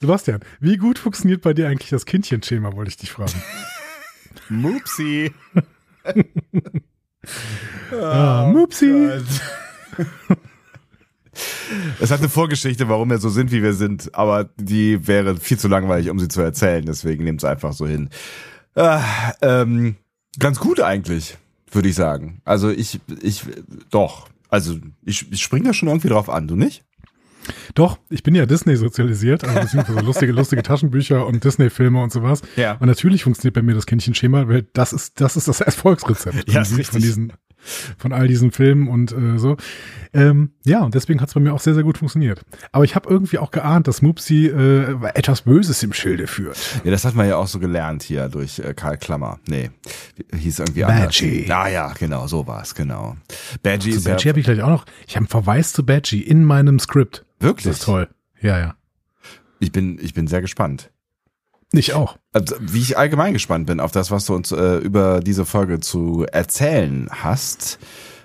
Sebastian, wie gut funktioniert bei dir eigentlich das Kindchenschema, wollte ich dich fragen. Mupsi. ah, Mupsi. Es hat eine Vorgeschichte, warum wir so sind, wie wir sind, aber die wäre viel zu langweilig, um sie zu erzählen. Deswegen nehmt es einfach so hin. Ah, ähm, ganz gut eigentlich, würde ich sagen. Also ich, ich, doch. Also ich, ich spring da schon irgendwie drauf an, du nicht? Doch, ich bin ja Disney sozialisiert, also beziehungsweise lustige, lustige Taschenbücher und Disney-Filme und sowas. Ja. Und natürlich funktioniert bei mir das Kindchenschema, weil das ist, das ist das Erfolgsrezept Ja, ist von diesen, von all diesen Filmen und äh, so. Ähm, ja, und deswegen hat es bei mir auch sehr, sehr gut funktioniert. Aber ich habe irgendwie auch geahnt, dass Mupsi äh, etwas Böses im Schilde führt. Ja, das hat man ja auch so gelernt hier durch äh, Karl Klammer. Nee, hieß irgendwie Badgie. anders. Ah ja, genau, so war's, genau. Badgie ja Badgie habe ich gleich auch noch. Ich habe einen Verweis zu Badgie in meinem Skript. wirklich. Das ist toll. Ja, ja. Ich bin, ich bin sehr gespannt. Ich auch. Also, wie ich allgemein gespannt bin auf das, was du uns äh, über diese Folge zu erzählen hast,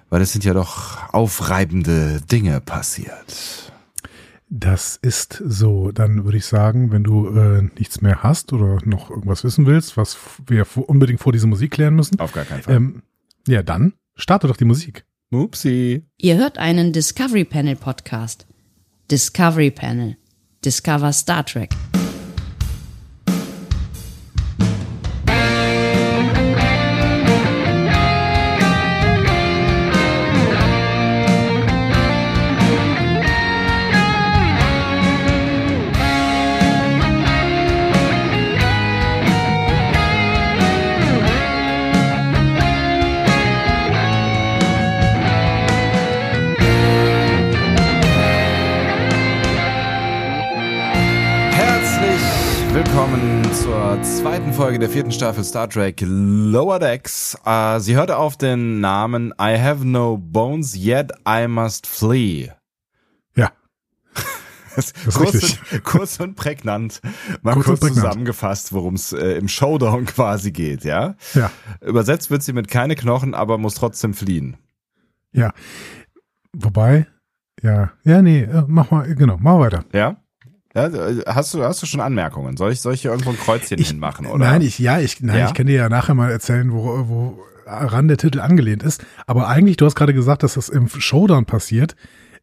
weil es sind ja doch aufreibende Dinge passiert. Das ist so. Dann würde ich sagen, wenn du äh, nichts mehr hast oder noch irgendwas wissen willst, was wir unbedingt vor dieser Musik klären müssen, Auf gar keinen Fall. ähm, ja, dann starte doch die Musik. Upsi. Ihr hört einen Discovery Panel Podcast. Discovery Panel. Discover Star Trek. Zur zweiten Folge der vierten Staffel Star Trek Lower Decks. Äh, sie hört auf den Namen I have no bones, yet I must flee. Ja, Das ist kurz, richtig. und, kurz und prägnant. Mal Kurz kurz, prägnant. zusammengefasst, worum es äh, im Showdown quasi geht, ja? ja, Übersetzt wird sie mit keine Knochen, aber muss trotzdem fliehen. ja. Wobei, ja, ja, nee, äh, mach mal, genau, mach weiter. Ja? Ja hast, du, hast du schon Anmerkungen? Soll ich, soll ich hier irgendwo ein Kreuzchen hinmachen? Oder? Nein, ich, ja, ich, nein, Ja? ich kann dir ja nachher mal erzählen, wo, wo ran der Titel angelehnt ist. Aber eigentlich, du hast gerade gesagt, dass das im Showdown passiert.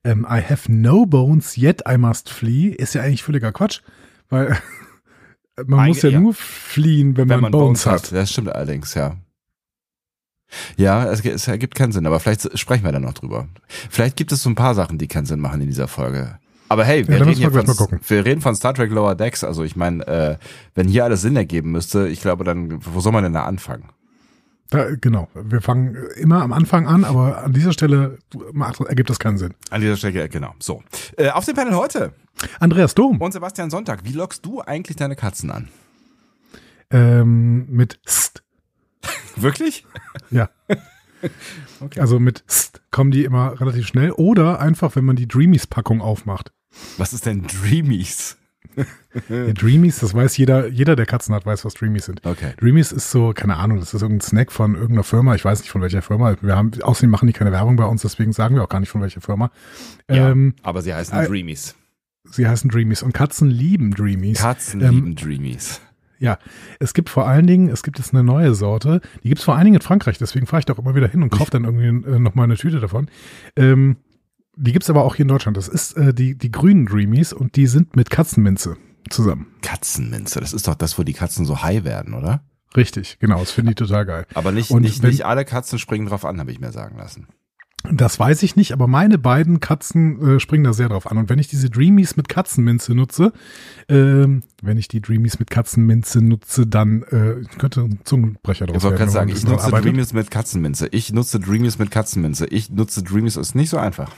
Ähm, I have no bones, yet I must flee, ist ja eigentlich völliger Quatsch, weil man Eigentlich, muss ja, ja. nur fliehen, wenn, Wenn man, Bones, hat. Das stimmt allerdings, ja. Ja, es, es ergibt keinen Sinn, aber vielleicht sprechen wir da noch drüber. Vielleicht gibt es so ein paar Sachen, die keinen Sinn machen in dieser Folge. Aber hey, wir, Ja, reden, wir von, wir reden von Star Trek Lower Decks. Also ich meine, äh, wenn hier alles Sinn ergeben müsste, ich glaube, dann, wo soll man denn da anfangen? Da, genau, wir fangen immer am Anfang an, aber an dieser Stelle macht, ergibt das keinen Sinn. An dieser Stelle, genau. So. Äh, auf dem Panel heute Andreas Dom und Sebastian Sonntag. Wie lockst du eigentlich deine Katzen an? ähm, mit St. Wirklich? Ja. Okay. Also mit St kommen die immer relativ schnell. Oder einfach, wenn man die Dreamies-Packung aufmacht. Was ist denn Dreamies? Ja, Dreamies, das weiß jeder, jeder, der Katzen hat, weiß, was Dreamies sind. Okay. Dreamies ist so, keine Ahnung, das ist irgendein Snack von irgendeiner Firma. Ich weiß nicht von welcher Firma. Wir haben, außerdem machen die keine Werbung bei uns, deswegen sagen wir auch gar nicht von welcher Firma. Ja, Ähm, aber sie heißen äh, Dreamies. sie heißen Dreamies und Katzen lieben Dreamies. Katzen ähm, lieben Dreamies. Ja, es gibt vor allen Dingen, es gibt jetzt eine neue Sorte, die gibt es vor allen Dingen in Frankreich, deswegen fahre ich da auch immer wieder hin und kaufe dann irgendwie äh, nochmal eine Tüte davon. Ähm, die gibt's aber auch hier in Deutschland. Das ist äh, die, die grünen Dreamies und die sind mit Katzenminze zusammen. Katzenminze, das ist doch das, wo die Katzen so high werden, oder? Richtig, genau, das finde ich total geil. Aber nicht, Und nicht, wenn- nicht alle Katzen springen drauf an, habe ich mir sagen lassen. Das weiß ich nicht, aber meine beiden Katzen äh, springen da sehr drauf an. Und wenn ich diese Dreamies mit Katzenminze nutze, ähm, wenn ich die Dreamies mit Katzenminze nutze, dann äh, könnte ein Zungenbrecher draus Ich werden. sagen, ich nutze arbeitet. Dreamies mit Katzenminze. Ich nutze Dreamies mit Katzenminze. Ich nutze Dreamies, ist nicht so einfach.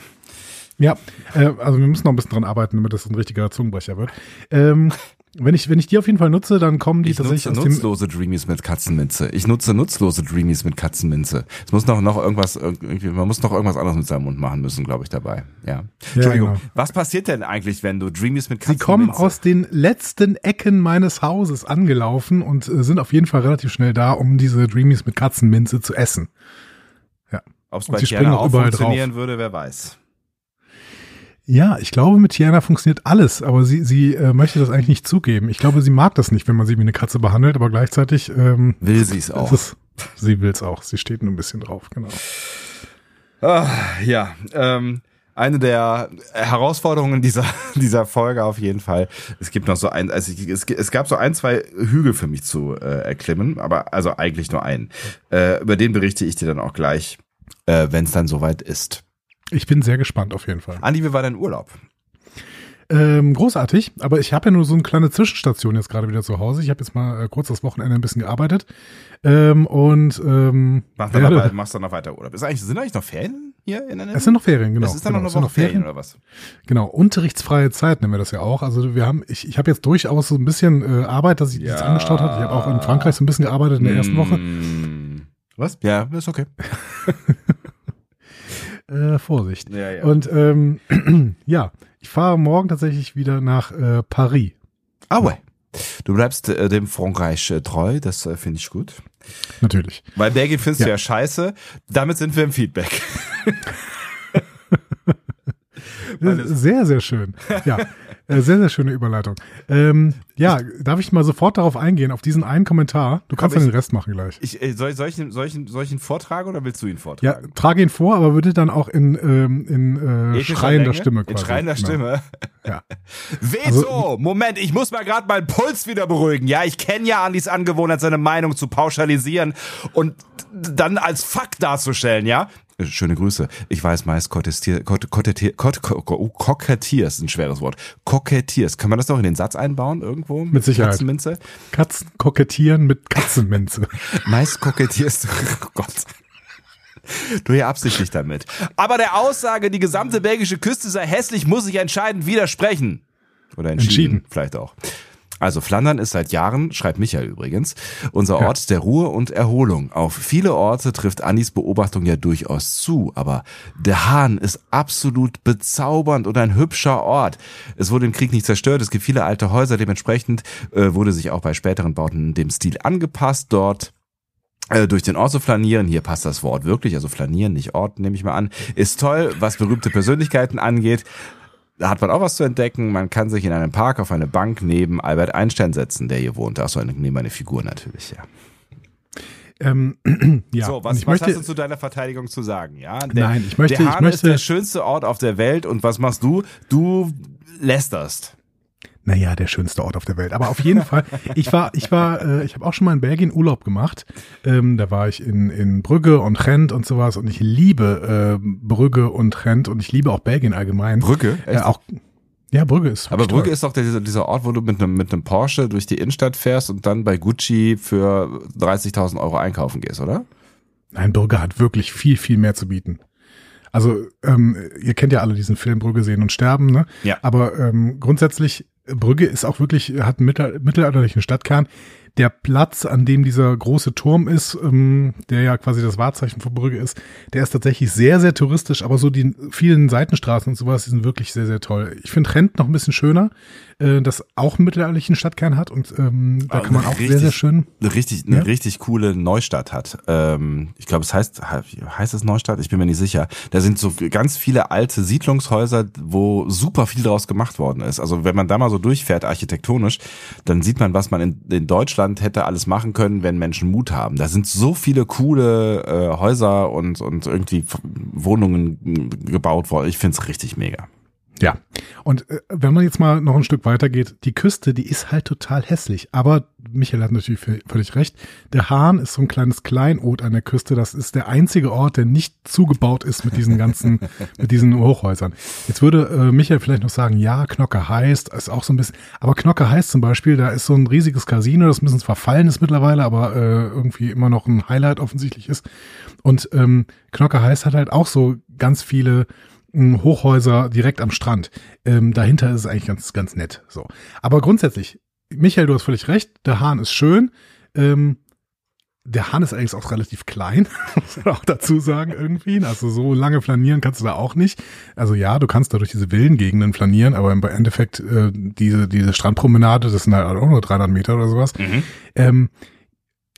Ja, äh, also wir müssen noch ein bisschen dran arbeiten, damit das ein richtiger Zungenbrecher wird. Ähm, wenn ich, wenn ich die auf jeden Fall nutze, dann kommen die Ich nutze tatsächlich aus dem. nutzlose Dreamies mit Katzenminze. Ich nutze nutzlose Dreamies mit Katzenminze. Es muss noch, noch irgendwas, irgendwie, man muss noch irgendwas anderes mit seinem Mund machen müssen, glaube ich, dabei. Ja. Entschuldigung. genau. Was passiert denn eigentlich, wenn du Dreamies mit Sie Katzenminze? kommen aus den letzten Ecken meines Hauses angelaufen und äh, sind auf jeden Fall relativ schnell da, um diese Dreamies mit Katzenminze zu essen. Ob es bei sie springen auch funktionieren würde, wer weiß. Ja, ich glaube, mit Tiana funktioniert alles, aber sie, sie äh, möchte das eigentlich nicht zugeben. Ich glaube, sie mag das nicht, wenn man sie wie eine Katze behandelt, aber gleichzeitig ähm, Will sie es auch. ist sie will es auch. Sie steht nur ein bisschen drauf, genau. Ah, ja, ähm, eine der Herausforderungen dieser, dieser Folge auf jeden Fall. Es gibt noch so ein, also ich, es, es gab so ein, zwei Hügel für mich zu äh, erklimmen, aber also eigentlich nur einen. Äh, über den berichte ich dir dann auch gleich, äh, wenn es dann soweit ist. Ich bin sehr gespannt auf jeden Fall. Andi, wie war dein Urlaub? Ähm, großartig, aber ich habe ja nur so eine kleine Zwischenstation jetzt gerade wieder zu Hause. Ich habe jetzt mal äh, kurz das Wochenende ein bisschen gearbeitet ähm, und ähm, Mach dann noch, werde- wei- machst dann noch weiter Urlaub. Ist eigentlich, sind eigentlich noch Ferien hier in NRW? es sind noch Ferien, genau. Es ist dann genau, noch eine sind Woche Ferien, oder was? Genau, unterrichtsfreie Zeit nennen wir das ja auch. Also wir haben, ich, ich habe jetzt durchaus so ein bisschen äh, Arbeit, dass ich Ja. das angestaut hat. Ich habe auch in Frankreich so ein bisschen gearbeitet in der ersten Woche. Mm. Was? Ja, ist okay. Äh, Vorsicht. Ja, ja. Und ähm, ja, ich fahre morgen tatsächlich wieder nach äh, Paris. Ah, ouais. Du bleibst äh, dem Frankreich äh, treu, das äh, finde ich gut. Natürlich. Weil Belgien findest Ja. du ja scheiße. Damit sind wir im Feedback. Sehr, sehr schön. Ja, äh, sehr, sehr schöne Überleitung. Ähm, ja, darf ich mal sofort darauf eingehen, auf diesen einen Kommentar? Du kannst dann den Rest machen gleich. Ich, äh, soll, soll, ich, soll, ich, soll ich ihn vortragen oder willst du ihn Ja, vortragen? trage ihn vor, aber bitte dann auch in, ähm, in äh, schreiender Länge? Stimme In quasi. schreiender Genau. Stimme. Ja. Veto! Also- Moment, ich muss mal gerade meinen Puls wieder beruhigen. Ja, ich kenne ja Andis Angewohnheit, seine Meinung zu pauschalisieren und dann als Fakt darzustellen, ja? Äh, Schöne Grüße. Ich weiß meist kottestier, kott, kottetier, kott, ko- ko- kokettierst, ein schweres Wort. Kokettierst. Kann man das noch in den Satz einbauen irgendwo? Mit Sicherheit. Katzenminze? Katzen kokettieren mit Katzenminze. Meist kokettierst du. Oh Gott. Du hier absichtlich damit. Aber der Aussage, die gesamte belgische Küste sei hässlich, muss ich entscheidend widersprechen. Oder entschieden, Entschieden. vielleicht auch. Also Flandern ist seit Jahren, schreibt Michael übrigens, unser Ort der Ruhe und Erholung. Auf viele Orte trifft Annis Beobachtung ja durchaus zu, aber der Hahn ist absolut bezaubernd und ein hübscher Ort. Es wurde im Krieg nicht zerstört, es gibt viele alte Häuser, dementsprechend äh, wurde sich auch bei späteren Bauten dem Stil angepasst dort äh, durch den Ort zu flanieren, hier passt das Wort wirklich, also flanieren, nicht Ort, nehme ich mal an, ist toll, was berühmte Persönlichkeiten angeht. Da hat man auch was zu entdecken. Man kann sich in einem Park auf eine Bank neben Albert Einstein setzen, der hier wohnt. Achso, neben eine Figur natürlich, ja. ähm, ja, so, was, ich was möchte, hast du zu deiner Verteidigung zu sagen? Ja, der, Nein, ich möchte- Der ich Hahn möchte- ist der schönste Ort auf der Welt und was machst du? Du lästerst. Naja, der schönste Ort auf der Welt. Aber auf jeden Fall, ich war, ich war, äh, ich habe auch schon mal in Belgien Urlaub gemacht. Ähm, da war ich in, in Brügge und Gent und sowas und ich liebe äh, Brügge und Gent und ich liebe auch Belgien allgemein. Brücke? Äh, auch, ja, Brügge ist. Aber Brügge ist doch dieser, dieser Ort, wo du mit einem, mit einem Porsche durch die Innenstadt fährst und dann bei Gucci für 30.000 Euro einkaufen gehst, oder? Nein, Brügge hat wirklich viel, viel mehr zu bieten. Also, ähm, ihr kennt ja alle diesen Film Brügge sehen und sterben, ne? Ja. Aber ähm, grundsätzlich, Brügge ist auch wirklich, hat einen mittel- mittelalterlichen Stadtkern. Der Platz, an dem dieser große Turm ist, ähm, der ja quasi das Wahrzeichen von Brügge ist, der ist tatsächlich sehr, sehr touristisch, aber so die vielen Seitenstraßen und sowas, die sind wirklich sehr, sehr toll. Ich finde Rent noch ein bisschen schöner, äh, das auch einen mittelalterlichen Stadtkern hat und ähm, da Ah, kann man auch richtig- sehr, sehr schön. eine richtig, eine Ja? richtig coole Neustadt hat. Ähm, ich glaube, es heißt, heißt es Neustadt? Ich bin mir nicht sicher. Da sind so ganz viele alte Siedlungshäuser, wo super viel draus gemacht worden ist. Also wenn man da mal so durchfährt, architektonisch, dann sieht man, was man in, in Deutschland hätte alles machen können, wenn Menschen Mut haben. Da sind so viele coole äh, Häuser und, und irgendwie Wohnungen gebaut worden. Ich find's richtig mega. Ja. Und äh, wenn man jetzt mal noch ein Stück weiter geht, die Küste, die ist halt total hässlich. Aber Michael hat natürlich völlig recht. Der Hahn ist so ein kleines Kleinod an der Küste. Das ist der einzige Ort, der nicht zugebaut ist mit diesen ganzen, mit diesen Hochhäusern. Jetzt würde äh, Michael vielleicht noch sagen, ja, Knocke heißt, ist auch so ein bisschen, aber Knocke heißt zum Beispiel, da ist so ein riesiges Casino, das ein bisschen verfallen ist mittlerweile, aber äh, irgendwie immer noch ein Highlight offensichtlich ist. Und ähm, Knocke heißt hat halt auch so ganz viele Hochhäuser direkt am Strand. Ähm, dahinter ist es eigentlich ganz, ganz nett. So. Aber grundsätzlich, Michael, du hast völlig recht, der Hahn ist schön. Ähm, der Hahn ist eigentlich auch relativ klein, muss man auch dazu sagen irgendwie. Also so lange flanieren kannst du da auch nicht. Also ja, du kannst da durch diese Villengegenden flanieren, aber im Endeffekt äh, diese, diese Strandpromenade, das sind halt auch nur 300 Meter oder sowas. Ähm,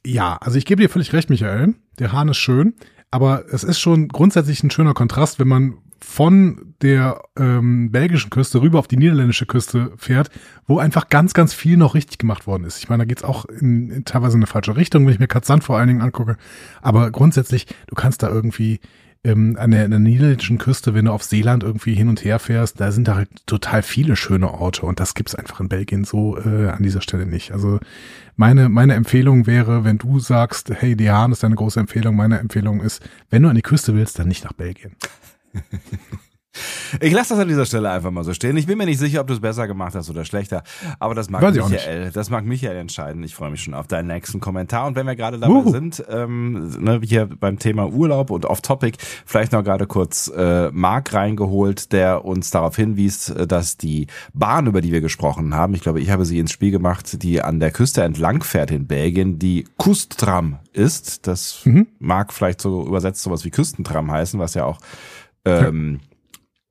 ja, also ich gebe dir völlig recht, Michael. Der Hahn ist schön, aber es ist schon grundsätzlich ein schöner Kontrast, wenn man von der ähm, belgischen Küste rüber auf die niederländische Küste fährt, wo einfach ganz, ganz viel noch richtig gemacht worden ist. Ich meine, da geht's auch in, in teilweise in eine falsche Richtung, wenn ich mir Katzand vor allen Dingen angucke. Aber grundsätzlich, du kannst da irgendwie ähm, an, der, an der niederländischen Küste, wenn du auf Seeland irgendwie hin und her fährst, da sind da halt total viele schöne Orte und das gibt's einfach in Belgien so äh, an dieser Stelle nicht. Also meine, meine Empfehlung wäre, wenn du sagst, hey, die Hahn ist eine große Empfehlung, meine Empfehlung ist, wenn du an die Küste willst, dann nicht nach Belgien. Ich lasse das an dieser Stelle einfach mal so stehen. Ich bin mir nicht sicher, ob du es besser gemacht hast oder schlechter, aber das mag Weiß Michael. Das mag Michael entscheiden. Ich freue mich schon auf deinen nächsten Kommentar. Und wenn wir gerade dabei Uhu. sind, ähm, ne, hier beim Thema Urlaub und Off-Topic, vielleicht noch gerade kurz äh, Marc reingeholt, der uns darauf hinwies, äh, dass die Bahn, über die wir gesprochen haben, ich glaube, ich habe sie ins Spiel gemacht, die an der Küste entlang fährt in Belgien, die Kustram ist. Das Mhm. mag vielleicht so übersetzt sowas wie Küstentram heißen, was ja auch ähm,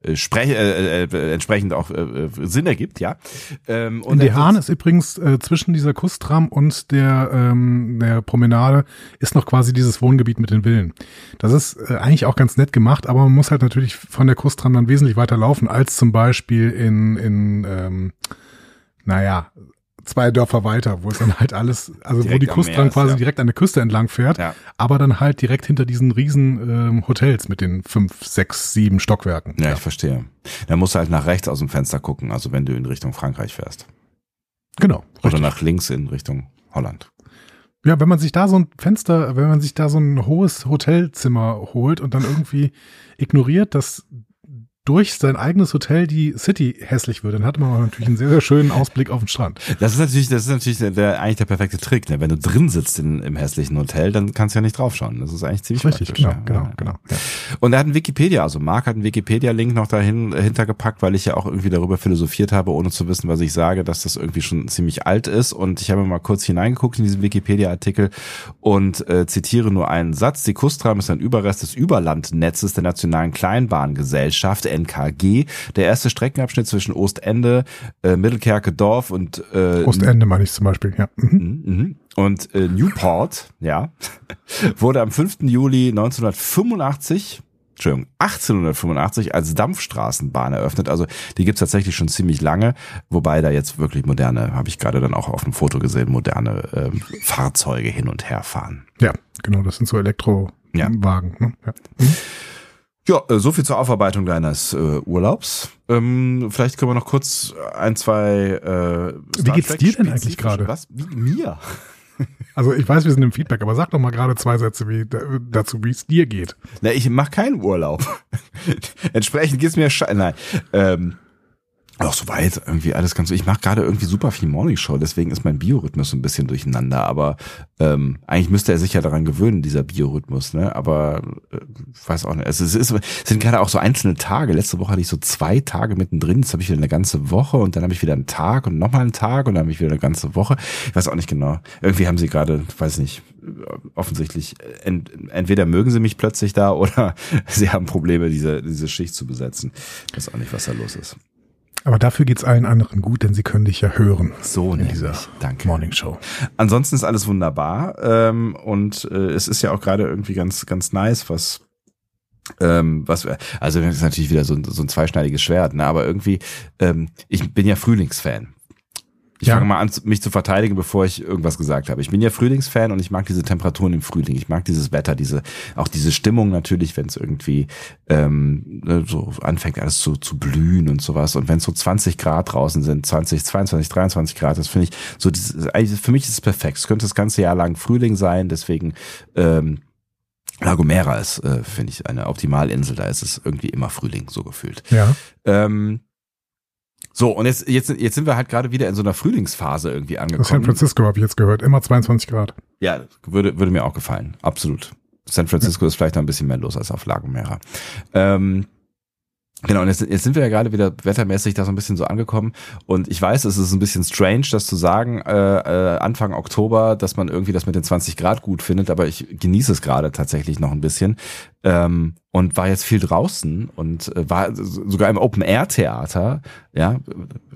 äh, sprech, äh, äh, entsprechend auch äh, äh, Sinn ergibt, ja. Ähm, Und er die Hahn ist übrigens äh, zwischen dieser Kusttram und der, ähm, der Promenade ist noch quasi dieses Wohngebiet mit den Villen. Das ist äh, eigentlich auch ganz nett gemacht, aber man muss halt natürlich von der Kusttram dann wesentlich weiter laufen als zum Beispiel in, in ähm, naja, zwei Dörfer weiter, wo es dann halt alles, also wo Direkt die am Kusttram Meer ist, quasi ja. direkt an der Küste entlang fährt, Ja. aber dann halt direkt hinter diesen riesen ähm, Hotels mit den fünf, sechs, sieben Stockwerken. Ja, ich verstehe. Da musst du halt nach rechts aus dem Fenster gucken, also wenn du in Richtung Frankreich fährst. Genau. Oder richtig. nach links in Richtung Holland. Ja, wenn man sich da so ein Fenster, wenn man sich da so ein hohes Hotelzimmer holt und dann irgendwie ignoriert, dass durch sein eigenes Hotel die City hässlich wird, dann hat man natürlich einen sehr, sehr schönen Ausblick auf den Strand. Das ist natürlich, das ist natürlich der, der eigentlich der perfekte Trick. Ne? Wenn du drin sitzt in, im hässlichen Hotel, dann kannst du ja nicht draufschauen. Das ist eigentlich ziemlich Richtig, genau, ja. genau, genau. Ja. Und er hat einen Wikipedia, also Marc hat einen Wikipedia-Link noch dahin äh, hintergepackt, weil ich ja auch irgendwie darüber philosophiert habe, ohne zu wissen, was ich sage, dass das irgendwie schon ziemlich alt ist. Und ich habe mal kurz hineingeguckt in diesen Wikipedia-Artikel und äh, zitiere nur einen Satz. Die Kustram ist ein Überrest des Überlandnetzes der Nationalen Kleinbahngesellschaft, NKG. Der erste Streckenabschnitt zwischen Ostende, äh, Mittelkerke Dorf und äh, Ostende meine ich zum Beispiel, ja. Mhm. Mhm, mhm. Und äh, Newport, ja, wurde am 5. Juli 1985, Entschuldigung, 1885 als Dampfstraßenbahn eröffnet. Also die gibt's tatsächlich schon ziemlich lange, wobei da jetzt wirklich moderne, habe ich gerade dann auch auf dem Foto gesehen, moderne ähm, Fahrzeuge hin und her fahren. Ja, genau, das sind so Elektrowagen. Ne? Ja. Ja, äh, so viel zur Aufarbeitung deines äh, Urlaubs. Ähm, vielleicht können wir noch kurz ein, zwei äh, Wie geht's dir denn eigentlich gerade? Was? Wie, mir? Also ich weiß, wir sind im Feedback, aber sag doch mal gerade zwei Sätze wie, dazu, wie es dir geht. Na, ich mache keinen Urlaub. Entsprechend geht's mir sche Nein. Ähm, auch soweit irgendwie alles ganz. Ich mache gerade irgendwie super viel Morningshow, deswegen ist mein Biorhythmus so ein bisschen durcheinander. Aber ähm, eigentlich müsste er sich ja daran gewöhnen, dieser Biorhythmus. Ne? Aber äh, weiß auch nicht. Es, ist, es ist- es sind gerade auch so einzelne Tage. Letzte Woche hatte ich so zwei Tage mittendrin. Jetzt habe ich wieder eine ganze Woche und dann habe ich wieder einen Tag und nochmal einen Tag und dann habe ich wieder eine ganze Woche. Ich weiß auch nicht genau. Irgendwie haben sie gerade, weiß nicht, offensichtlich ent, entweder mögen sie mich plötzlich da oder sie haben Probleme, diese, diese Schicht zu besetzen. Ich weiß auch nicht, was da los ist. Aber dafür geht's allen anderen gut, denn sie können dich ja hören. So in dieser Danke. Morning Show. Ansonsten ist alles wunderbar ähm, und äh, es ist ja auch gerade irgendwie ganz ganz nice, was ähm, was also das ist natürlich wieder so, ein- so ein zweischneidiges Schwert, ne? Aber irgendwie, ähm, ich bin ja Frühlingsfan. Ich Ja. fange mal an, mich zu verteidigen, bevor ich irgendwas gesagt habe. Ich bin ja Frühlingsfan und ich mag diese Temperaturen im Frühling. Ich mag dieses Wetter, diese auch diese Stimmung natürlich, wenn es irgendwie ähm, so anfängt alles zu, zu blühen und sowas. Und wenn es so 20 Grad draußen sind, 20, 22, 23 Grad, das finde ich so. Dieses, eigentlich für mich ist es perfekt. Es könnte das ganze Jahr lang Frühling sein. Deswegen ähm, La Gomera ist, äh, finde ich, eine Optimalinsel. Da ist es irgendwie immer Frühling, so gefühlt. Ja. Ähm, so, und jetzt, jetzt, jetzt sind wir halt gerade wieder in so einer Frühlingsphase irgendwie San angekommen. Francisco habe ich jetzt gehört. Immer 22 Grad. Ja, würde, würde mir auch gefallen. Absolut. San Francisco ist vielleicht noch ein bisschen mehr los als auf La Gomera. Ähm, Genau, und jetzt, jetzt sind wir ja gerade wieder wettermäßig da so ein bisschen so angekommen. Und ich weiß, es ist ein bisschen strange, das zu sagen, äh, äh, Anfang Oktober, dass man irgendwie das mit den 20 Grad gut findet, aber ich genieße es gerade tatsächlich noch ein bisschen. Ähm, und war jetzt viel draußen und äh, war sogar im Open-Air-Theater, ja,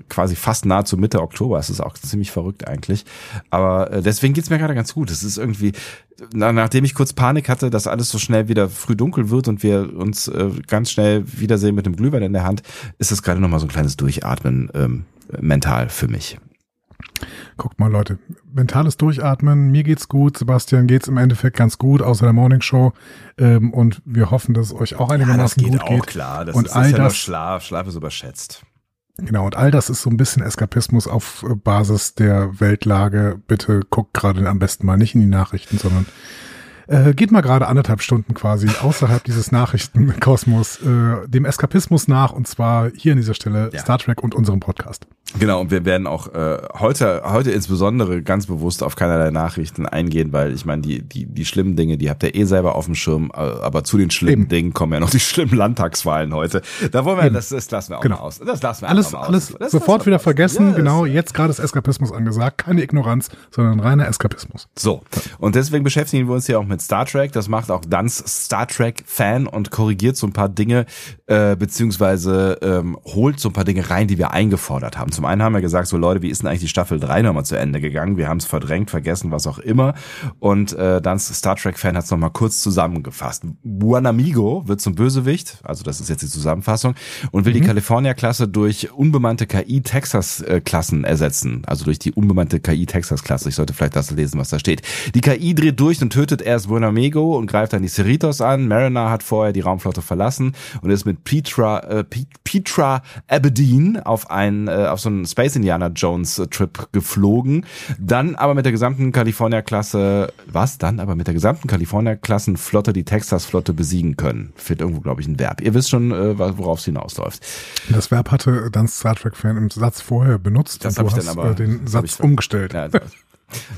quasi fast nahezu Mitte Oktober. Es ist auch ziemlich verrückt eigentlich. Aber äh, deswegen geht's mir gerade ganz gut. Es ist irgendwie, na, nachdem ich kurz Panik hatte, dass alles so schnell wieder früh dunkel wird und wir uns äh, ganz schnell wiedersehen mit dem Glühwein in der Hand, ist es gerade nochmal so ein kleines Durchatmen ähm, mental für mich. Guckt mal, Leute, mentales Durchatmen, mir geht's gut, Sebastian geht's im Endeffekt ganz gut, außer der Morning Show. Ähm, und wir hoffen, dass es euch auch einigermaßen ja, das geht geht auch auch klar. Das und ist, all ist ja das, Schlaf. Schlaf ist überschätzt. Genau, und all das ist so ein bisschen Eskapismus auf äh, Basis der Weltlage. Bitte guckt gerade am besten mal nicht in die Nachrichten, sondern äh, geht mal gerade anderthalb Stunden quasi außerhalb dieses Nachrichtenkosmos äh, dem Eskapismus nach und zwar hier an dieser Stelle Ja. Star Trek und unserem Podcast. Genau, und wir werden auch äh, heute, heute insbesondere ganz bewusst auf keinerlei Nachrichten eingehen, weil ich meine, die, die, die schlimmen Dinge, die habt ihr eh selber auf dem Schirm, äh, aber zu den schlimmen Eben. Dingen kommen ja noch die schlimmen Landtagswahlen heute. Da wollen wir, Eben. das, das lassen wir auch Genau. mal aus. Das lassen wir Alles, einfach mal alles aus. Das sofort wieder aus. vergessen. Das- genau, jetzt gerade ist Eskapismus angesagt. Keine Ignoranz, sondern reiner Eskapismus. So, und deswegen beschäftigen wir uns hier auch mit Star Trek. Das macht auch Danz Star Trek-Fan und korrigiert so ein paar Dinge, äh, beziehungsweise ähm, holt so ein paar Dinge rein, die wir eingefordert haben. Zum einen haben wir gesagt, so Leute, wie ist denn eigentlich die Staffel 3 nochmal zu Ende gegangen? Wir haben es verdrängt, vergessen, was auch immer. Und äh, Danz Star Trek-Fan hat es nochmal kurz zusammengefasst. Buonamigo wird zum Bösewicht, also das ist jetzt die Zusammenfassung, und will die California-Klasse durch unbemannte KI-Texas-Klassen ersetzen. Also durch die unbemannte KI-Texas-Klasse. Ich sollte vielleicht das lesen, was da steht. Die KI dreht durch und tötet erst Buonamigo und greift dann die Cerritos an. Mariner hat vorher die Raumflotte verlassen und ist mit Petra, äh, Pe- Petra Aberdeen auf ein, äh, auf so einen Space Indiana Jones äh, Trip geflogen. Dann aber mit der gesamten California-Klasse, was dann aber mit der gesamten California-Klassenflotte die Texas-Flotte besiegen können. Fehlt irgendwo, glaube ich, ein Verb. Ihr wisst schon, äh, worauf es hinausläuft. Das Verb hatte dann Star Trek-Fan im Satz vorher benutzt Das und hab du ich dann aber- äh, den Satz umgestellt. Ja,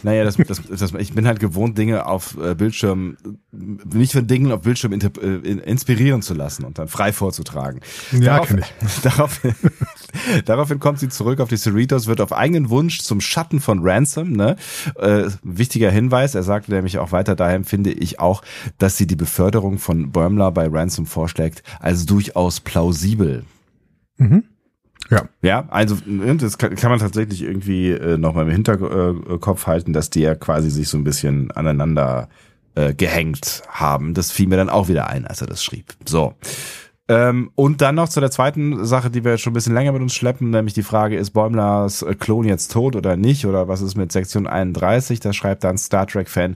naja, das, das, das, ich bin halt gewohnt, Dinge auf äh, Bildschirm, mich von Dingen auf Bildschirm äh, in- inspirieren zu lassen und dann frei vorzutragen. Ja, Darauf- ich. Daraufhin, daraufhin kommt sie zurück auf die Cerritos, wird auf eigenen Wunsch zum Schatten von Ransom. Ne? Äh, wichtiger Hinweis, er sagte nämlich auch weiter, daher empfinde ich auch, dass sie die Beförderung von Bäumler bei Ransom vorschlägt, als durchaus plausibel. Ja. Ja, also und das kann, kann man tatsächlich irgendwie äh, noch mal im Hinterkopf halten, dass die ja quasi sich so ein bisschen aneinander äh, gehängt haben. Das fiel mir dann auch wieder ein, als er das schrieb. So. Ähm, und dann noch zu der zweiten Sache, die wir jetzt schon ein bisschen länger mit uns schleppen, nämlich die Frage, ist Bäumlers Klon jetzt tot oder nicht? Oder was ist mit Sektion 31? Da schreibt dann Star Trek-Fan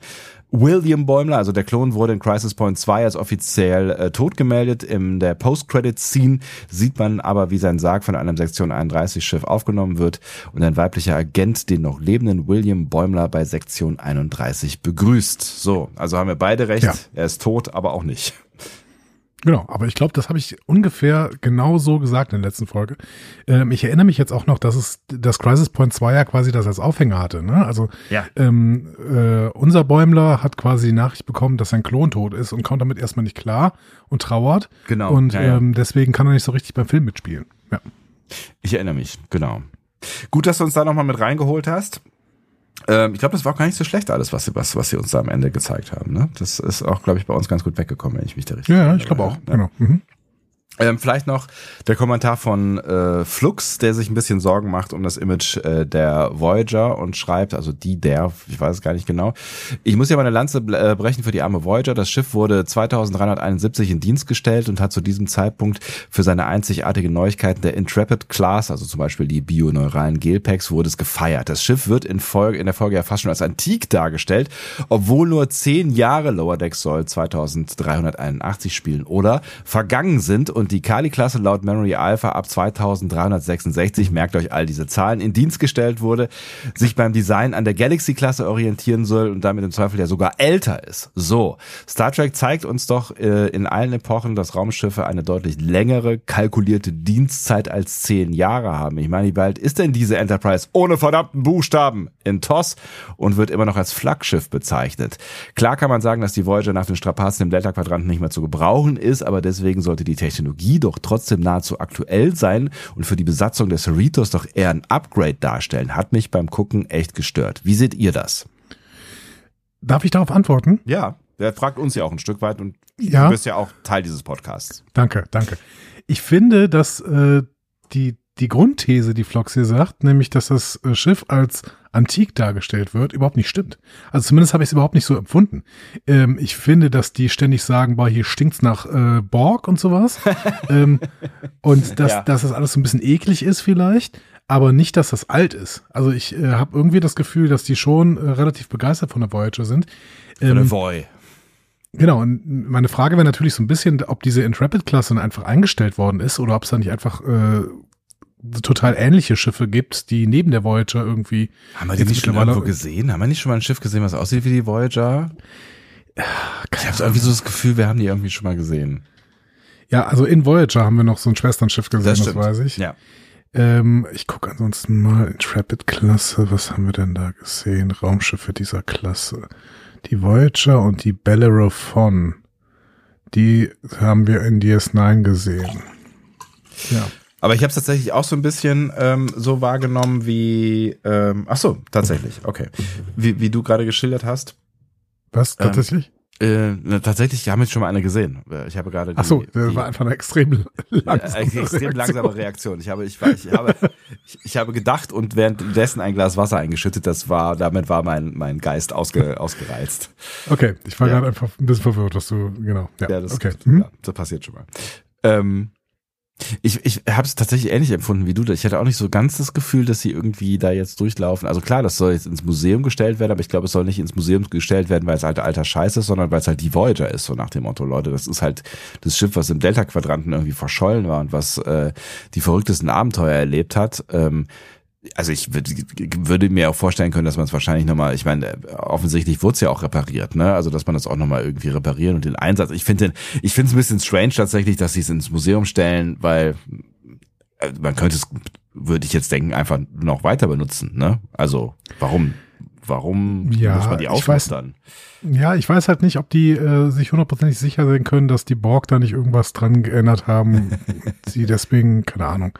William Bäumler, also der Klon wurde in Crisis Point 2 als offiziell äh, tot gemeldet. In der Post-Credit-Scene sieht man aber, wie sein Sarg von einem Sektion 31 Schiff aufgenommen wird und ein weiblicher Agent den noch lebenden William Bäumler bei Sektion 31 begrüßt. So, also haben wir beide recht. Ja. Er ist tot, aber auch nicht. Genau, aber ich glaube, das habe ich ungefähr genau so gesagt in der letzten Folge. Ähm, ich erinnere mich jetzt auch noch, dass es das Crisis Point 2 ja quasi das als Aufhänger hatte. Ne? Also Ja. ähm, äh, unser Bäumler hat quasi die Nachricht bekommen, dass sein Klon tot ist und kommt damit erstmal nicht klar und trauert. Genau, Und ja, ja. Ähm, deswegen kann er nicht so richtig beim Film mitspielen. Ja. Ich erinnere mich, genau. Gut, dass du uns da nochmal mit reingeholt hast. Ähm, ich glaube, das war auch gar nicht so schlecht alles, was sie, was, was sie uns da am Ende gezeigt haben. Ne? Das ist auch, glaube ich, bei uns ganz gut weggekommen, wenn ich mich da richtig Ja, ich glaube auch. Ja. Genau. Mhm. Ähm, vielleicht noch der Kommentar von äh, Flux, der sich ein bisschen Sorgen macht um das Image äh, der Voyager und schreibt, also die der, ich weiß es gar nicht genau. Ich muss ja meine Lanze äh, brechen für die arme Voyager. Das Schiff wurde 2371 in Dienst gestellt und hat zu diesem Zeitpunkt für seine einzigartigen Neuigkeiten der Intrepid Class, also zum Beispiel die bioneuralen Gelpacks, wurde es gefeiert. Das Schiff wird in, Folge, in der Folge ja fast schon als antik dargestellt, obwohl nur zehn Jahre Lower Deck soll 2381 spielen oder vergangen sind und die Kali-Klasse laut Memory Alpha ab 2366, merkt euch all diese Zahlen, in Dienst gestellt wurde, sich beim Design an der Galaxy-Klasse orientieren soll und damit im Zweifel ja sogar älter ist. So, Star Trek zeigt uns doch äh, in allen Epochen, dass Raumschiffe eine deutlich längere kalkulierte Dienstzeit als zehn Jahre haben. Ich meine, wie bald ist denn diese Enterprise ohne verdammten Buchstaben in TOS und wird immer noch als Flaggschiff bezeichnet. Klar kann man sagen, dass die Voyager nach den Strapazen im Delta-Quadranten nicht mehr zu gebrauchen ist, aber deswegen sollte die Technologie doch trotzdem nahezu aktuell sein und für die Besatzung des Cerritos doch eher ein Upgrade darstellen. Hat mich beim Gucken echt gestört. Wie seht ihr das? Darf ich darauf antworten? Ja, der fragt uns ja auch ein Stück weit und Ja. Du bist ja auch Teil dieses Podcasts. Danke, danke. Ich finde, dass äh, die, die Grundthese, die Flox hier sagt, nämlich, dass das äh, Schiff als antik dargestellt wird, überhaupt nicht stimmt. Also zumindest habe ich es überhaupt nicht so empfunden. Ähm, ich finde, dass die ständig sagen, boah, hier stinkt's nach äh, Borg und sowas. ähm, und dass, Ja. dass das alles so ein bisschen eklig ist vielleicht, aber nicht, dass das alt ist. Also ich äh, habe irgendwie das Gefühl, dass die schon äh, relativ begeistert von der Voyager sind. Oder Ähm, Voy. Genau, und meine Frage wäre natürlich so ein bisschen, ob diese Intrepid-Klasse dann einfach eingestellt worden ist oder ob es da nicht einfach äh, total ähnliche Schiffe gibt, die neben der Voyager irgendwie. Haben wir die nicht schon irgendwo gesehen? Haben wir nicht schon mal ein Schiff gesehen, was aussieht wie die Voyager? Ich habe irgendwie so das Gefühl, wir haben die irgendwie schon mal gesehen. Ja, also in Voyager haben wir noch so ein Schwesternschiff gesehen, das, stimmt. weiß ich. Ja. Ähm, ich gucke ansonsten mal Intrepid-Klasse, was haben wir denn da gesehen? Raumschiffe dieser Klasse. Die Voyager und die Bellerophon. Die haben wir in DS9 gesehen. Ja. Aber ich habe es tatsächlich auch so ein bisschen ähm, so wahrgenommen wie, ähm, ach so, tatsächlich, okay. Wie, wie du gerade geschildert hast. Was, Ähm, tatsächlich? Äh, na, tatsächlich haben wir schon mal eine gesehen. Äh, Ich habe gerade Ach so, das die, war einfach eine extrem äh, langsame extrem Reaktion. langsame Reaktion. Ich habe, ich, war, ich habe, ich, ich habe gedacht und währenddessen ein Glas Wasser eingeschüttet. Das war, damit war mein mein Geist ausge, ausgereizt. Okay, ich war Ja. gerade einfach ein bisschen verwirrt, dass du, genau. Ja, Ja, das, okay. Mhm. ja, das passiert schon mal. Ähm, ich ich habe es tatsächlich ähnlich empfunden wie du. Ich hatte auch nicht so ganz das Gefühl, dass sie irgendwie da jetzt durchlaufen. Also klar, das soll jetzt ins Museum gestellt werden, aber ich glaube, es soll nicht ins Museum gestellt werden, weil es halt alter Scheiß ist, sondern weil es halt die Voyager ist, so nach dem Motto, Leute, das ist halt das Schiff, was im Delta-Quadranten irgendwie verschollen war und was äh, die verrücktesten Abenteuer erlebt hat. Ähm, also ich würd, würde mir auch vorstellen können, dass man es wahrscheinlich nochmal, ich meine, offensichtlich wurde es ja auch repariert, ne? Also dass man das auch nochmal irgendwie reparieren und den Einsatz. Ich finde ich finde es ein bisschen strange tatsächlich, dass sie es ins Museum stellen, weil äh, man könnte es, würde ich jetzt denken, einfach noch weiter benutzen, ne? Also warum? Warum Ja, muss man die aufmustern? Ja, ich weiß halt nicht, ob die äh, sich hundertprozentig sicher sein können, dass die Borg da nicht irgendwas dran geändert haben. sie deswegen, keine Ahnung.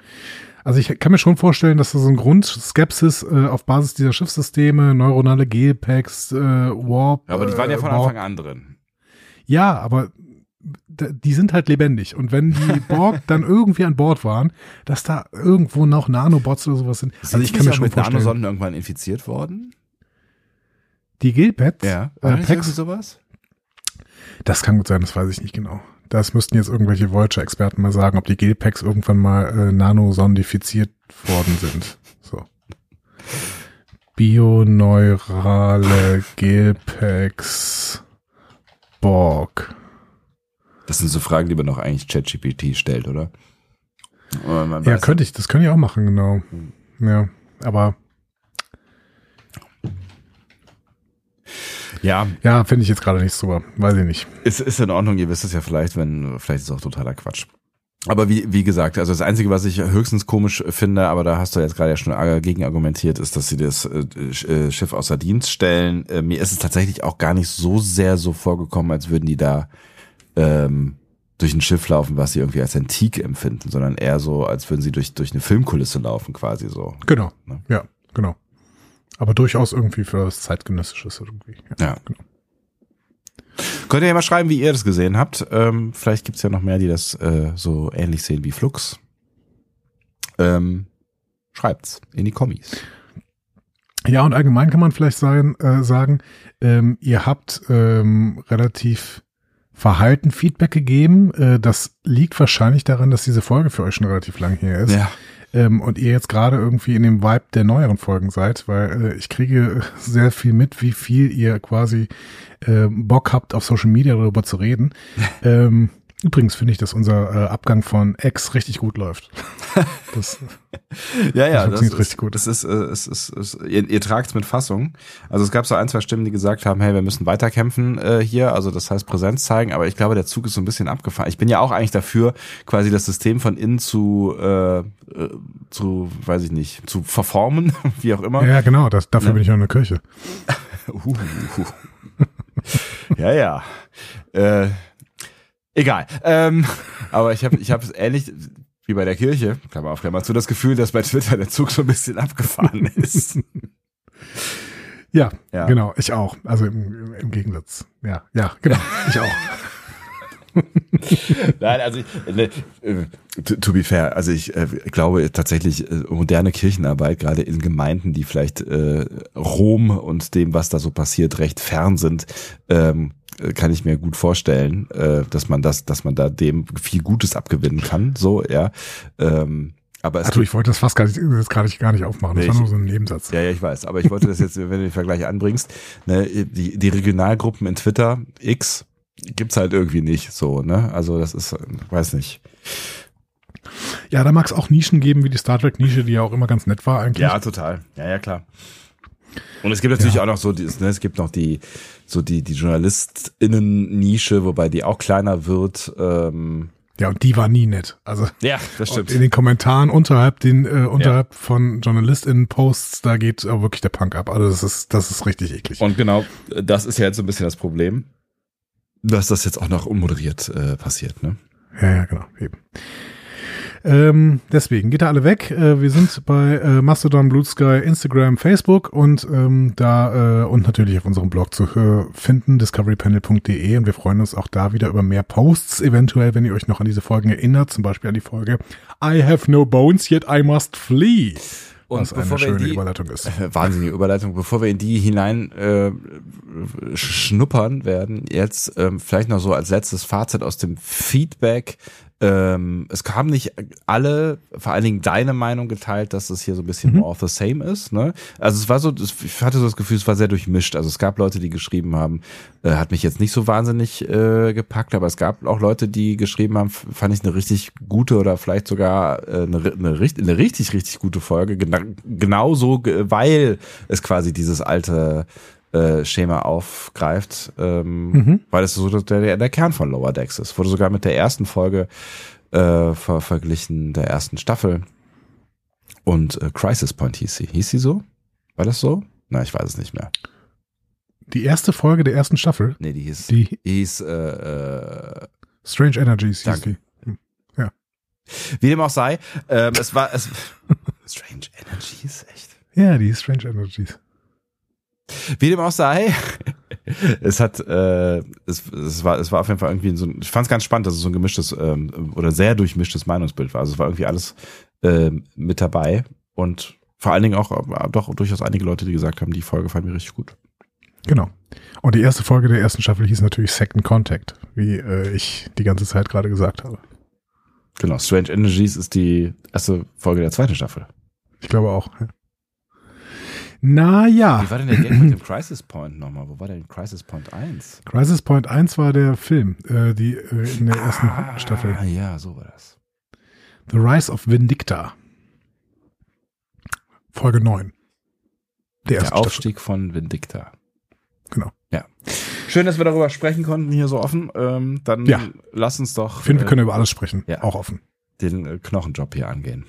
Also ich kann mir schon vorstellen, dass da so ein Grundskepsis äh, auf Basis dieser Schiffssysteme, neuronale Gelpacks, äh, Warp. Ja, aber die waren ja äh, von Borg- Anfang an drin. Ja, aber die sind halt lebendig. Und wenn die Borg dann irgendwie an Bord waren, dass da irgendwo noch Nanobots oder sowas sind. Also ich kann mir schon mit vorstellen. Nanosonden irgendwann infiziert worden? Die Gilpads? Ja. Äh, Packs? sowas? Das kann gut sein, das weiß ich nicht genau. Das müssten jetzt irgendwelche Voyager-Experten mal sagen, ob die Gelpacks irgendwann mal äh, nanosondifiziert worden sind. So. Bioneurale Gelpacks Borg. Das sind so Fragen, die man doch eigentlich ChatGPT stellt, oder? Ja, könnte ich, das könnte ich auch machen, genau. Ja, aber Ja, ja, finde ich jetzt gerade nicht so, weiß ich nicht. ist, ist in Ordnung, ihr wisst es ja vielleicht, wenn, vielleicht ist es auch totaler Quatsch. Aber wie, wie gesagt, also das Einzige, was ich höchstens komisch finde, aber da hast du jetzt gerade ja schon gegen argumentiert, ist, dass sie das äh, äh, Schiff außer Dienst stellen. Äh, mir ist es tatsächlich auch gar nicht so sehr so vorgekommen, als würden die da ähm, durch ein Schiff laufen, was sie irgendwie als antik empfinden, sondern eher so, als würden sie durch, durch eine Filmkulisse laufen, quasi so. Genau. Ne? Ja, genau. Aber durchaus irgendwie für was zeitgenössisches irgendwie. Ja. genau. Könnt ihr ja mal schreiben, wie ihr das gesehen habt. Ähm, vielleicht gibt's ja noch mehr, die das äh, so ähnlich sehen wie Flux. Ähm, schreibt's in die Kommis. Ja, und allgemein kann man vielleicht sagen, äh, sagen ähm, ihr habt ähm, relativ verhalten Feedback gegeben. Äh, das liegt wahrscheinlich daran, dass diese Folge für euch schon relativ lang her ist. Ja. Ähm, und ihr jetzt gerade irgendwie in dem Vibe der neueren Folgen seid, weil äh, ich kriege sehr viel mit, wie viel ihr quasi äh, Bock habt, auf Social Media darüber zu reden. ähm, übrigens finde ich, dass unser äh, Abgang von X richtig gut läuft. das, Ja, ja, Das das, ist, richtig gut. Das ist, äh, es ist, es, ihr, ihr tragt's mit Fassung. Also es gab so ein, zwei Stimmen, die gesagt haben, hey, wir müssen weiterkämpfen äh, hier, also das heißt Präsenz zeigen, aber ich glaube, der Zug ist so ein bisschen abgefahren. Ich bin ja auch eigentlich dafür, quasi das System von innen zu, äh, äh, zu, weiß ich nicht, zu verformen, wie auch immer. ja, genau, das, dafür Ne? bin ich auch in der Kirche. Uh. ja, ja. Äh, egal. Ähm, aber ich habe ich hab ähnlich wie bei der Kirche, Klammer auf Klammer zu, das Gefühl, dass bei Twitter der Zug so ein bisschen abgefahren ist. Ja, Ja. genau, ich auch. Also im, im, Gegensatz. Ja, ja, genau, ich auch. Nein, also ich, ne, äh, to, be fair, also ich äh, glaube tatsächlich äh, moderne Kirchenarbeit, gerade in Gemeinden, die vielleicht äh, Rom und dem, was da so passiert, recht fern sind, ähm, äh, kann ich mir gut vorstellen, äh, dass man das, dass man da dem viel Gutes abgewinnen kann. So, ja. Ähm, aber es Also ich wollte das fast gar nicht, das gar nicht, gar nicht aufmachen. Das Nee, war nur so ein Nebensatz. Ja, ja, ich weiß. Aber ich wollte das jetzt, wenn du den Vergleich anbringst, ne, die, die Regionalgruppen in Twitter, X, gibt's halt irgendwie nicht so, ne? Also das ist, weiß nicht. Ja, da mag es auch Nischen geben, wie die Star Trek Nische, die ja auch immer ganz nett war eigentlich. Ja, total. Ja, ja, klar. Und es gibt natürlich Ja. auch noch so, dieses, ne, es gibt noch die, so die, die JournalistInnen-Nische, wobei die auch kleiner wird. Ähm, Ja, und die war nie nett. Also ja, das und in den Kommentaren unterhalb den äh, unterhalb von JournalistInnen-Posts, da geht äh, wirklich der Punk ab. Also das ist das ist richtig eklig. Und genau, das ist ja jetzt so ein bisschen das Problem, dass das jetzt auch noch unmoderiert äh, passiert, ne? Ja, ja, genau. Eben. Ähm, deswegen geht da alle weg. Äh, wir sind bei äh, Mastodon, Blue Sky, Instagram, Facebook und ähm, da äh, und natürlich auf unserem Blog zu äh, finden, discoverypanel.de und wir freuen uns auch da wieder über mehr Posts, eventuell, wenn ihr euch noch an diese Folgen erinnert, zum Beispiel an die Folge I have no bones, yet I must flee. Und was eine bevor wir schöne die- Überleitung ist. Äh, Wahnsinnige Überleitung. Bevor wir in die hinein äh, schnuppern werden, jetzt ähm, vielleicht noch so als letztes Fazit aus dem Feedback. Ähm, es haben nicht alle, vor allen Dingen deine Meinung geteilt, dass es hier so ein bisschen Mhm. more of the same ist. Ne? Also es war so, ich hatte so das Gefühl, es war sehr durchmischt. Also es gab Leute, die geschrieben haben, äh, hat mich jetzt nicht so wahnsinnig äh, gepackt, aber es gab auch Leute, die geschrieben haben, fand ich eine richtig gute oder vielleicht sogar äh, eine, eine, richt- eine richtig, richtig gute Folge. Gena genauso, ge- weil es quasi dieses alte äh, Schema aufgreift, ähm, Mhm. weil es so der, der, Kern von Lower Decks ist. Wurde sogar mit der ersten Folge äh, ver verglichen, der ersten Staffel. Und äh, Crisis Point hieß sie. Hieß sie so? War das so? Na, ich weiß es nicht mehr. Die erste Folge der ersten Staffel, Nee, die hieß, die hieß äh, äh, Strange Energies hieß Danke. die. wie dem auch sei, ähm, es war es Strange Energies, echt. Ja, die Strange Energies. Wie dem auch sei, es hat, äh, es, es war, es war auf jeden Fall irgendwie so, ein, ich fand es ganz spannend, dass es so ein gemischtes ähm, oder sehr durchmischtes Meinungsbild war. Also es war irgendwie alles ähm, mit dabei und vor allen Dingen auch äh, doch durchaus einige Leute, die gesagt haben, die Folge fand mir richtig gut. Genau. Und die erste Folge der ersten Staffel hieß natürlich Second Contact, wie äh, ich die ganze Zeit gerade gesagt habe. Genau, Strange Energies ist die erste Folge der zweiten Staffel. Ich glaube auch. Ja. Naja, Wie war denn der Gag mit dem Crisis Point nochmal? Wo war denn Crisis Point 1? Crisis Point 1 war der Film, äh, die äh, in der ersten Staffel. Ah, ja, so war das. The Rise of Vindicta. Folge 9. Der Der ersten Staffel. Aufstieg von Vindicta. Genau. Ja. Schön, dass wir darüber sprechen konnten, hier so offen. Ähm, dann Ja. lass uns doch Ich finde, wir äh, können über alles sprechen. ja. Auch offen. den äh, Knochenjob hier angehen.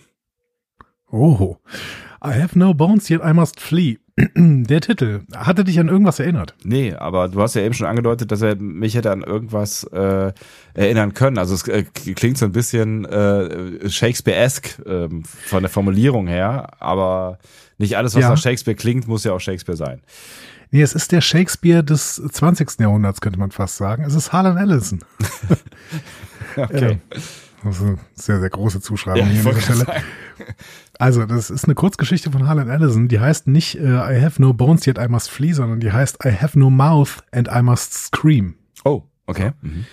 Oho. I have no bones, yet I must flee. Der Titel. Hatte dich an irgendwas erinnert? Nee, aber du hast ja eben schon angedeutet, dass er mich hätte an irgendwas äh, erinnern können. Also es äh, klingt so ein bisschen äh, Shakespeare-esque ähm, von der Formulierung her, aber nicht alles, was Ja. nach Shakespeare klingt, muss ja auch Shakespeare sein. Nee, es ist der Shakespeare des 20. Jahrhunderts, könnte man fast sagen. Es ist Harlan Ellison. Okay. Das ist eine sehr, sehr große Zuschreibung Ja, hier an dieser Stelle. sagen. Also, das ist eine Kurzgeschichte von Harlan Ellison. Die heißt nicht äh, I have no bones, yet I must flee, sondern die heißt I have no mouth and I must scream. Oh, okay. Mhm.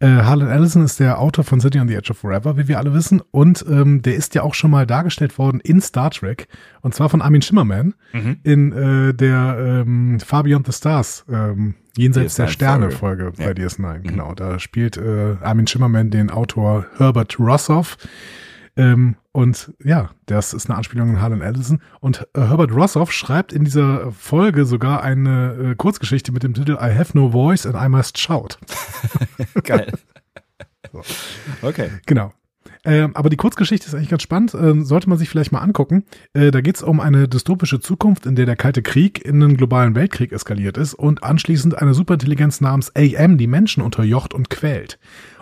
Äh, Harlan Ellison ist der Autor von City on the Edge of Forever, wie wir alle wissen. Und ähm, der ist ja auch schon mal dargestellt worden in Star Trek. Und zwar von Armin Schimmerman Mhm. in äh, der ähm, Far Beyond the Stars, ähm, Jenseits der DS9 Sterne-Folge Ja. bei DS9. Genau, da spielt äh, Armin Schimmerman den Autor Herbert Rossoff. Ähm, und ja, das ist eine Anspielung an Harlan Ellison. Und äh, Herbert Rossoff schreibt in dieser Folge sogar eine äh, Kurzgeschichte mit dem Titel I have no voice and I must shout. Geil. Okay. Genau. Ähm, aber die Kurzgeschichte ist eigentlich ganz spannend, ähm, sollte man sich vielleicht mal angucken. Äh, da geht es um eine dystopische Zukunft, in der der Kalte Krieg in einen globalen Weltkrieg eskaliert ist und anschließend eine Superintelligenz namens AM die Menschen unterjocht und quält.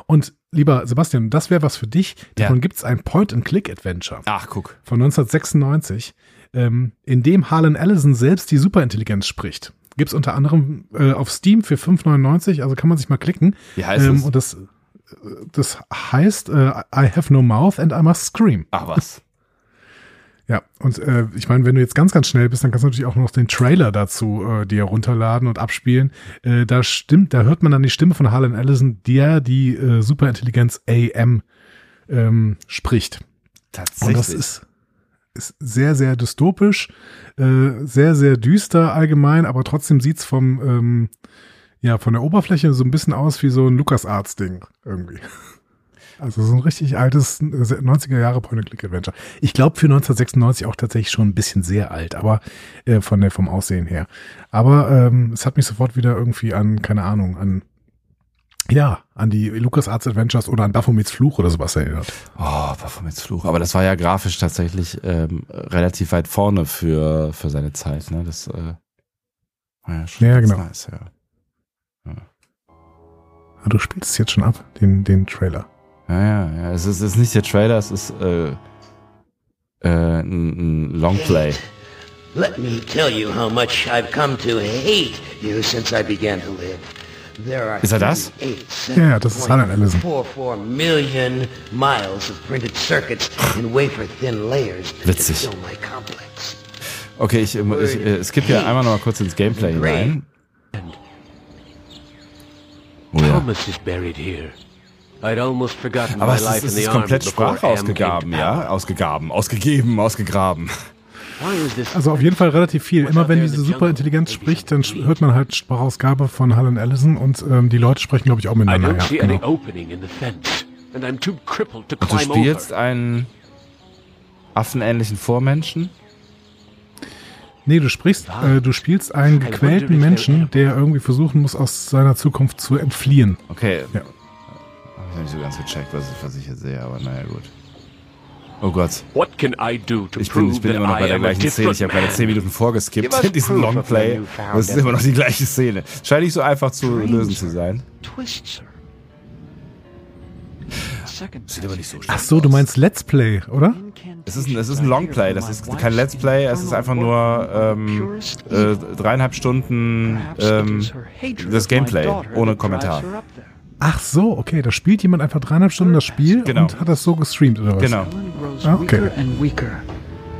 Und lieber Sebastian, das wäre was für dich. Ja. Davon gibt's ein Point-and-Click-Adventure Ach, guck. von 1996, ähm, in dem Harlan Ellison selbst die Superintelligenz spricht. Gibt's unter anderem äh, auf Steam für 5,99, also kann man sich mal klicken. Wie heißt Ähm, es? und das das heißt äh, I have no mouth and I must scream. Ach was. Ja, und äh, ich meine, wenn du jetzt ganz, ganz schnell bist, dann kannst du natürlich auch noch den Trailer dazu äh, dir runterladen und abspielen. Äh, da stimmt, da hört man dann die Stimme von Harlan Ellison, der die äh, Superintelligenz AM ähm, spricht. Tatsächlich. Und das ist, ist sehr, sehr dystopisch, äh, sehr, sehr düster allgemein, aber trotzdem sieht's vom, ähm, ja, von der Oberfläche so ein bisschen aus wie so ein LucasArts-Ding irgendwie. Also so ein richtig altes 90er Jahre Point-and-Click-Adventure. Ich glaube für 1996 auch tatsächlich schon ein bisschen sehr alt, aber äh, von der vom Aussehen her. Aber ähm, es hat mich sofort wieder irgendwie an, keine Ahnung, an ja, an die LucasArts Adventures oder an Baphomets Fluch oder sowas erinnert. Oh, Baphomets Fluch. Aber das war ja grafisch tatsächlich ähm, relativ weit vorne für, für seine Zeit. Ne? Das äh, war ja schon Ja, genau. nice, ja. Ah, du spielst es jetzt schon ab, den, den Trailer. Ja, ja, ja. Es ist, es ist nicht der Trailer, es ist äh, äh, ein, ein Longplay. Let me tell you how much I've come to hate you since I began to live. There are Ist er das? 38 Ja, ja, das ist Harlan Ellison. 44 million miles of printed circuits in wafer-thin layers Witzig. to fill my complex. Okay, ich, ich äh, skippe hier einmal noch mal kurz ins Gameplay hinein. Oh ja. Thomas is buried here. Aber es ist, es ist komplett Sprache ja? power. Ausgegaben, ausgegeben, ausgegraben. Also auf jeden Fall relativ viel. Immer wenn diese Superintelligenz spricht, dann hört man halt Sprachausgabe von Harlan Ellison und ähm, die Leute sprechen, glaube ich, auch miteinander. Ja, genau. Und du spielst einen affenähnlichen Vormenschen? Nee, du sprichst, äh, du spielst einen gequälten Menschen, der irgendwie versuchen muss, aus seiner Zukunft zu entfliehen. Okay. Ja. Hab ich nicht so ganz gecheckt, was, was ich jetzt sehe, aber naja, gut. Oh Gott. What can I do to Ich bin, ich bin immer noch bei der gleichen Szene. Ich habe gerade 10 man? Minuten vorgeskippt in diesem Longplay. newfound Das ist immer noch die gleiche Szene. Scheint nicht so einfach zu lösen zu sein. Sieht aber nicht so Ach so, du meinst Let's Play, oder? Es ist ein, es ist ein Longplay, das ist kein Let's Play, es ist einfach nur ähm, äh, dreieinhalb Stunden ähm, das Gameplay ohne Kommentar. Ach so, okay, da spielt jemand einfach dreieinhalb Stunden das Spiel Genau. und hat das so gestreamt oder was? Genau. Ah, okay. weaker and weaker.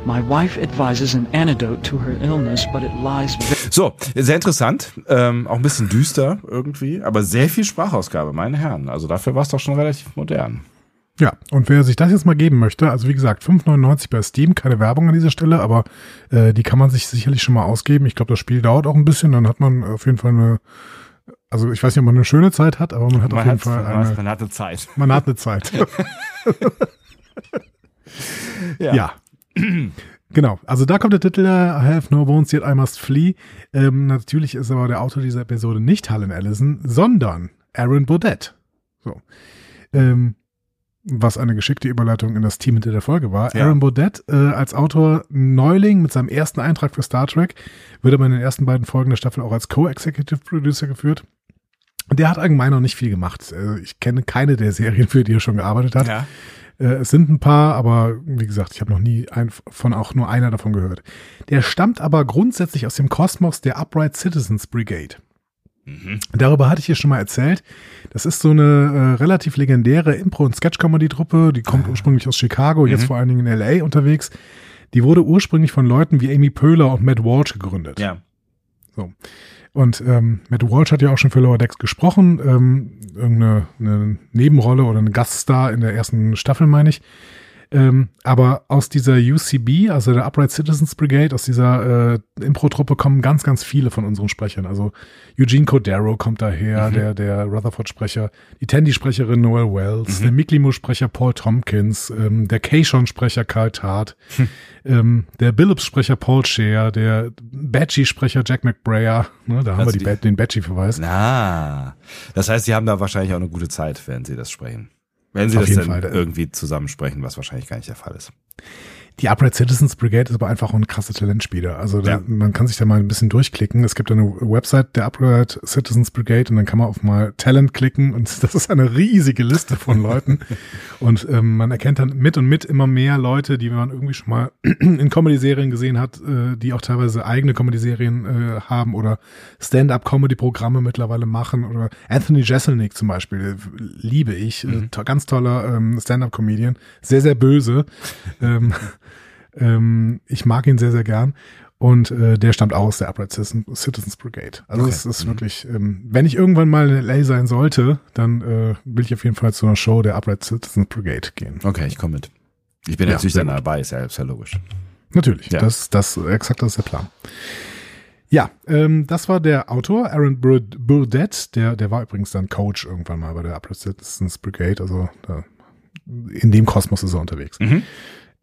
My wife advises an antidote to her illness, but it lies very So, sehr interessant, ähm, auch ein bisschen düster irgendwie, aber sehr viel Sprachausgabe, meine Herren. Also dafür war es doch schon relativ modern. Ja, und wer sich das jetzt mal geben möchte, also wie gesagt, 5,99 bei Steam, keine Werbung an dieser Stelle, aber äh, die kann man sich sicherlich schon mal ausgeben. Ich glaube, das Spiel dauert auch ein bisschen, dann hat man auf jeden Fall eine, also ich weiß nicht, ob man eine schöne Zeit hat, aber man hat auf Man jeden hat, Fall eine, man hatte Zeit. man hat eine Zeit. ja. Genau, also da kommt der Titel I have no bones yet I must flee. Ähm, natürlich ist aber der Autor dieser Episode nicht Harlan Ellison, sondern Aaron Burdett. So. Ähm, was eine geschickte Überleitung in das Team hinter der Folge war. Ja. Aaron Burdett äh, als Autor Neuling mit seinem ersten Eintrag für Star Trek wird aber in den ersten beiden Folgen der Staffel auch als Co-Executive Producer geführt. Und Der hat allgemein noch nicht viel gemacht. Äh, Ich kenne keine der Serien, für die er schon gearbeitet hat. Ja. Äh, es sind ein paar, aber wie gesagt, ich habe noch nie ein, von auch nur einer davon gehört. Der stammt aber grundsätzlich aus dem Kosmos der Upright Citizens Brigade. Darüber hatte ich hier schon mal erzählt. Das ist so eine äh, relativ legendäre Impro- und Sketch-Comedy-Truppe. Die kommt ursprünglich aus Chicago, jetzt vor allen Dingen in LA unterwegs. Die wurde ursprünglich von Leuten wie Amy Poehler und Matt Walsh gegründet. Ja. So. Und ähm, Matt Walsh hat ja auch schon für Lower Decks gesprochen. Ähm, irgendeine eine Nebenrolle oder eine Gaststar in der ersten Staffel, meine ich. Ähm, aber aus dieser UCB, also der Upright Citizens Brigade, aus dieser äh, Impro-Truppe kommen ganz, ganz viele von unseren Sprechern. Also Eugene Codero kommt daher, der, der Rutherford-Sprecher, die Tandy-Sprecherin Noel Wells, der Miklimo-Sprecher Paul Tompkins, ähm, der Kayshon-Sprecher Carl Tart, ähm, der Billups-Sprecher Paul Scheer, der Badgie-Sprecher Jack McBrayer, ne, da haben Also wir die, die- den Badgie-Verweis. Na, das heißt, Sie haben da wahrscheinlich auch eine gute Zeit, während Sie das sprechen. Wenn Sie Auf das dann Fall. irgendwie zusammensprechen, was wahrscheinlich gar nicht der Fall ist. Die Upright Citizens Brigade ist aber einfach auch ein krasser Talentspieler. Also da, Ja. man kann sich da mal ein bisschen durchklicken. Es gibt eine Website der Upright Citizens Brigade und dann kann man auf mal Talent klicken und das ist eine riesige Liste von Leuten. und ähm, man erkennt dann mit und mit immer mehr Leute, die man irgendwie schon mal in Comedy-Serien gesehen hat, äh, die auch teilweise eigene Comedy-Serien äh, haben oder Stand-up-Comedy-Programme mittlerweile machen oder Anthony Jeselnik zum Beispiel, liebe ich, äh, to ganz toller ähm, Stand-up-Comedian, sehr, sehr böse. ähm, ähm, ich mag ihn sehr, sehr gern. Und äh, der stammt auch aus der Upright Citizen- Citizens Brigade. Also es ist wirklich, ähm, wenn ich irgendwann mal in LA sein sollte, dann äh, will ich auf jeden Fall zu einer Show der Upright Citizens Brigade gehen. Okay, ich komme mit. Ich bin Ja, natürlich dann dabei, ist ja, ist ja logisch. Natürlich, Ja. das, das, exakt das ist der Plan. Ja, ähm, das war der Autor, Aaron Bur- Burdett, der, der war übrigens dann Coach irgendwann mal bei der Upright Citizens Brigade, also da, in dem Kosmos ist er unterwegs. Mhm.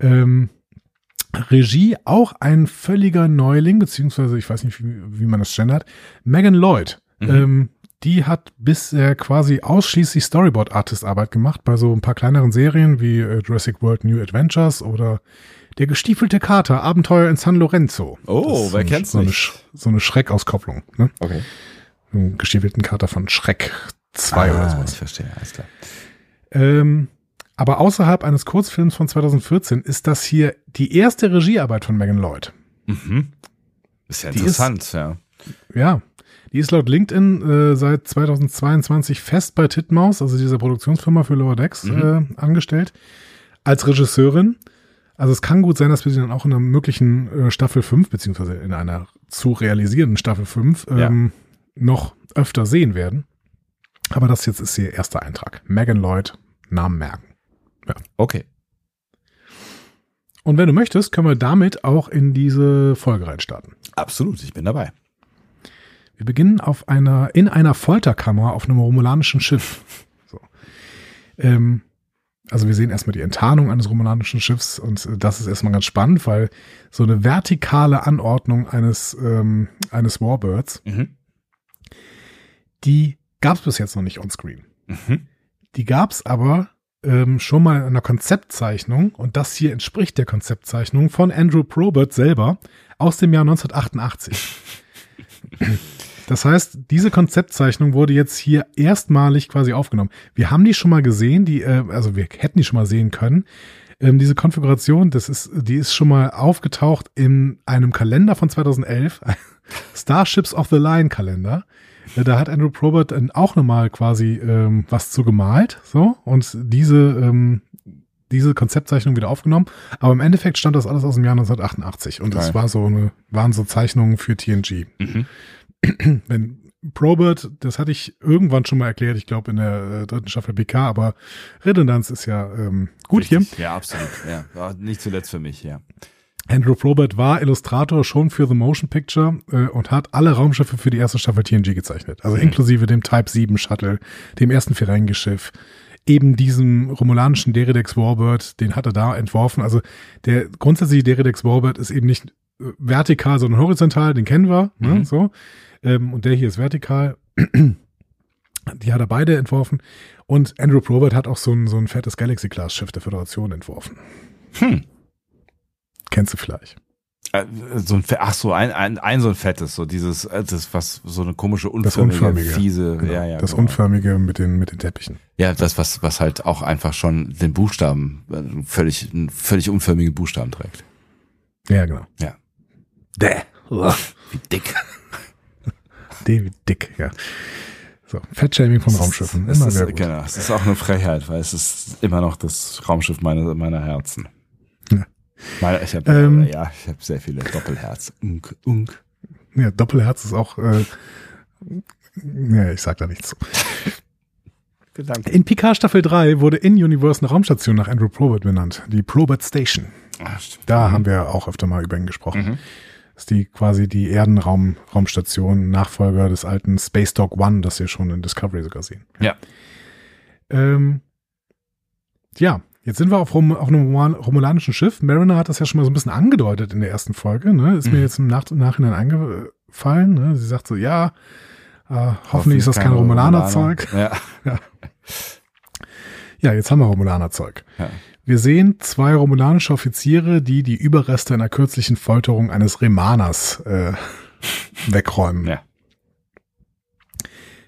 Ähm, Regie auch ein völliger Neuling, beziehungsweise ich weiß nicht, wie, wie man das gendert. Megan Lloyd, ähm, die hat bisher quasi ausschließlich Storyboard-Artist-Arbeit gemacht bei so ein paar kleineren Serien wie äh, Jurassic World New Adventures oder Der gestiefelte Kater, Abenteuer in San Lorenzo. Oh, wer so kennt's so eine, nicht? So eine Schreckauskopplung. Ne? Okay. Einen gestiefelten Kater von Schreck 2 oder ah, sowas. Ich verstehe, alles klar. Ähm, aber außerhalb eines Kurzfilms von 2014 ist das hier die erste Regiearbeit von Megan Lloyd. Mhm. Ist ja Die interessant, ja. Ja, die ist laut LinkedIn äh, seit 2022 fest bei Titmaus, also dieser Produktionsfirma für Lower Decks, äh, angestellt, als Regisseurin. Also es kann gut sein, dass wir sie dann auch in einer möglichen äh, Staffel 5, beziehungsweise in einer zu realisierenden Staffel 5 ähm, noch öfter sehen werden. Aber das jetzt ist ihr erster Eintrag. Megan Lloyd, Namen merken. Okay. Und wenn du möchtest, können wir damit auch in diese Folge reinstarten. Absolut, ich bin dabei. Wir beginnen auf einer, in einer Folterkammer auf einem romulanischen Schiff. So. Ähm, also wir sehen erstmal die Enttarnung eines romulanischen Schiffs und das ist erstmal ganz spannend, weil so eine vertikale Anordnung eines, ähm, eines Warbirds, Mhm. die gab es bis jetzt noch nicht on screen. Mhm. Die gab es aber ähm, schon mal in einer Konzeptzeichnung und das hier entspricht der Konzeptzeichnung von Andrew Probert selber aus dem Jahr 1988. Das heißt, diese Konzeptzeichnung wurde jetzt hier erstmalig quasi aufgenommen. Wir haben die schon mal gesehen, die, äh, also wir hätten die schon mal sehen können. Ähm, diese Konfiguration, das ist, die ist schon mal aufgetaucht in einem Kalender von 2011, Starships of the Line Kalender. Äh, Da hat Andrew Probert dann auch nochmal quasi ähm, was zu gemalt, so und diese ähm, diese Konzeptzeichnung wieder aufgenommen. Aber im Endeffekt stand das alles aus dem Jahr 1988 und es war so eine waren so Zeichnungen für TNG. Mhm. Wenn Probert, das hatte ich irgendwann schon mal erklärt, ich glaube in der äh, dritten Staffel BK, aber Redundanz ist ja ähm, gut hier. Richtig. Ja, absolut. Ja, nicht zuletzt für mich, ja. Andrew Probert war Illustrator schon für The Motion Picture äh, und hat alle Raumschiffe für die erste Staffel TNG gezeichnet. Also inklusive dem Type 7 Shuttle, dem ersten Ferengi-Schiff, eben diesem romulanischen Deridex Warbird, den hat er da entworfen. Also der grundsätzliche Deridex Warbird ist eben nicht äh, vertikal, sondern horizontal, den kennen wir, ne, Mhm. so. Ähm, und der hier ist vertikal. Die hat er beide entworfen. Und Andrew Probert hat auch so ein, so ein fettes Galaxy-Class-Schiff der Föderation entworfen. Hm. Kennst du vielleicht? Äh, So ein, ach so, ein, ein, ein so ein fettes, so dieses, äh, das was, so eine komische, Das unförmige, Unförmige. fiese, Genau, ja, ja. das genau. Unförmige mit den, mit den Teppichen. Ja, das, was, was halt auch einfach schon den Buchstaben, äh, völlig, einen völlig unförmigen Buchstaben trägt. Ja, genau. Ja. Däh. Wie dick. David Dick, ja. So, Fettshaming von Raumschiffen. Immer ist, sehr gut. genau, es ist auch eine Frechheit, weil es ist immer noch das Raumschiff meiner, meiner Herzen. Ja. Meine, ich habe Ähm. ja, ich habe sehr viele Doppelherz. Unk, unk. Ja, Doppelherz ist auch, äh, ja, ich sag da nichts zu. Gedanke. In Picard Staffel 3 wurde in Universe eine Raumstation nach Andrew Probert benannt. Die Probert Station. Ah, stimmt. Da haben wir auch öfter mal über ihn gesprochen. Mhm. Das ist die quasi die Erdenraum Raumstation, Nachfolger des alten Space Dog One, das wir schon in Discovery sogar sehen. Ja. Ähm, ja, jetzt sind wir auf, Rom, auf einem romulanischen Schiff. Mariner hat das ja schon mal so ein bisschen angedeutet in der ersten Folge. Ne? Ist mir Mhm. jetzt im Nach Nachhinein eingefallen. Ne? Sie sagt so, ja, äh, hoffentlich ist das kein Romulaner-Zeug. Ja. Ja, jetzt haben wir Romulaner-Zeug. Ja. Wir sehen zwei romulanische Offiziere, die die Überreste einer kürzlichen Folterung eines Remaners äh, wegräumen. Ja.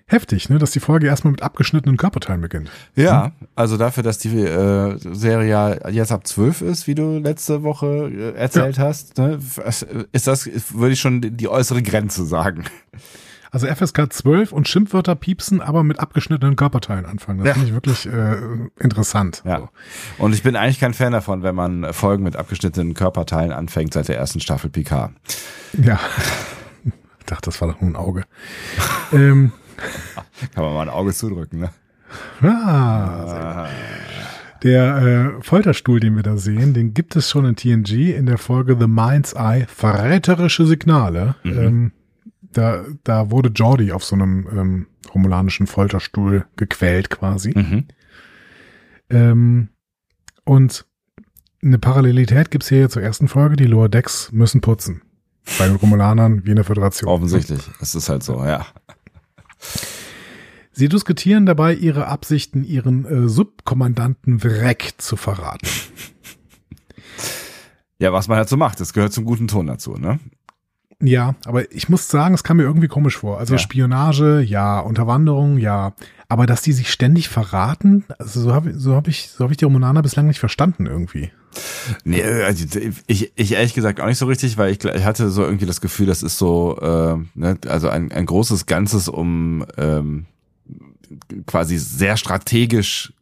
Heftig, ne, dass die Folge erstmal mit abgeschnittenen Körperteilen beginnt. Ja, also dafür, dass die äh, Serie ja jetzt ab 12 ist, wie du letzte Woche äh, erzählt hast, ne, ist das, würde ich schon die äußere Grenze sagen. Also FSK 12 und Schimpfwörter piepsen, aber mit abgeschnittenen Körperteilen anfangen. Das Ja. finde ich wirklich äh, interessant. Ja. So. Und ich bin eigentlich kein Fan davon, wenn man Folgen mit abgeschnittenen Körperteilen anfängt seit der ersten Staffel Picard. Ja. Ich dachte, das war doch nur ein Auge. ähm, Kann man mal ein Auge zudrücken, ne? ah. Der äh, Folterstuhl, den wir da sehen, den gibt es schon in TNG in der Folge The Mind's Eye, verräterische Signale. Ähm, da, da wurde Jordi auf so einem ähm, romulanischen Folterstuhl gequält quasi. Mhm. Ähm, und eine Parallelität gibt's hier zur ersten Folge. Die Lower Decks müssen putzen. Bei den Romulanern wie in der Föderation. Offensichtlich. Es ist halt so, ja. Sie diskutieren dabei ihre Absichten, ihren äh, Subkommandanten Wreck zu verraten. Ja, was man halt so macht, das gehört zum guten Ton dazu, ne? Ja, aber ich muss sagen, es kam mir irgendwie komisch vor. Also Ja. Spionage, ja, Unterwanderung, ja. Aber dass die sich ständig verraten, also so habe so hab ich, so hab ich die Romulaner bislang nicht verstanden irgendwie. Nee, also ich, ich ehrlich gesagt auch nicht so richtig, weil ich, ich hatte so irgendwie das Gefühl, das ist so, äh, ne, also ein, ein großes Ganzes, um ähm, quasi sehr strategisch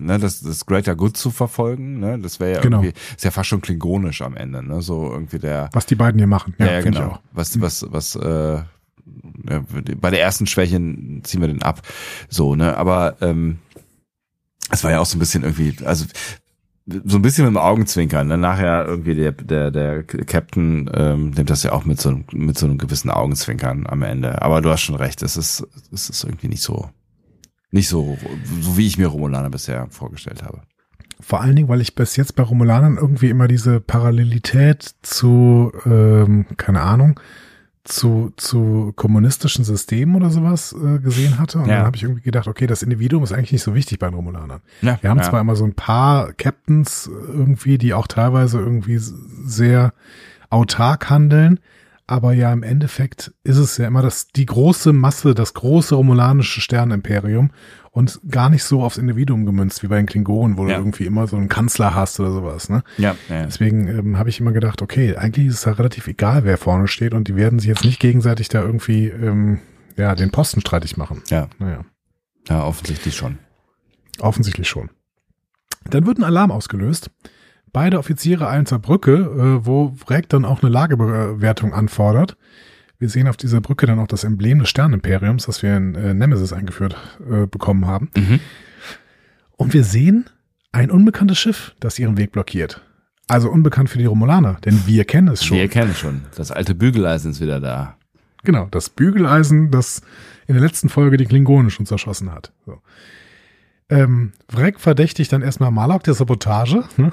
ne, das, das Greater Good zu verfolgen. Ne? Das wäre ja Genau. irgendwie, ist ja fast schon klingonisch am Ende, ne? So irgendwie der Was die beiden hier machen. Ja, ja, genau. Was, was, was, äh, ja, bei der ersten Schwäche ziehen wir den ab. So, ne? Aber ähm, es war ja auch so ein bisschen irgendwie, also so ein bisschen mit dem Augenzwinkern. Ne? Nachher irgendwie der, der, der Captain ähm, nimmt das ja auch mit so, einem- mit so einem gewissen Augenzwinkern am Ende. Aber du hast schon recht, es ist, es ist irgendwie nicht so, nicht so, so wie ich mir Romulaner bisher vorgestellt habe. Vor allen Dingen, weil ich bis jetzt bei Romulanern irgendwie immer diese Parallelität zu, ähm, keine Ahnung, zu, zu kommunistischen Systemen oder sowas äh, gesehen hatte. Und Ja. dann habe ich irgendwie gedacht, okay, das Individuum ist eigentlich nicht so wichtig bei den Romulanern. Ja, Wir haben ja. zwar immer so ein paar Captains irgendwie, die auch teilweise irgendwie sehr autark handeln, aber ja im Endeffekt ist es ja immer das, die große Masse, das große romulanische Sternenimperium und gar nicht so aufs Individuum gemünzt wie bei den Klingonen, wo Ja. du irgendwie immer so einen Kanzler hast oder sowas. Ne? Ja, ja. Deswegen ähm, habe ich immer gedacht, okay, eigentlich ist es ja relativ egal, wer vorne steht und die werden sich jetzt nicht gegenseitig da irgendwie ähm, ja den Posten streitig machen. ja, Naja. ja, offensichtlich schon. Offensichtlich schon. Dann wird ein Alarm ausgelöst. Beide Offiziere eilen zur Brücke, äh, wo Wreck dann auch eine Lagebewertung anfordert. Wir sehen auf dieser Brücke dann auch das Emblem des Sternenimperiums, das wir in äh, Nemesis eingeführt äh, bekommen haben. Mhm. Und wir sehen ein unbekanntes Schiff, das ihren Weg blockiert. Also unbekannt für die Romulaner, denn wir kennen es schon. Wir kennen schon. Das alte Bügeleisen ist wieder da. Genau, das Bügeleisen, das in der letzten Folge die Klingonen schon zerschossen hat. So. Ähm, Vrek verdächtigt dann erstmal Malok der Sabotage ne?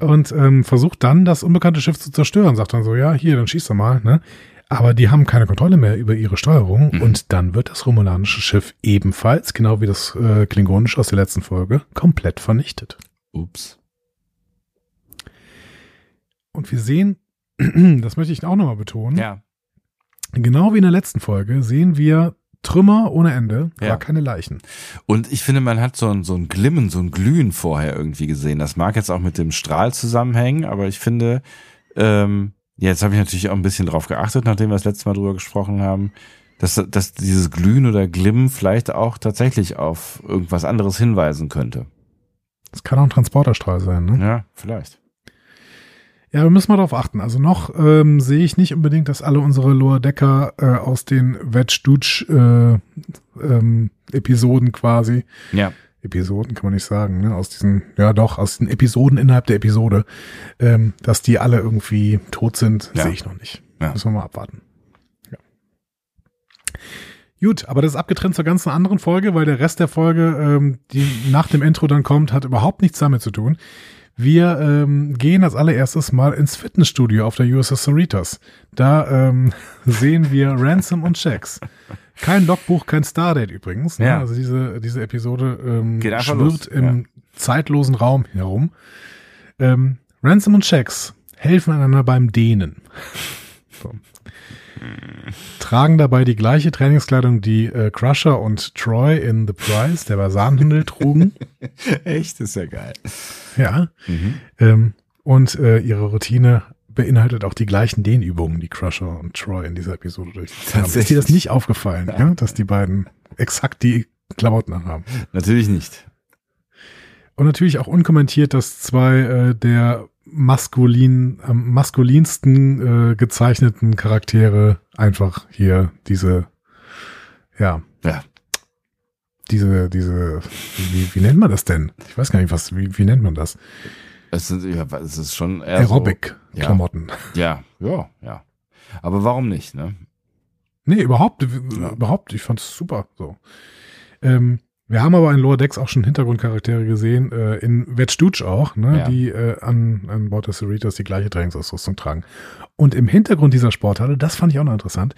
Und ähm, versucht dann, das unbekannte Schiff zu zerstören. Sagt dann so, ja, hier, dann schießt er mal. Ne? Aber die haben keine Kontrolle mehr über ihre Steuerung und dann wird das romulanische Schiff ebenfalls, genau wie das äh, klingonische aus der letzten Folge, komplett vernichtet. Ups. Und wir sehen, das möchte ich auch nochmal betonen, Ja. Genau wie in der letzten Folge sehen wir Trümmer ohne Ende, Ja. aber keine Leichen. Und ich finde, man hat so ein, so ein Glimmen, so ein Glühen vorher irgendwie gesehen. Das mag jetzt auch mit dem Strahl zusammenhängen, aber ich finde, ähm, jetzt habe ich natürlich auch ein bisschen drauf geachtet, nachdem wir das letzte Mal drüber gesprochen haben, dass, dass dieses Glühen oder Glimmen vielleicht auch tatsächlich auf irgendwas anderes hinweisen könnte. Das kann auch ein Transporterstrahl sein. Ne? Ja, vielleicht. Ja, wir müssen mal drauf achten. Also noch ähm, sehe ich nicht unbedingt, dass alle unsere Lower Decker äh, aus den Wedge Dutch äh, ähm, quasi, Ja. Episoden kann man nicht sagen, ne? aus diesen, ja doch, aus den Episoden innerhalb der Episode, ähm, dass die alle irgendwie tot sind, Ja. sehe ich noch nicht. Ja. Müssen wir mal abwarten. Ja. Gut, aber das ist abgetrennt zur ganzen anderen Folge, weil der Rest der Folge, ähm, die nach dem Intro dann kommt, hat überhaupt nichts damit zu tun. Wir ähm, gehen als allererstes mal ins Fitnessstudio auf der USS Cerritos. Da ähm, sehen wir Ransom und Shax. Kein Logbuch, kein Stardate übrigens. Ne? Ja. Also diese, diese Episode ähm, schwirrt los, im zeitlosen Raum herum. Ähm, Ransom und Shax helfen einander beim Dehnen. So. Tragen dabei die gleiche Trainingskleidung, die äh, Crusher und Troy in The Prize, der Basanhandel, trugen. Echt, ist ja geil. Ja. Ähm, und äh, ihre Routine beinhaltet auch die gleichen Dehnübungen, die Crusher und Troy in dieser Episode durchgeführt haben. Ist dir das nicht aufgefallen, ja. dass die beiden exakt die Klamotten anhaben? Natürlich nicht. Und natürlich auch unkommentiert, dass zwei äh, der maskulin, am maskulinsten äh, gezeichneten Charaktere einfach hier diese, ja, Ja. diese, diese, wie, wie nennt man das denn? Ich weiß gar nicht, was, wie, wie nennt man das? Es, sind, ja, es ist schon eher so- Aerobic-Klamotten. Ja, ja, ja. Aber warum nicht, ne? Nee, überhaupt, überhaupt, ich fand's super, so. Ähm, wir haben aber in Lower Decks auch schon Hintergrundcharaktere gesehen, äh, in Vetstuch auch, ne, Ja. die äh, an, an Bord des Cerritos die gleiche Trainingsausrüstung tragen. Und im Hintergrund dieser Sporthalle, das fand ich auch noch interessant,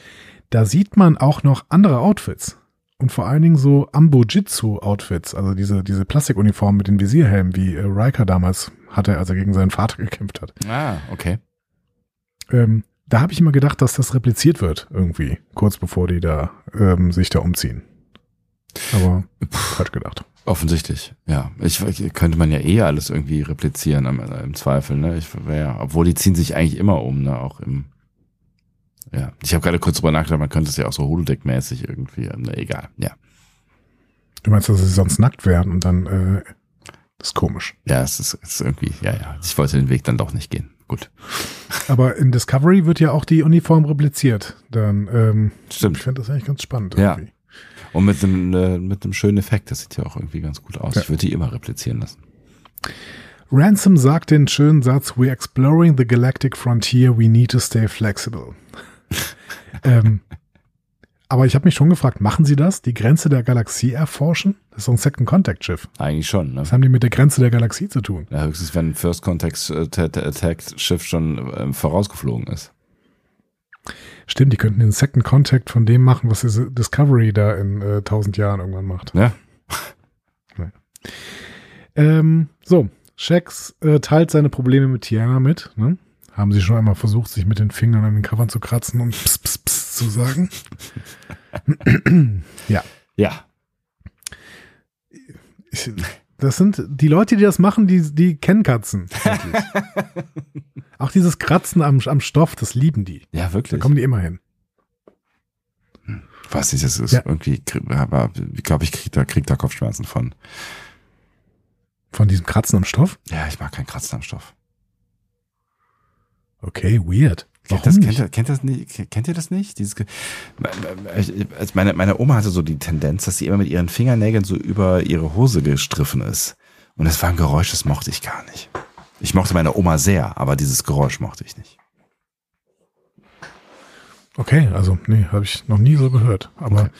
da sieht man auch noch andere Outfits. Und vor allen Dingen so Ambo-Jitsu-Outfits, also diese, diese Plastikuniform mit den Visierhelmen, wie äh, Riker damals hatte, als er gegen seinen Vater gekämpft hat. Ah, okay. Ähm, da habe ich immer gedacht, dass das repliziert wird, irgendwie, kurz bevor die da ähm, sich da umziehen. Aber falsch gedacht. Offensichtlich, ja. Ich, ich könnte man ja eh alles irgendwie replizieren im, im Zweifel, ne? Ich wär, obwohl die ziehen sich eigentlich immer um, ne? Auch im ja, ich habe gerade kurz drüber nachgedacht, man könnte es ja auch so Holodeck-mäßig irgendwie, ne, egal, ja. Du meinst, dass sie sonst nackt werden und dann äh, das ist komisch. Ja, es ist, es ist irgendwie, ja, ja. Ich wollte den Weg dann doch nicht gehen. Gut. Aber in Discovery wird ja auch die Uniform repliziert. Dann, ähm, Stimmt. ich finde das eigentlich ganz spannend. Ja. Und mit einem, äh, mit einem schönen Effekt, das sieht ja auch irgendwie ganz gut aus. Ja. Ich würde die immer replizieren lassen. Ransom sagt den schönen Satz, we're exploring the galactic frontier, we need to stay flexible. ähm, aber ich habe mich schon gefragt, machen sie das? Die Grenze der Galaxie erforschen? Das ist so ein Second Contact Schiff. Eigentlich schon, ne? Was haben die mit der Grenze der Galaxie zu tun? Ja, höchstens, wenn ein First Contact äh, Attack Schiff schon ähm, vorausgeflogen ist. Stimmt, die könnten den Second Contact von dem machen, was diese Discovery da in äh, 1000 Jahren irgendwann macht. Ja. Ähm, so, Shax äh, teilt seine Probleme mit Tiana mit. Ne? Haben sie schon einmal versucht, sich mit den Fingern an den Covern zu kratzen und pss, pss, pss zu sagen? ja. Ja. Ich, das sind die Leute, die das machen, die, die kennen Katzen. Auch dieses Kratzen am, am Stoff, das lieben die. Ja, Da wirklich. kommen die immer hin. Ich weiß nicht, das ist Ja. irgendwie, aber ich glaube, ich krieg da, krieg da Kopfschmerzen von. Von diesem Kratzen am Stoff? Ja, ich mag keinen Kratzen am Stoff. Okay, weird. Kennt das, kennt, ihr, kennt, das nicht, kennt ihr das nicht? Dieses, also meine, meine Oma hatte so die Tendenz, dass sie immer mit ihren Fingernägeln so über ihre Hose gestriffen ist. Und das war ein Geräusch, das mochte ich gar nicht. Ich mochte meine Oma sehr, aber dieses Geräusch mochte ich nicht. Okay, also nee, habe ich noch nie so gehört. Aber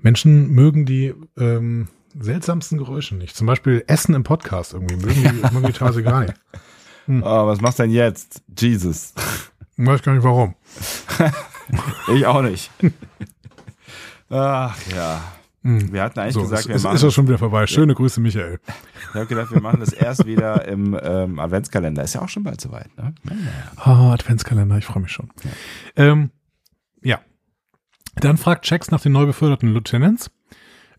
Menschen mögen die ähm, seltsamsten Geräusche nicht. Zum Beispiel Essen im Podcast irgendwie. Mögen die, mögen die teilweise gar nicht. Oh, was machst du denn jetzt? Jesus. Weiß gar nicht warum. Ich auch nicht. Ach ja. Wir hatten eigentlich So, gesagt, es, wir es machen ist ja schon wieder vorbei. Schöne Grüße, Michael. Ich habe gedacht, wir machen das erst wieder im ähm, Adventskalender. Ist ja auch schon bald soweit, ne? Ah, Adventskalender, ich freue mich schon. Ähm, ja. Dann fragt Jax nach den neu beförderten Lieutenants.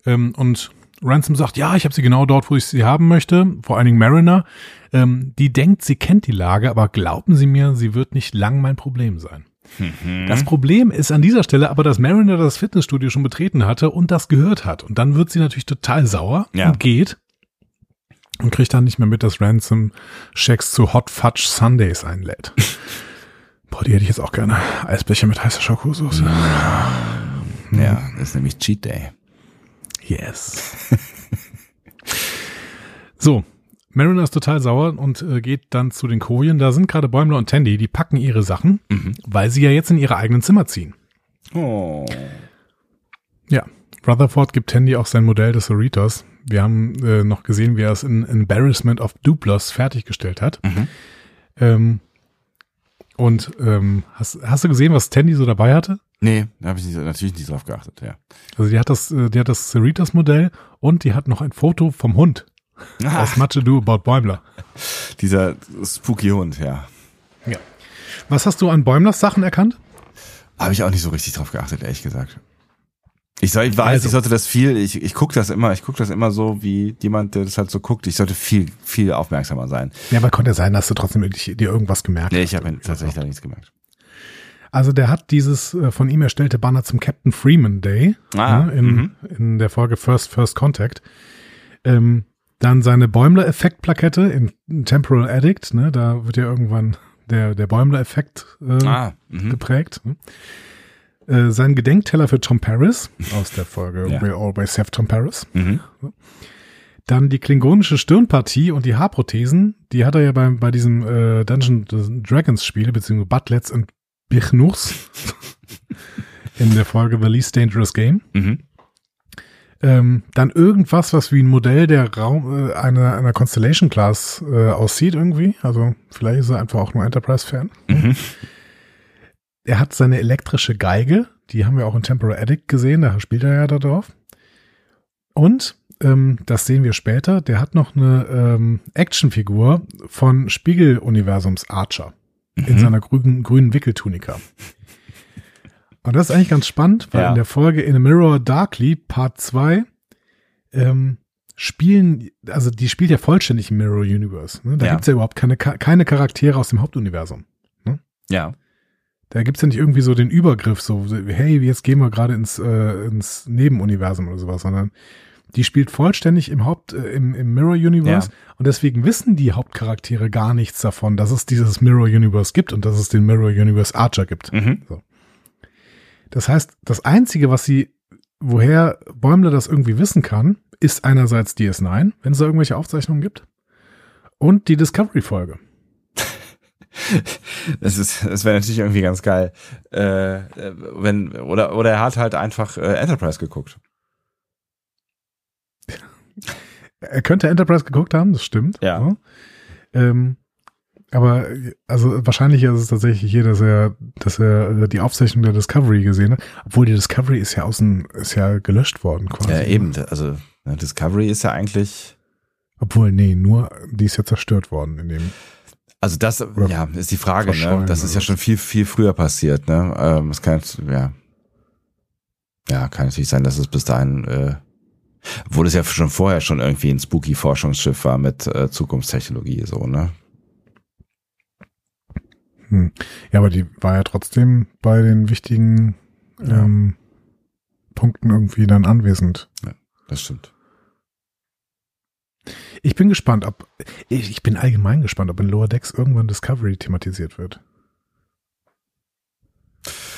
Ähm, und Ransom sagt, ja, ich habe sie genau dort, wo ich sie haben möchte. Vor allen Dingen Mariner. Ähm, die denkt, sie kennt die Lage, aber glauben Sie mir, sie wird nicht lang mein Problem sein. Das Problem ist an dieser Stelle aber, dass Mariner das Fitnessstudio schon betreten hatte und das gehört hat. Und dann wird sie natürlich total sauer Ja. und geht und kriegt dann nicht mehr mit, dass Ransom Shax zu Hot Fudge Sundays einlädt. Boah, die hätte ich jetzt auch gerne. Eisbecher mit heißer Schokosauce. Ja, das ist nämlich Cheat Day. Yes. so, Mariner ist total sauer und äh, geht dann zu den Kojen. Da sind gerade Bäumler und Tandy, die packen ihre Sachen, weil sie ja jetzt in ihre eigenen Zimmer ziehen. Oh. Ja, Rutherford gibt Tandy auch sein Modell des Cerritos, wir haben äh, noch gesehen, wie er es in Embarrassment of Duplos fertiggestellt hat. Mhm. Ähm, und ähm, hast, hast du gesehen, was Tandy so dabei hatte? Nee, da habe ich nicht, natürlich nicht drauf geachtet, ja. Also die hat das, äh, die hat das Cerritos-Modell und die hat noch ein Foto vom Hund aus Much Ado About Bäumler. Dieser spooky Hund, ja. Was hast du an Bäumlers Sachen erkannt? Habe ich auch nicht so richtig drauf geachtet, ehrlich gesagt. Ich, soll, ich weiß, Also- ich sollte das viel, ich, ich gucke das immer, ich gucke das immer so wie jemand, der das halt so guckt. Ich sollte viel, viel aufmerksamer sein. Ja, aber konnte sein, dass du trotzdem dir irgendwas gemerkt Nee, hast. ich habe tatsächlich da nichts gemerkt. Also der hat dieses äh, von ihm erstellte Banner zum Captain Freeman Day Ah, ne, in, mhm. in der Folge First First Contact. Ähm, dann seine Bäumler-Effekt-Plakette in, in Temporal Addict, ne, da wird ja irgendwann der, der Bäumler-Effekt äh, Ah, mhm. geprägt. Ne? Äh, sein Gedenkteller für Tom Paris aus der Folge Ja. We Always Have Tom Paris. Mhm. Dann die klingonische Stirnpartie und die Haarprothesen, die hat er ja bei, bei diesem äh, Dungeon Dragons Spiel, beziehungsweise Butlets und Birchnuchs in der Folge The Least Dangerous Game. Mhm. Ähm, dann irgendwas, was wie ein Modell der Raum, äh, einer, einer Constellation Class äh, aussieht irgendwie. Also vielleicht ist er einfach auch nur Enterprise-Fan. Mhm. Er hat seine elektrische Geige, die haben wir auch in Temporal Addict gesehen, da spielt er ja da drauf. Und, ähm, das sehen wir später, der hat noch eine ähm, Actionfigur von Spiegeluniversums Archer in Mhm. seiner grünen, grünen Wickeltunika. Und das ist eigentlich ganz spannend, weil Ja. in der Folge In a Mirror Darkly Part 2 ähm, spielen, also die spielt ja vollständig im Mirror Universe. Ne? Da Ja. gibt's ja überhaupt keine, keine Charaktere aus dem Hauptuniversum. Ja. Da gibt's ja nicht irgendwie so den Übergriff, so, so, hey, jetzt gehen wir gerade ins, äh, ins Nebenuniversum oder sowas, sondern die spielt vollständig im Haupt, äh, im, im Mirror Universe und deswegen wissen die Hauptcharaktere gar nichts davon, dass es dieses Mirror Universe gibt und dass es den Mirror Universe Archer gibt. Mhm. Das heißt, das Einzige, was sie, woher Bäumler das irgendwie wissen kann, ist einerseits DS9, wenn es da irgendwelche Aufzeichnungen gibt, und die Discovery-Folge. Das ist, das wäre natürlich irgendwie ganz geil. Äh, wenn, oder, oder er hat halt einfach äh, Enterprise geguckt. Er könnte Enterprise geguckt haben, das stimmt. Ja. Ähm, aber also wahrscheinlich ist es tatsächlich hier, dass er, dass er die Aufzeichnung der Discovery gesehen hat. Obwohl die Discovery ist ja außen, ist ja gelöscht worden quasi. Ja, eben. Also ne, Discovery ist ja eigentlich. Obwohl, nee, nur die ist ja zerstört worden in dem. Also das, Oder ja, ist die Frage, ne? Das ist ja schon viel, viel früher passiert, ne? Ähm, es kann, ja. Ja, kann natürlich sein, dass es bis dahin, äh, obwohl es ja schon vorher schon irgendwie ein spooky Forschungsschiff war mit äh, Zukunftstechnologie, so, ne? Hm. Ja, aber die war ja trotzdem bei den wichtigen Ja. ähm, Punkten irgendwie dann anwesend. Das stimmt. Ich bin gespannt, ob ich, ich bin allgemein gespannt, ob in Lower Decks irgendwann Discovery thematisiert wird.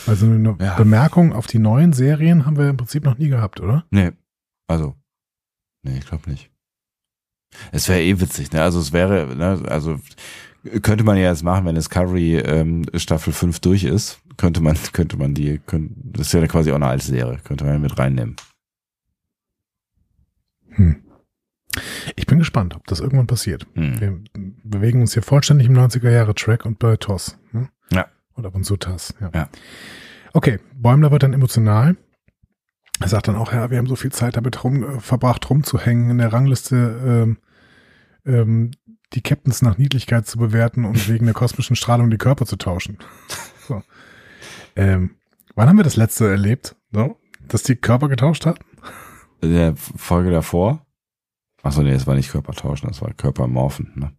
Also eine Ja. Bemerkung auf die neuen Serien haben wir im Prinzip noch nie gehabt, oder? Nee, also, nee, ich glaube nicht. Es wäre eh witzig, ne? Also es wäre, ne, also könnte man ja jetzt machen, wenn Discovery ähm, Staffel 5 durch ist, könnte man, könnte man die, könnte, das wäre quasi auch eine alte Serie, könnte man mit reinnehmen. Hm. Ich bin gespannt, ob das irgendwann passiert. Hm. Wir bewegen uns hier vollständig im 90er Jahre Track und bei TOS. Ne? Ja. Und ab und zu TAS. Ja. Ja. Okay, Bäumler wird dann emotional. Er sagt dann auch, ja, wir haben so viel Zeit damit rum, äh, verbracht, rumzuhängen in der Rangliste, ähm, ähm, die Captains nach Niedlichkeit zu bewerten und wegen der kosmischen Strahlung die Körper zu tauschen. So. Ähm, wann haben wir das letzte erlebt, so, dass die Körper getauscht hat? In der Folge davor, achso, nee, das war nicht Körpertauschen, das war Körpermorphen, ne?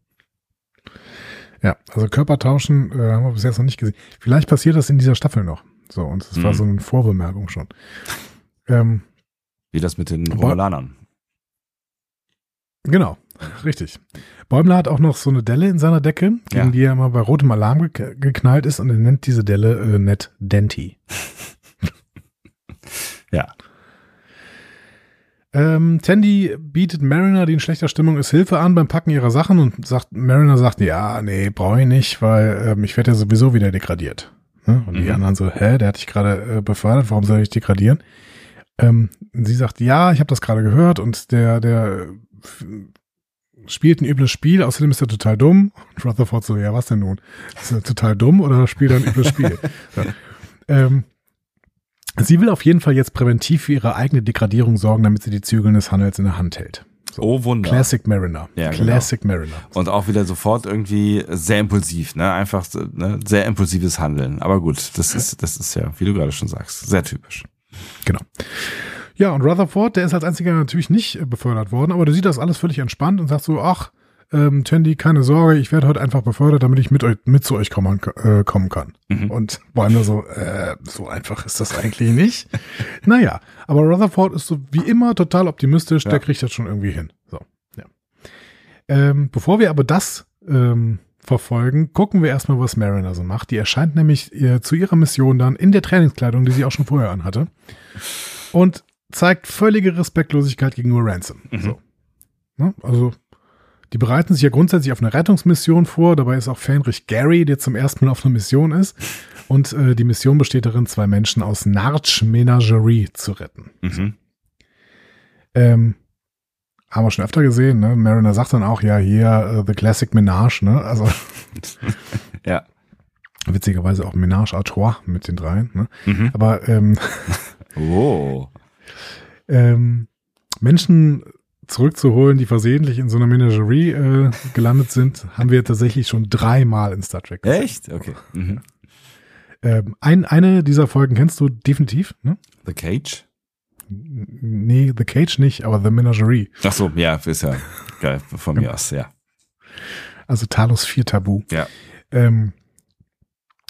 Ja, also Körpertauschen äh, haben wir bis jetzt noch nicht gesehen. Vielleicht passiert das in dieser Staffel noch. So, und das war Mhm. so eine Vorbemerkung schon. Ähm, Wie das mit den Romulanern. genau, richtig. Bäumler hat auch noch so eine Delle in seiner Decke, gegen Ja. die er immer bei rotem Alarm ge geknallt ist und er nennt diese Delle äh, nett Denti. Ja. Ähm, Tandy bietet Mariner, die in schlechter Stimmung ist, Hilfe an beim Packen ihrer Sachen und sagt, Mariner sagt, ja, nee, brauche ich nicht, weil ähm, ich werde ja sowieso wieder degradiert. Ne? Und die Mhm. anderen so, hä, der hat dich gerade äh, befördert, warum soll ich degradieren? Ähm, sie sagt, ja, ich habe das gerade gehört und der, der spielt ein übles Spiel, außerdem ist er total dumm. Und Rutherford so, ja, was denn nun? Ist er total dumm oder spielt er ein übles Spiel? ja. ähm, sie will auf jeden Fall jetzt präventiv für ihre eigene Degradierung sorgen, damit sie die Zügel des Handels in der Hand hält. So. Oh, Wunder. Classic Mariner. Ja, genau. Classic Mariner. Und auch wieder sofort irgendwie sehr impulsiv, ne? Einfach ne? sehr impulsives Handeln. Aber gut, das ist, das ist ja, wie du gerade schon sagst, sehr typisch. Genau. Ja, und Rutherford, der ist als einziger natürlich nicht befördert worden, aber der sieht das alles völlig entspannt und sagt so, ach, ähm, Tandy, keine Sorge, ich werde heute einfach befördert, damit ich mit euch mit zu euch kommen, äh, kommen kann. Und Bäumer so, äh, so einfach ist das eigentlich nicht. naja, aber Rutherford ist so wie immer total optimistisch, der kriegt das schon irgendwie hin. So, ja. Ähm, bevor wir aber das ähm, verfolgen, gucken wir erstmal, was Mariner so macht. Die erscheint nämlich äh, zu ihrer Mission dann in der Trainingskleidung, die sie auch schon vorher anhatte. Und zeigt völlige Respektlosigkeit gegenüber Ransom. So. Ne? Also, die bereiten sich ja grundsätzlich auf eine Rettungsmission vor. Dabei ist auch Fähnrich Gary, der zum ersten Mal auf einer Mission ist. Und äh, die Mission besteht darin, zwei Menschen aus Narch Menagerie zu retten. Mhm. Ähm, haben wir schon öfter gesehen, ne? Mariner sagt dann auch, ja, hier, äh, The Classic Menage, ne? Also Ja. witzigerweise auch Menage à trois mit den dreien, ne? Mhm. Aber ähm, Oh. ähm, Menschen zurückzuholen, die versehentlich in so einer Menagerie äh, gelandet sind, haben wir tatsächlich schon dreimal in Star Trek. gesehen. Echt? Okay. Mhm. Ähm, ein, eine dieser Folgen kennst du definitiv, ne? The Cage? Nee, The Cage nicht, aber The Menagerie. Ach so, ja, ist ja geil von mir aus, ja. Also Talos 4 Tabu. Ja. Ähm,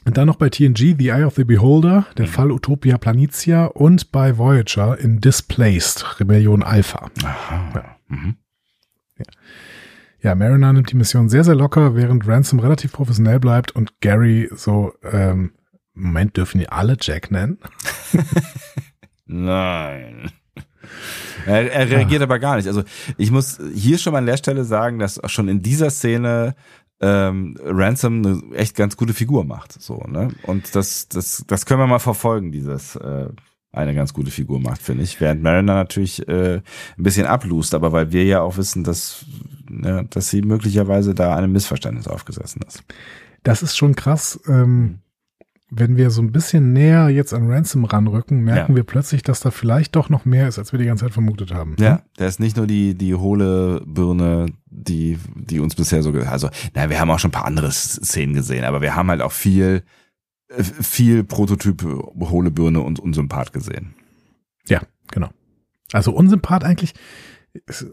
und dann noch bei TNG The Eye of the Beholder, der Mhm. Fall Utopia Planitia und bei Voyager in Displaced, Rebellion Alpha. Aha. Mhm. Ja, Mariner nimmt die Mission sehr, sehr locker, während Ransom relativ professionell bleibt und Gary so, ähm, Moment, dürfen die alle Jack nennen? Nein. Er, er reagiert aber gar nicht. Also ich muss hier schon mal an der Stelle sagen, dass auch schon in dieser Szene ähm, Ransom eine echt ganz gute Figur macht. So, ne? Und das, das, das können wir mal verfolgen, dieses äh, eine ganz gute Figur macht, finde ich. Während Mariner natürlich äh, ein bisschen ablust, aber weil wir ja auch wissen, dass, ne, dass sie möglicherweise da einem Missverständnis aufgesessen ist. Das ist schon krass. Ähm, wenn wir so ein bisschen näher jetzt an Ransom ranrücken, merken Ja. wir plötzlich, dass da vielleicht doch noch mehr ist, als wir die ganze Zeit vermutet haben. Ja, der ist nicht nur die, die hohle Birne, die, die uns bisher so, also, na, wir haben auch schon ein paar andere Szenen gesehen, aber wir haben halt auch viel, äh, viel Prototyp hohle Birne und Unsympath gesehen. Ja, genau. Also Unsympath eigentlich. Ist,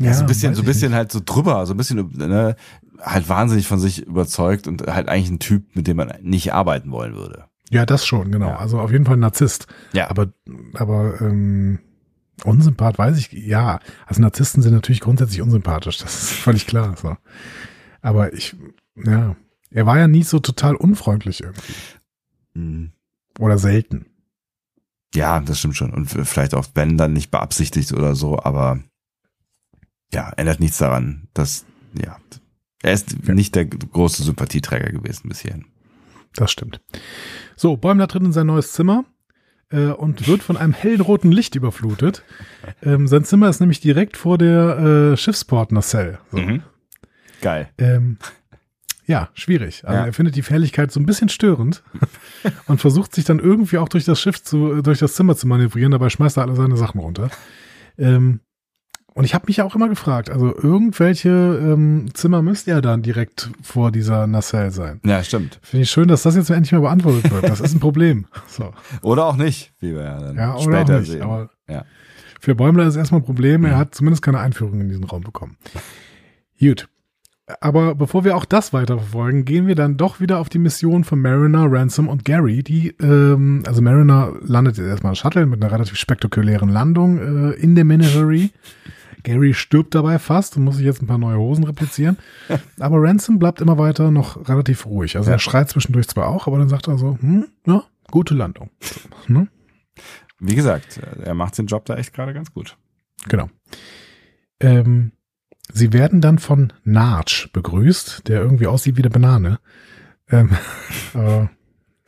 Ja, so ein bisschen, so ein bisschen halt so drüber, so ein bisschen, ne, halt wahnsinnig von sich überzeugt und halt eigentlich ein Typ, mit dem man nicht arbeiten wollen würde. Ja, das schon, genau. Ja. Also auf jeden Fall ein Narzisst. Ja, Aber, aber ähm, Unsympath weiß ich, ja. Also Narzissten sind natürlich grundsätzlich unsympathisch, das ist völlig klar. So. Aber ich, ja, er war ja nie so total unfreundlich irgendwie. Mhm. Oder selten. Ja, das stimmt schon. Und vielleicht auch, wenn dann nicht beabsichtigt oder so, aber ja, ändert nichts daran, dass, ja, er ist Ja. nicht der große Sympathieträger gewesen bis hierhin. Das stimmt. So, Bäumler tritt in sein neues Zimmer äh, und wird von einem hellroten Licht überflutet. Ähm, sein Zimmer ist nämlich direkt vor der äh, Schiffsport Nacelle. So. Mhm. Geil. Ähm, ja, schwierig. Also Ja. er findet die Fährlichkeit so ein bisschen störend und versucht sich dann irgendwie auch durch das Schiff zu, durch das Zimmer zu manövrieren. Dabei schmeißt er alle seine Sachen runter. Ähm, und ich habe mich ja auch immer gefragt, also irgendwelche ähm, Zimmer müsste ja dann direkt vor dieser Nacelle sein. Ja, stimmt. Finde ich schön, dass das jetzt endlich mal beantwortet wird. Das ist ein Problem. So. Oder auch nicht, wie wir ja dann Ja, oder später auch nicht. sehen. Aber ja. für Bäumler ist erstmal ein Problem. Er Mhm. hat zumindest keine Einführung in diesen Raum bekommen. Gut. Aber bevor wir auch das weiterverfolgen, gehen wir dann doch wieder auf die Mission von Mariner, Ransom und Gary. Die, ähm, also Mariner landet jetzt erstmal im Shuttle mit einer relativ spektakulären Landung äh, in der Menagerie. Gary stirbt dabei fast und muss sich jetzt ein paar neue Hosen replizieren. Aber Ransom bleibt immer weiter noch relativ ruhig. Also Ja. er schreit zwischendurch zwar auch, aber dann sagt er so, hm, ja, gute Landung. Ne? Wie gesagt, er macht den Job da echt gerade ganz gut. Genau. Ähm, sie werden dann von Narch begrüßt, der irgendwie aussieht wie eine Banane. Ähm, aber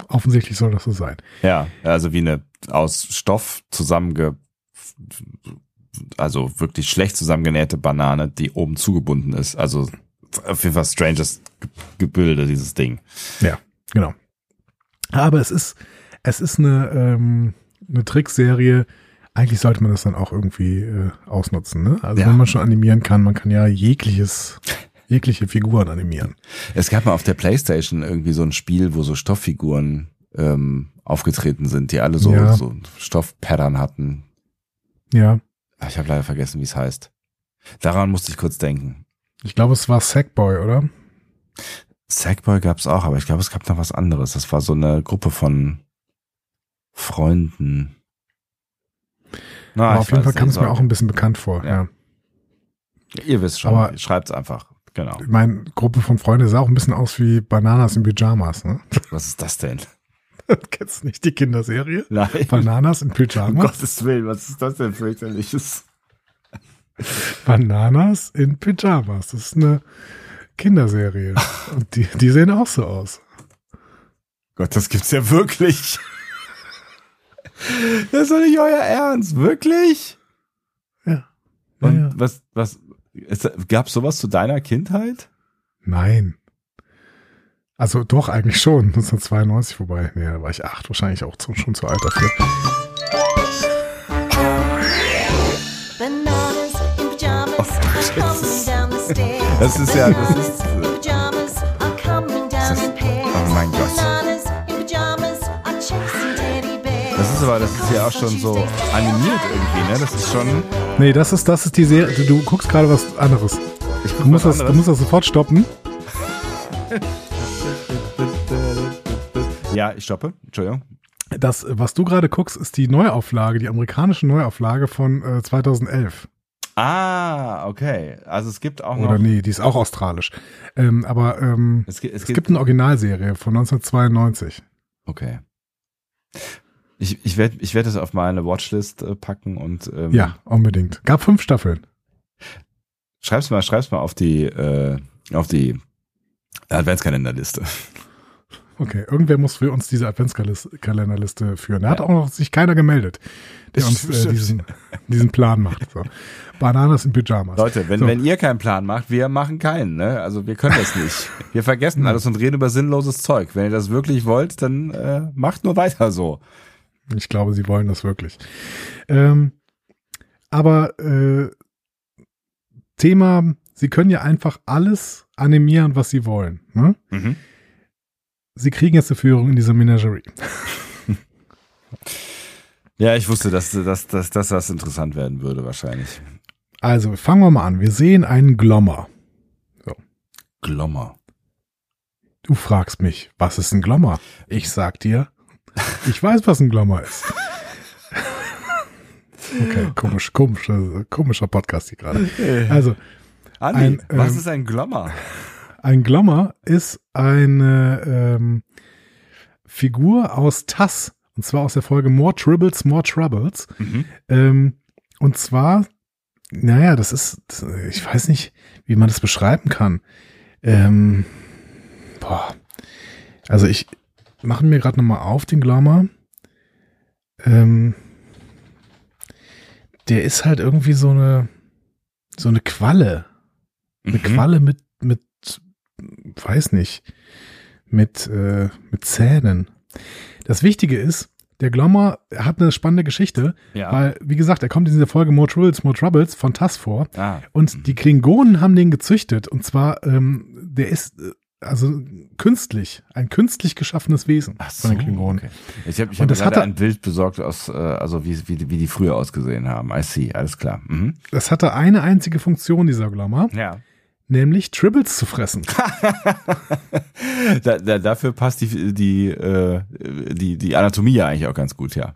offensichtlich soll das so sein. Ja, also wie eine aus Stoff zusammenge also wirklich schlecht zusammengenähte Banane, die oben zugebunden ist. Also auf jeden Fall stranges Ge- Gebilde, dieses Ding. Ja, genau. Aber es ist, es ist eine, ähm, eine Trickserie. Eigentlich sollte man das dann auch irgendwie äh, ausnutzen. Ne? Also Ja. wenn man schon animieren kann, man kann ja jegliches, jegliche Figuren animieren. Es gab mal auf der Playstation irgendwie so ein Spiel, wo so Stofffiguren ähm, aufgetreten sind, die alle so, Ja. so Stoffpattern hatten. Ja, Ich habe leider vergessen, wie es heißt. Daran musste ich kurz denken. ich glaube, es war Sackboy, oder? Sackboy gab's auch, aber ich glaube, es gab noch was anderes. Das war so eine Gruppe von Freunden. Na, Aber auf jeden Fall kam es mir auch ein bisschen bekannt vor. Ja. Ja. Ihr wisst schon, Aber- schreibt's einfach. Genau. Meine, Gruppe von Freunden sah auch ein bisschen aus wie Bananas in Pyjamas. Ne? Was ist das denn? Kennst du nicht die Kinderserie? Nein. Bananas in Um Pyjamas? Gottes Willen, was ist das denn fürchterliches? Bananas in Pyjamas. Das ist eine Kinderserie. Und die, die sehen auch so aus. Gott, das gibt's ja wirklich. Das ist doch nicht euer Ernst, wirklich? Ja. Und ja. was, was, ist, gab's sowas zu deiner Kindheit? Nein. Also doch, eigentlich schon. 1992 vorbei. Nee, da war ich acht, wahrscheinlich auch zu, schon zu alt dafür. Oh, are coming down the stairs. Das ist ja- das ist, ist- oh mein Gott. Das ist aber, das ist ja auch schon so animiert irgendwie, ne? Das ist schon. Nee, das ist, das ist die Serie. Du, du guckst gerade was anderes. Ich Du musst, das, du musst das sofort stoppen. Ja, ich stoppe. Entschuldigung. Das, was du gerade guckst, ist die Neuauflage, die amerikanische Neuauflage von äh, 2011. Ah, okay. Also es gibt auch noch. Oder nee, die ist auch australisch. Ähm, aber ähm, Es, gibt, es, es gibt, gibt eine Originalserie von 1992. Okay. Ich, ich werde ich werd das auf meine Watchlist äh, packen und ähm, Ja, unbedingt. Gab fünf Staffeln. schreib's mal, schreib's mal auf die äh, auf die Adventskalenderliste. Okay, irgendwer muss für uns diese Adventskalenderliste führen. Da hat auch noch sich keiner gemeldet, der uns äh, diesen, diesen Plan macht. So. Bananas in Pyjamas. Leute, wenn, So. wenn ihr keinen Plan macht, wir machen keinen, ne? Also wir können das nicht. Wir vergessen alles und reden über sinnloses Zeug. Wenn ihr das wirklich wollt, dann äh, macht nur weiter so. Ich glaube, sie wollen das wirklich. Ähm, aber äh, Thema, sie können ja einfach alles animieren, was sie wollen. Ne? Mhm. Sie kriegen jetzt eine Führung in dieser Menagerie. Ja, ich wusste, dass, dass, dass, dass das interessant werden würde wahrscheinlich. Also, fangen wir mal an. Wir sehen einen Glommer. Glommer. Du fragst mich, was ist ein Glommer? Ich sag dir, ich weiß, was ein Glommer ist. Okay, komisch, komisch, äh, komischer Podcast hier gerade. Also, Andi, Ein, was ähm, ist ein Glommer? Ein Glommer ist eine ähm, Figur aus Tass. Und zwar aus der Folge More Tribbles, More Troubles. Mhm. Ähm, und zwar, naja, das ist, das, ich weiß nicht, wie man das beschreiben kann. Ähm, boah. Also ich mache mir gerade nochmal auf den Glommer. Ähm, der ist halt irgendwie so eine, so eine Qualle. Eine Mhm. Qualle mit, weiß nicht, mit, äh, mit Zähnen. Das Wichtige ist, der Glommer hat eine spannende Geschichte, Ja. weil, wie gesagt, er kommt in dieser Folge More Troubles, More Troubles von Tass vor. Ah. Und die Klingonen haben den gezüchtet. Und zwar, ähm, der ist äh, also künstlich, ein künstlich geschaffenes Wesen Ach von den Klingonen. okay. Ich habe ich hab gerade hatte- ein Bild besorgt aus, äh, also wie, wie, wie die früher ausgesehen haben. I see, alles klar. Mhm. Das hatte eine einzige Funktion, dieser Glommer, Ja. Nämlich Tribbles zu fressen. Da, da, dafür passt die, die, äh, die, die Anatomie ja eigentlich auch ganz gut, ja.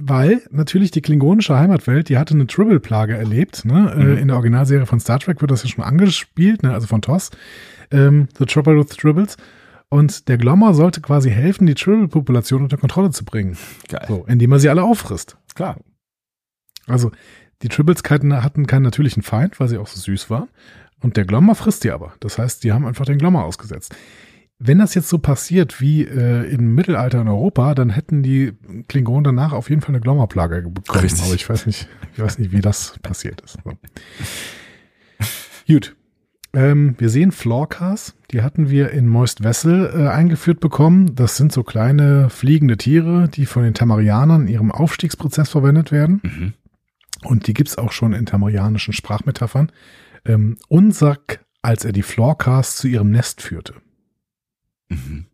Weil natürlich die klingonische Heimatwelt, die hatte eine Tribble-Plage erlebt. Ne? Mhm. Äh, in der Originalserie von Star Trek wird das ja schon angespielt, ne? also von TOS. Ähm, The Trouble with Tribbles. Und der Glommer sollte quasi helfen, die Tribble-Population unter Kontrolle zu bringen. Geil. So, indem er sie alle auffrisst. Klar. Also die Tribbles hatten, keinen natürlichen Feind, weil sie auch so süß waren. Und der Glommer frisst die aber. Das heißt, die haben einfach den Glommer ausgesetzt. wenn das jetzt so passiert wie äh, im Mittelalter in Europa, dann hätten die Klingonen danach auf jeden Fall eine Glommerplage bekommen. Richtig. Aber ich weiß nicht, ich weiß nicht, wie das passiert ist. So. Gut. Ähm, wir sehen Floorcars, die hatten wir in Moist Vessel äh, eingeführt bekommen. Das sind so kleine fliegende Tiere, die von den Tamarianern in ihrem Aufstiegsprozess verwendet werden. Mhm. Und die gibt's auch schon in tamarianischen Sprachmetaphern. Ähm, Unsak, als er die Floorcars zu ihrem Nest führte. Mhm.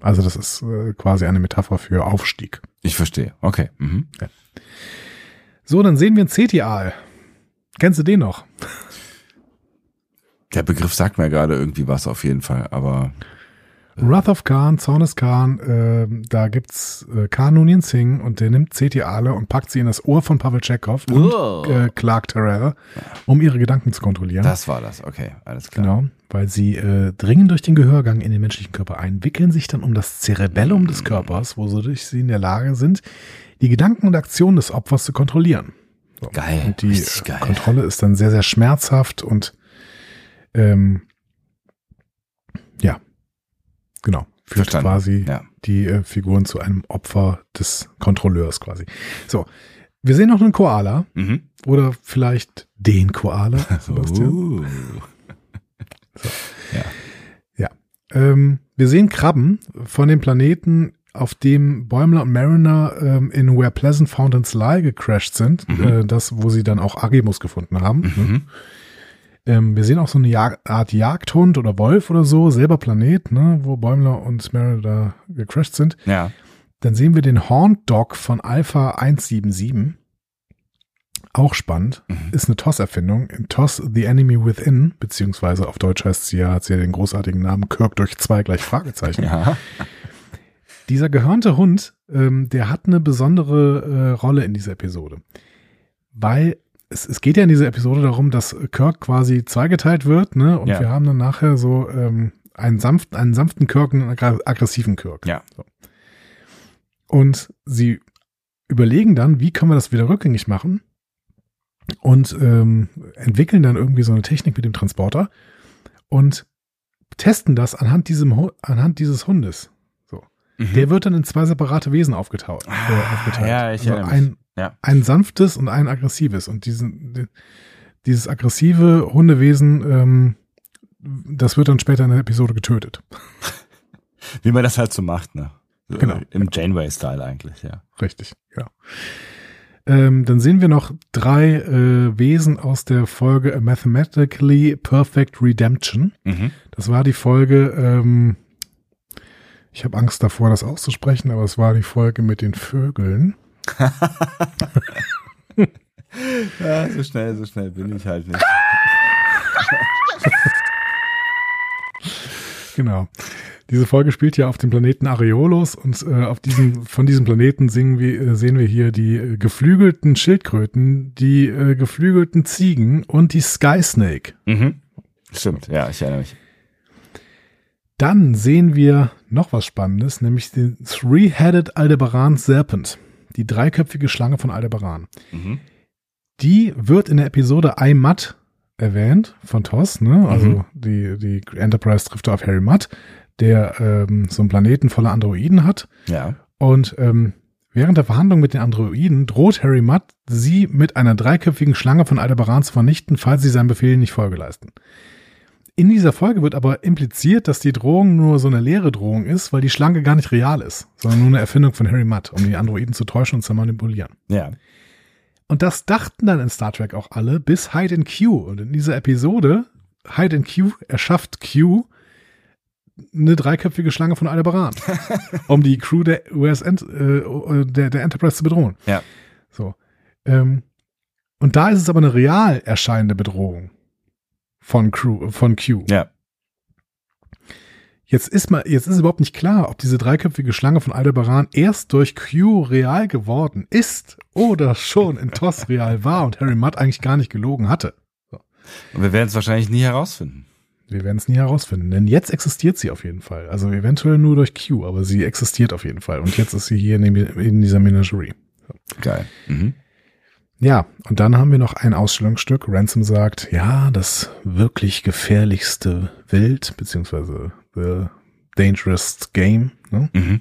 Also das ist äh, quasi eine Metapher für Aufstieg. Ich verstehe. Okay. Mhm. So, dann sehen wir einen Cetial. Kennst du den noch? Der Begriff sagt mir gerade irgendwie was auf jeden Fall, aber Wrath of Khan, Zornes Khan, äh, da gibt's äh, Khan Noonien Singh und der nimmt Cetiale und packt sie in das Ohr von Pavel Chekhov und Oh. äh, Clark Terrell, um ihre Gedanken zu kontrollieren. das war das. Okay, alles klar. Genau, weil sie äh, dringen durch den Gehörgang in den menschlichen Körper ein, wickeln sich dann um das Cerebellum des Körpers, wodurch sie in der Lage sind, die Gedanken und Aktionen des Opfers zu kontrollieren. So. Geil, Und die äh, geil. Kontrolle ist dann sehr, sehr schmerzhaft und ähm, ja, genau, führt Verstanden. quasi Ja. die äh, Figuren zu einem Opfer des Kontrolleurs quasi. So, wir sehen noch einen Koala Mhm. oder vielleicht den Koala, Sebastian. Uh. Ähm, wir sehen Krabben von dem Planeten, auf dem Bäumler und Mariner ähm, in Where Pleasant Fountains Lie gecrashed sind. Äh, das, wo sie dann auch Agimus gefunden haben. Ne? Mhm. Ähm, wir sehen auch so eine Jag Art Jagdhund oder Wolf oder so, selber Planet, ne, wo Bäumler und Mariner da gecrashed sind. Ja. Dann sehen wir den Horned Dog von Alpha 177. Auch spannend. Ist eine TOS-Erfindung. In TOS The Enemy Within, beziehungsweise auf Deutsch heißt sie ja, hat sie ja den großartigen Namen Kirk durch zwei gleich Fragezeichen. Ja. Dieser gehörnte Hund, ähm, der hat eine besondere äh, Rolle in dieser Episode. Weil es, es geht ja in dieser Episode darum, dass Kirk quasi zweigeteilt wird, ne? Und Ja. wir haben dann nachher so ähm, einen, sanft, einen sanften Kirk und einen aggressiven Kirk. Ja. So. Und sie überlegen dann, wie können wir das wieder rückgängig machen? Und ähm, entwickeln dann irgendwie so eine Technik mit dem Transporter und testen das anhand, diesem, anhand dieses Hundes. So. Der wird dann in zwei separate Wesen aufgetaucht. Äh, aufgeteilt. Mhm. ja, ich also ein, Ja. ein sanftes und ein aggressives. Und diesen, die- dieses aggressive Hundewesen, ähm, das wird dann später in der Episode getötet. Wie man das halt so macht, ne? Genau. Im Janeway-Style eigentlich, ja. Richtig, genau. Ähm, dann sehen wir noch drei äh, Wesen aus der Folge A Mathematically Perfect Redemption. Mhm. Das war die Folge, ähm, ich habe Angst davor, das auszusprechen, aber es war die Folge mit den Vögeln. Ja, so schnell, so schnell bin ich halt nicht. Genau. Diese Folge spielt ja auf dem Planeten Areolos und äh, auf diesem, von diesem Planeten singen wir, äh, sehen wir hier die äh, geflügelten Schildkröten, die äh, geflügelten Ziegen und die Sky Snake. Mhm. Stimmt, ja, ich erinnere mich. Dann sehen wir noch was Spannendes, nämlich den Three-Headed Aldebaran Serpent, die dreiköpfige Schlange von Aldebaran. Mhm. Die wird in der Episode I Mutt erwähnt von Toss, ne? Also Mhm. die, die Enterprise trifft auf Harry Mutt, der ähm, so einen Planeten voller Androiden hat. Ja. Und ähm, während der Verhandlung mit den Androiden droht Harry Mutt, sie mit einer dreiköpfigen Schlange von Aldebaran zu vernichten, falls sie seinen Befehl nicht Folge leisten. In dieser Folge wird aber impliziert, dass die Drohung nur so eine leere Drohung ist, weil die Schlange gar nicht real ist, sondern nur eine Erfindung von Harry Mutt, um die Androiden zu täuschen und zu manipulieren. Ja. Und das dachten dann in Star Trek auch alle, bis Hyde and Q. Und in dieser Episode, Hyde and Q erschafft Q eine dreiköpfige Schlange von Aldebaran, um die Crew der US Ent, äh, der, der Enterprise zu bedrohen. Ja. So. Ähm, und da ist es aber eine real erscheinende Bedrohung von Crew, von Q. Ja. Jetzt ist mal, jetzt ist überhaupt nicht klar, ob diese dreiköpfige Schlange von Aldebaran erst durch Q real geworden ist oder schon in TOS real war und Harry Mudd eigentlich gar nicht gelogen hatte. Und wir werden es wahrscheinlich nie herausfinden. Wir werden es nie herausfinden, denn jetzt existiert sie auf jeden Fall. Also eventuell nur durch Q, aber sie existiert auf jeden Fall. Und jetzt ist sie hier in, dem, in dieser Menagerie. Geil. Mhm. Ja, und dann haben wir noch ein Ausstellungsstück. Ransom sagt, ja, das wirklich gefährlichste Wild, beziehungsweise The Dangerous Game. Ne? Mhm.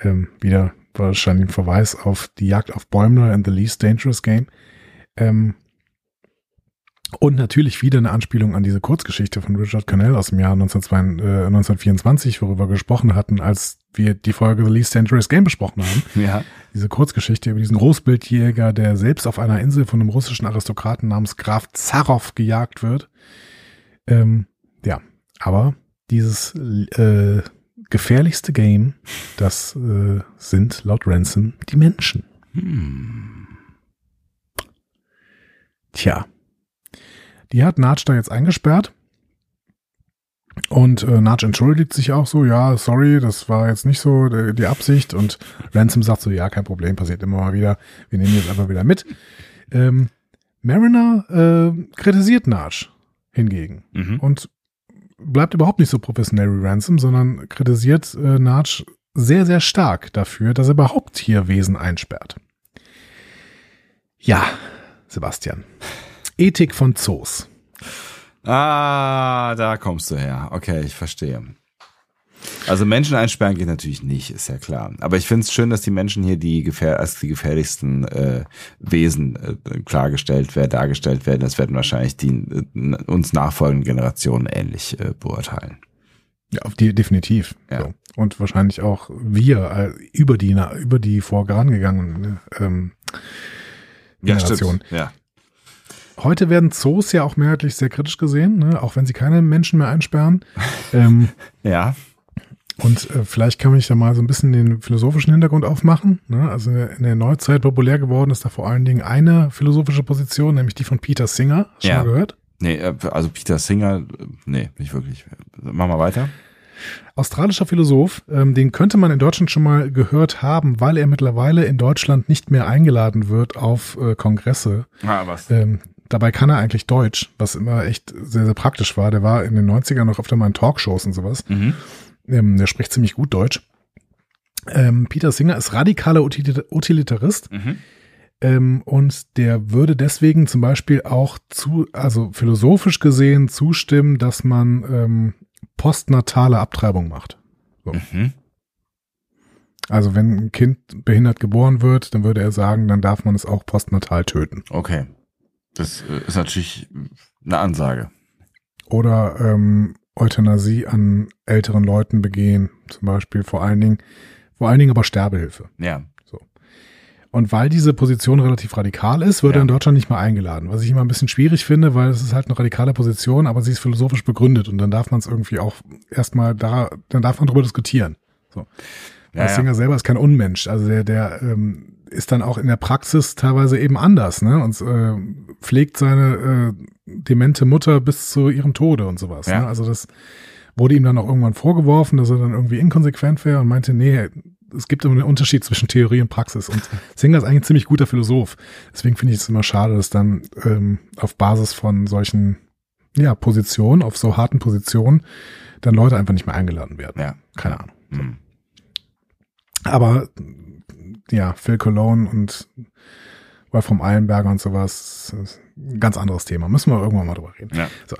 Ähm, wieder wahrscheinlich ein Verweis auf die Jagd auf Bäumler and The Least Dangerous Game. Ähm, und natürlich wieder eine Anspielung an diese Kurzgeschichte von Richard Cannell aus dem Jahr 1922, äh, 1924, worüber wir gesprochen hatten, als wir die Folge The Least Dangerous Game besprochen haben. Ja. Diese Kurzgeschichte über diesen Großbildjäger, der selbst auf einer Insel von einem russischen Aristokraten namens Graf Zarow gejagt wird. Ähm, ja, aber dieses äh, gefährlichste Game, das äh, sind laut Ransom die Menschen. Tja. Die hat Natsch da jetzt eingesperrt. Und äh, Natsch entschuldigt sich auch so, ja, sorry, das war jetzt nicht so die, die Absicht. Und Ransom sagt so, ja, kein Problem, passiert immer mal wieder. Wir nehmen jetzt einfach wieder mit. Ähm, Mariner äh, kritisiert Natsch hingegen Mhm. und bleibt überhaupt nicht so professionell wie Ransom, sondern kritisiert äh, Natsch sehr, sehr stark dafür, dass er überhaupt hier Wesen einsperrt. Ja, Sebastian. Ethik von Zoos. Ah, da kommst du her. Okay, ich verstehe. Also Menschen einsperren geht natürlich nicht, ist ja klar. Aber ich finde es schön, dass die Menschen hier die gefähr als die gefährlichsten äh, Wesen äh, klargestellt werden, dargestellt werden. Das werden wahrscheinlich die äh, uns nachfolgenden Generationen ähnlich äh, beurteilen. Ja, auf die definitiv. Ja. So. Und wahrscheinlich auch wir äh, über die na- über die vorangegangenen ähm, Generationen. Ja. Heute werden Zoos ja auch mehrheitlich sehr kritisch gesehen, ne? auch wenn sie keine Menschen mehr einsperren. ähm, Ja. Und äh, vielleicht kann ich da mal so ein bisschen den philosophischen Hintergrund aufmachen. Ne? Also in der, Neuzeit populär geworden ist da vor allen Dingen eine philosophische Position, nämlich die von Peter Singer. Schon Ja. mal gehört? Nee, äh, also Peter Singer, äh, nee, nicht wirklich. Mach mal weiter. Australischer Philosoph, ähm, den könnte man in Deutschland schon mal gehört haben, weil er mittlerweile in Deutschland nicht mehr eingeladen wird auf äh, Kongresse. Ah, was? Ähm, dabei kann er eigentlich Deutsch, was immer echt sehr, sehr praktisch war. Der war in den 90ern noch öfter mal in Talkshows und sowas. Mhm. Ähm, der spricht ziemlich gut Deutsch. Ähm, Peter Singer ist radikaler Util- Utilitarist. Mhm. Ähm, und der würde deswegen zum Beispiel auch zu, also philosophisch gesehen zustimmen, dass man ähm, postnatale Abtreibung macht. Mhm. Also wenn ein Kind behindert geboren wird, dann würde er sagen, dann darf man es auch postnatal töten. Okay. Das äh, ist natürlich eine Ansage. Oder ähm, Euthanasie an älteren Leuten begehen, zum Beispiel vor allen Dingen, vor allen Dingen aber Sterbehilfe. Ja. Und weil diese Position relativ radikal ist, wird Ja. er in Deutschland nicht mehr eingeladen. Was ich immer ein bisschen schwierig finde, weil es ist halt eine radikale Position, aber sie ist philosophisch begründet und dann darf man es irgendwie auch erstmal da, dann darf man darüber diskutieren. So. Ja, der ja. Singer selber ist kein Unmensch. Also der, der ähm, ist dann auch in der Praxis teilweise eben anders, ne? Und äh, pflegt seine äh, demente Mutter bis zu ihrem Tode und sowas. Ja. Ne? Also das wurde ihm dann auch irgendwann vorgeworfen, dass er dann irgendwie inkonsequent wäre und meinte, nee, es gibt immer einen Unterschied zwischen Theorie und Praxis. Und Singer ist eigentlich ein ziemlich guter Philosoph. Deswegen finde ich es immer schade, dass dann ähm, auf Basis von solchen ja, Positionen, auf so harten Positionen, dann Leute einfach nicht mehr eingeladen werden. Ja. Keine Ahnung. Mhm. Aber ja, Phil Cologne und Wolfram Eilenberger und sowas, ein ganz anderes Thema. Müssen wir irgendwann mal drüber reden. Ja. So.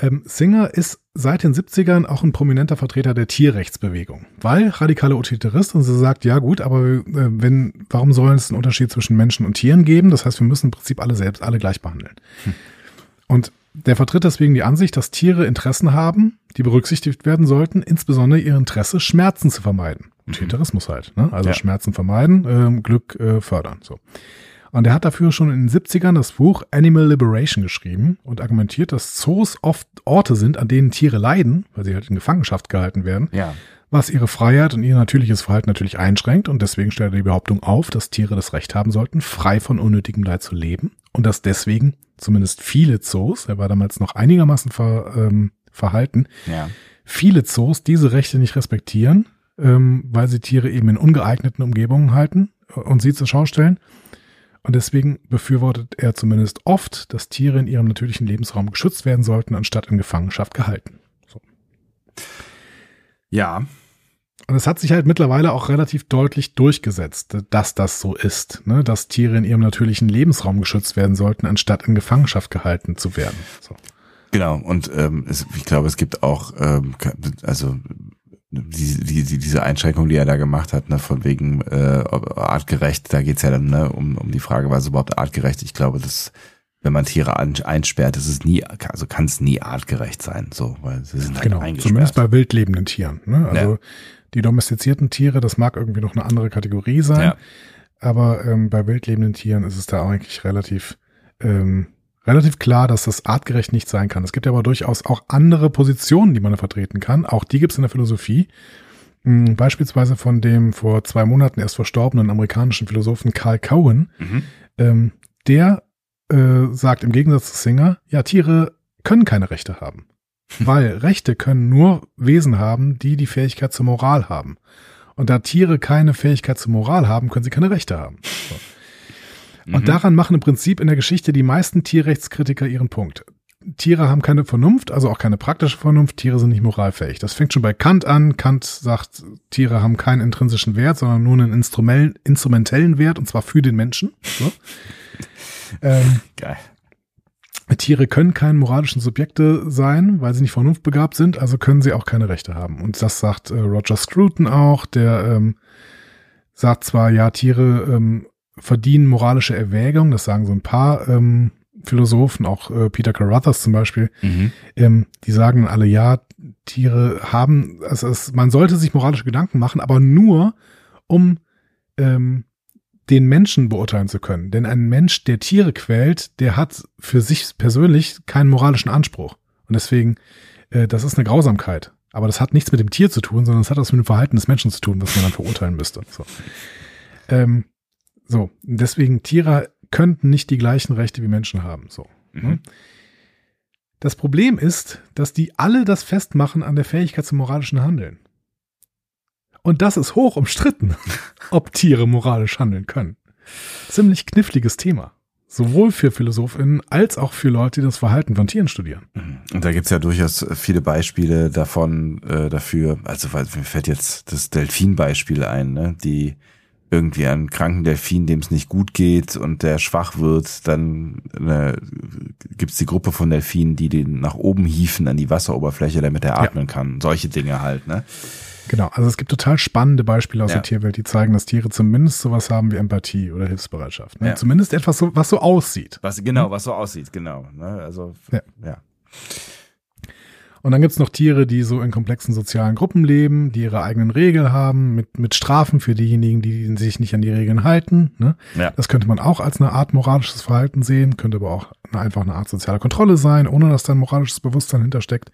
Ähm, Singer ist seit den 70ern auch ein prominenter Vertreter der Tierrechtsbewegung, weil radikaler Utilitarist und sie sagt, ja gut, aber äh, wenn, warum soll es einen Unterschied zwischen Menschen und Tieren geben? Das heißt, wir müssen im Prinzip alle selbst, alle gleich behandeln. Und der vertritt deswegen die Ansicht, dass Tiere Interessen haben, die berücksichtigt werden sollten, insbesondere ihr Interesse, Schmerzen zu vermeiden. Utilitarismus halt, ne? Also Ja. Schmerzen vermeiden, ähm, Glück äh, fördern. So. Und er hat dafür schon in den 70ern das Buch Animal Liberation geschrieben und argumentiert, dass Zoos oft Orte sind, an denen Tiere leiden, weil sie halt in Gefangenschaft gehalten werden, Ja. was ihre Freiheit und ihr natürliches Verhalten natürlich einschränkt. Und deswegen stellt er die Behauptung auf, dass Tiere das Recht haben sollten, frei von unnötigem Leid zu leben. Und dass deswegen zumindest viele Zoos, er war damals noch einigermaßen ver, ähm, verhalten, Ja. viele Zoos diese Rechte nicht respektieren, ähm, weil sie Tiere eben in ungeeigneten Umgebungen halten und sie zur Schau stellen. Und deswegen befürwortet er zumindest oft, dass Tiere in ihrem natürlichen Lebensraum geschützt werden sollten, anstatt in Gefangenschaft gehalten. So. Ja. Und es hat sich halt mittlerweile auch relativ deutlich durchgesetzt, dass das so ist, ne? dass Tiere in ihrem natürlichen Lebensraum geschützt werden sollten, anstatt in Gefangenschaft gehalten zu werden. So. Genau, und ähm, es, ich glaube, es gibt auch, ähm, also die, die, die, diese Einschränkung, die er da gemacht hat, ne, von wegen äh, artgerecht, da geht's ja dann ne, um, um die Frage, was ist überhaupt artgerecht? Ich glaube, dass wenn man Tiere an, einsperrt, ist es nie, also kann es nie artgerecht sein, so, weil sie sind halt Genau, eingesperrt. zumindest bei wildlebenden Tieren. Ne? Also Ja. Die domestizierten Tiere, das mag irgendwie noch eine andere Kategorie sein, Ja. aber ähm, bei wildlebenden Tieren ist es da eigentlich relativ, ähm, relativ klar, dass das artgerecht nicht sein kann. Es gibt aber durchaus auch andere Positionen, die man da vertreten kann. Auch die gibt es in der Philosophie. Hm, Beispielsweise von dem vor zwei Monaten erst verstorbenen amerikanischen Philosophen Carl Cohen. Mhm. Ähm, der äh, sagt im Gegensatz zu Singer, ja, Tiere können keine Rechte haben. Weil Rechte können nur Wesen haben, die die Fähigkeit zur Moral haben. Und da Tiere keine Fähigkeit zur Moral haben, können sie keine Rechte haben. So. Und Mhm. daran machen im Prinzip in der Geschichte die meisten Tierrechtskritiker ihren Punkt. Tiere haben keine Vernunft, also auch keine praktische Vernunft. Tiere sind nicht moralfähig. Das fängt schon bei Kant an. Kant sagt, Tiere haben keinen intrinsischen Wert, sondern nur einen instrumentellen Wert, und zwar für den Menschen. So. ähm, Geil. Tiere können keine moralischen Subjekte sein, weil sie nicht vernunftbegabt sind, also können sie auch keine Rechte haben. Und das sagt äh, Roger Scruton auch, der ähm, sagt zwar, ja, Tiere ähm, verdienen moralische Erwägung, das sagen so ein paar ähm, Philosophen, auch äh, Peter Carruthers zum Beispiel, Mhm. ähm, die sagen alle, ja, Tiere haben, also es, man sollte sich moralische Gedanken machen, aber nur, um ähm, den Menschen beurteilen zu können. Denn ein Mensch, der Tiere quält, der hat für sich persönlich keinen moralischen Anspruch. Und deswegen, äh, das ist eine Grausamkeit. Aber das hat nichts mit dem Tier zu tun, sondern es hat was mit dem Verhalten des Menschen zu tun, was man dann verurteilen müsste. So, ähm, so. deswegen, Tiere könnten nicht die gleichen Rechte wie Menschen haben. So. Mhm. Das Problem ist, dass die alle das festmachen an der Fähigkeit zum moralischen Handeln. Und das ist hoch umstritten, ob Tiere moralisch handeln können. Ziemlich kniffliges Thema. Sowohl für PhilosophInnen als auch für Leute, die das Verhalten von Tieren studieren. Und da gibt's ja durchaus viele Beispiele davon, äh, dafür, also mir fällt jetzt das Delfin-Beispiel ein, ne? die irgendwie einen kranken Delfin, dem es nicht gut geht und der schwach wird, dann äh, gibt's die Gruppe von Delfinen, die den nach oben hieven an die Wasseroberfläche, damit er atmen kann. Solche Dinge halt, ne? Genau, also es gibt total spannende Beispiele aus Ja. der Tierwelt, die zeigen, dass Tiere zumindest sowas haben wie Empathie oder Hilfsbereitschaft. Ne? Ja. Zumindest etwas, so, was so aussieht. Was genau, was so aussieht, genau. Ne? Also Ja. ja. Und dann gibt's noch Tiere, die so in komplexen sozialen Gruppen leben, die ihre eigenen Regeln haben, mit, mit Strafen für diejenigen, die sich nicht an die Regeln halten. Ne? Ja. Das könnte man auch als eine Art moralisches Verhalten sehen, könnte aber auch eine, einfach eine Art soziale Kontrolle sein, ohne dass da ein moralisches Bewusstsein hintersteckt.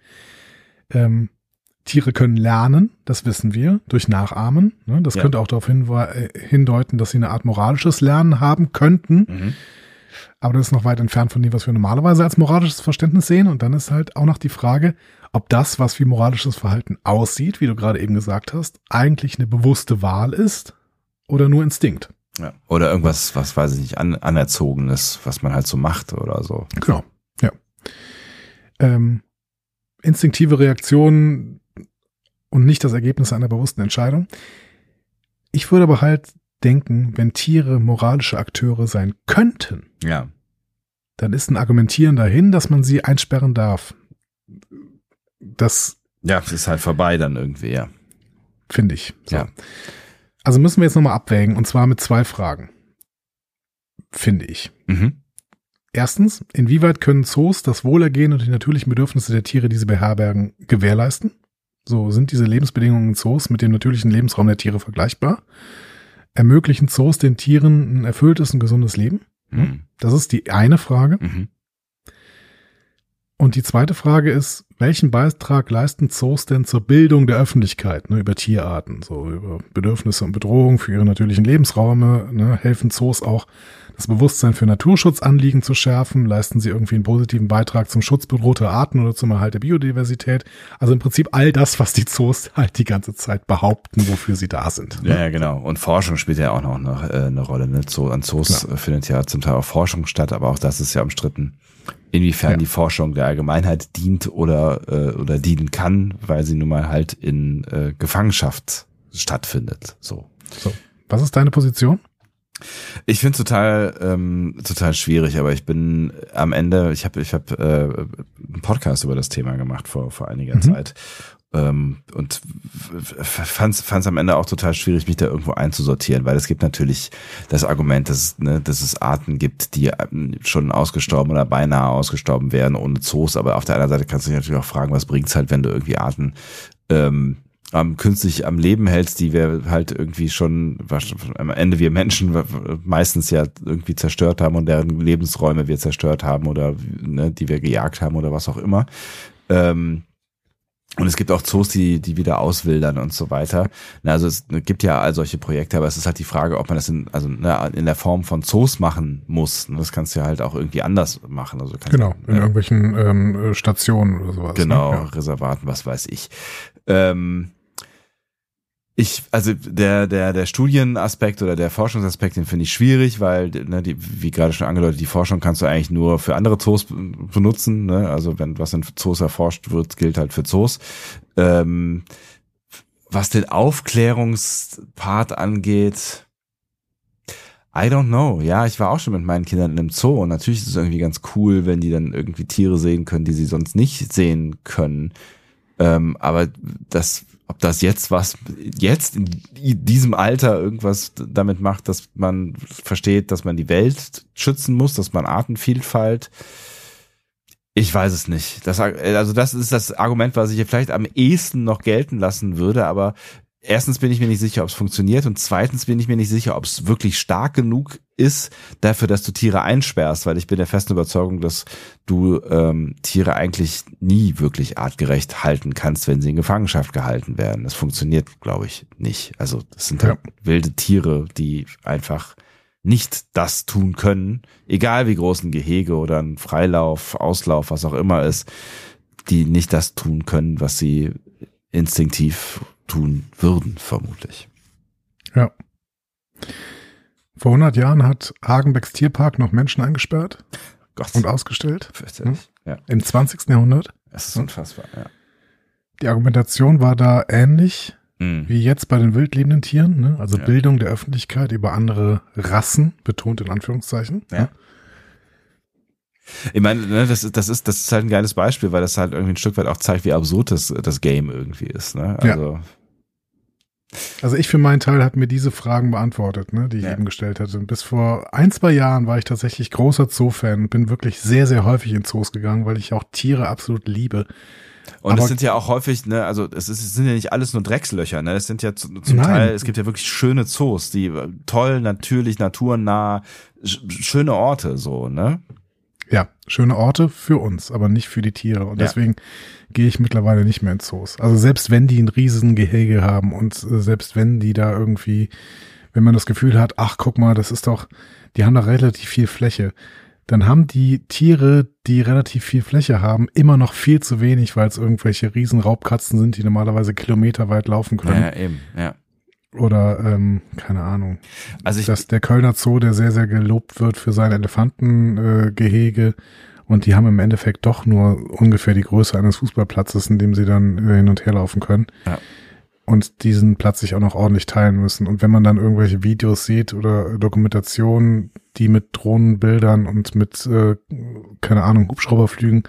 Ähm, Tiere können lernen, das wissen wir, durch Nachahmen. Ne? Das Ja. könnte auch darauf äh, hindeuten, dass sie eine Art moralisches Lernen haben könnten. Mhm. Aber das ist noch weit entfernt von dem, was wir normalerweise als moralisches Verständnis sehen. Und dann ist halt auch noch die Frage, ob das, was wie moralisches Verhalten aussieht, wie du gerade eben gesagt hast, eigentlich eine bewusste Wahl ist oder nur Instinkt. ja. Oder irgendwas, was weiß ich nicht, an, anerzogenes, was man halt so macht oder so. Genau, ja. Ähm, instinktive Reaktionen und nicht das Ergebnis einer bewussten Entscheidung. Ich würde aber halt denken, wenn Tiere moralische Akteure sein könnten, Ja. dann ist ein Argumentieren dahin, dass man sie einsperren darf. Das Ja, es ist halt vorbei dann irgendwie, ja. finde ich. So. Ja. Also müssen wir jetzt nochmal abwägen und zwar mit zwei Fragen. Finde ich. Mhm. Erstens, inwieweit können Zoos das Wohlergehen und die natürlichen Bedürfnisse der Tiere, die sie beherbergen, gewährleisten? So sind diese Lebensbedingungen in Zoos mit dem natürlichen Lebensraum der Tiere vergleichbar? Ermöglichen Zoos den Tieren ein erfülltes und gesundes Leben? Mhm. Das ist die eine Frage. Mhm. Und die zweite Frage ist, welchen Beitrag leisten Zoos denn zur Bildung der Öffentlichkeit ne, über Tierarten, so über Bedürfnisse und Bedrohungen für ihre natürlichen Lebensräume? Ne, helfen Zoos auch, das Bewusstsein für Naturschutzanliegen zu schärfen? Leisten sie irgendwie einen positiven Beitrag zum Schutz bedrohter Arten oder zum Erhalt der Biodiversität? Also im Prinzip all das, was die Zoos halt die ganze Zeit behaupten, wofür sie da sind. Ja, ja, genau. Und Forschung spielt ja auch noch eine, äh, eine Rolle. Ne? Zoo, an Zoos äh, findet ja zum Teil auch Forschung statt, aber auch das ist ja umstritten, inwiefern Ja. die Forschung der Allgemeinheit dient oder, äh, oder dienen kann, weil sie nun mal halt in äh, Gefangenschaft stattfindet. So. So. Was ist deine Position? Ich finde total ähm, total schwierig, aber ich bin am Ende, ich habe ich habe äh, einen Podcast über das Thema gemacht vor vor einiger Mhm. Zeit ähm, und fand es am Ende auch total schwierig, mich da irgendwo einzusortieren, weil es gibt natürlich das Argument, dass, es, ne, dass es Arten gibt, die ähm, schon ausgestorben oder beinahe ausgestorben wären ohne Zoos, aber auf der anderen Seite kannst du dich natürlich auch fragen, was bringt's halt, wenn du irgendwie Arten ähm, am künstlich am Leben hältst, die wir halt irgendwie schon was- am Ende wir Menschen meistens ja irgendwie zerstört haben und deren Lebensräume wir zerstört haben oder ne, die wir gejagt haben oder was auch immer. Ähm, und es gibt auch Zoos, die, die wieder auswildern und so weiter. Na, also es gibt ja all solche Projekte, aber es ist halt die Frage, ob man das in, also ne, in der Form von Zoos machen muss. Das kannst du ja halt auch irgendwie anders machen. Also kannst Genau, in ja, irgendwelchen ähm, Stationen oder sowas. Genau, Ne? Ja. Reservaten, was weiß ich. Ähm, ich, also der, der, der Studienaspekt oder der Forschungsaspekt, den finde ich schwierig, weil, ne, die, wie gerade schon angedeutet, die Forschung kannst du eigentlich nur für andere Zoos benutzen. Ne? Also wenn was in Zoos erforscht wird, gilt halt für Zoos. Ähm, was den Aufklärungspart angeht, I don't know. Ja, ich war auch schon mit meinen Kindern in einem Zoo und natürlich ist es irgendwie ganz cool, wenn die dann irgendwie Tiere sehen können, die sie sonst nicht sehen können. Ähm, aber das, ob das jetzt was, jetzt in diesem Alter irgendwas damit macht, dass man versteht, dass man die Welt schützen muss, dass man Artenvielfalt, ich weiß es nicht. Das, also das ist das Argument, was ich hier vielleicht am ehesten noch gelten lassen würde, aber erstens bin ich mir nicht sicher, ob es funktioniert und zweitens bin ich mir nicht sicher, ob es wirklich stark genug ist dafür, dass du Tiere einsperrst, weil ich bin der festen Überzeugung, dass du ähm, Tiere eigentlich nie wirklich artgerecht halten kannst, wenn sie in Gefangenschaft gehalten werden. Das funktioniert, glaube ich, nicht. Also das sind halt wilde Tiere, die einfach nicht das tun können, egal wie groß ein Gehege oder ein Freilauf, Auslauf, was auch immer ist, die nicht das tun können, was sie instinktiv tun würden, vermutlich. Ja. Vor 100 Jahren hat Hagenbecks Tierpark noch Menschen eingesperrt Gott, und ausgestellt. fürchterlich. Ja, Im 20. Jahrhundert. es ist unfassbar. Ja. Die Argumentation war da ähnlich Mhm. wie jetzt bei den wildlebenden Tieren, ne? also Ja. Bildung der Öffentlichkeit über andere Rassen, betont in Anführungszeichen. Ja. Ich meine, ne, das ist, das ist, das ist halt ein geiles Beispiel, weil das halt irgendwie ein Stück weit auch zeigt, wie absurd das, das Game irgendwie ist. Ne? Ja. Also, Also ich für meinen Teil habe mir diese Fragen beantwortet, ne, die ich Ja. eben gestellt hatte. Bis vor ein, zwei Jahren war ich tatsächlich großer Zoo-Fan und bin wirklich sehr, sehr häufig in Zoos gegangen, weil ich auch Tiere absolut liebe. Und es sind ja auch häufig, ne, also es, ist, es sind ja nicht alles nur Dreckslöcher, ne? Es sind ja zu, zum Nein. Teil, es gibt ja wirklich schöne Zoos, die äh, toll, natürlich, naturnah, sch schöne Orte, so, ne? Ja, schöne Orte für uns, aber nicht für die Tiere. Und Ja. deswegen gehe ich mittlerweile nicht mehr in Zoos. Also selbst wenn die ein riesen Gehege haben und äh, selbst wenn die da irgendwie, wenn man das Gefühl hat, ach guck mal, das ist doch, die haben da relativ viel Fläche, dann haben die Tiere, die relativ viel Fläche haben, immer noch viel zu wenig, weil es irgendwelche riesen Raubkatzen sind, die normalerweise kilometerweit laufen können. Ja, eben, ja. Oder, ähm, keine Ahnung. Also ich, dass der Kölner Zoo, der sehr, sehr gelobt wird für sein Elefantengehege, äh, und die haben im Endeffekt doch nur ungefähr die Größe eines Fußballplatzes, in dem sie dann äh, hin und her laufen können. Ja. Und diesen Platz sich auch noch ordentlich teilen müssen. Und wenn man dann irgendwelche Videos sieht oder Dokumentationen, die mit Drohnenbildern und mit, äh, keine Ahnung, Hubschrauberflügen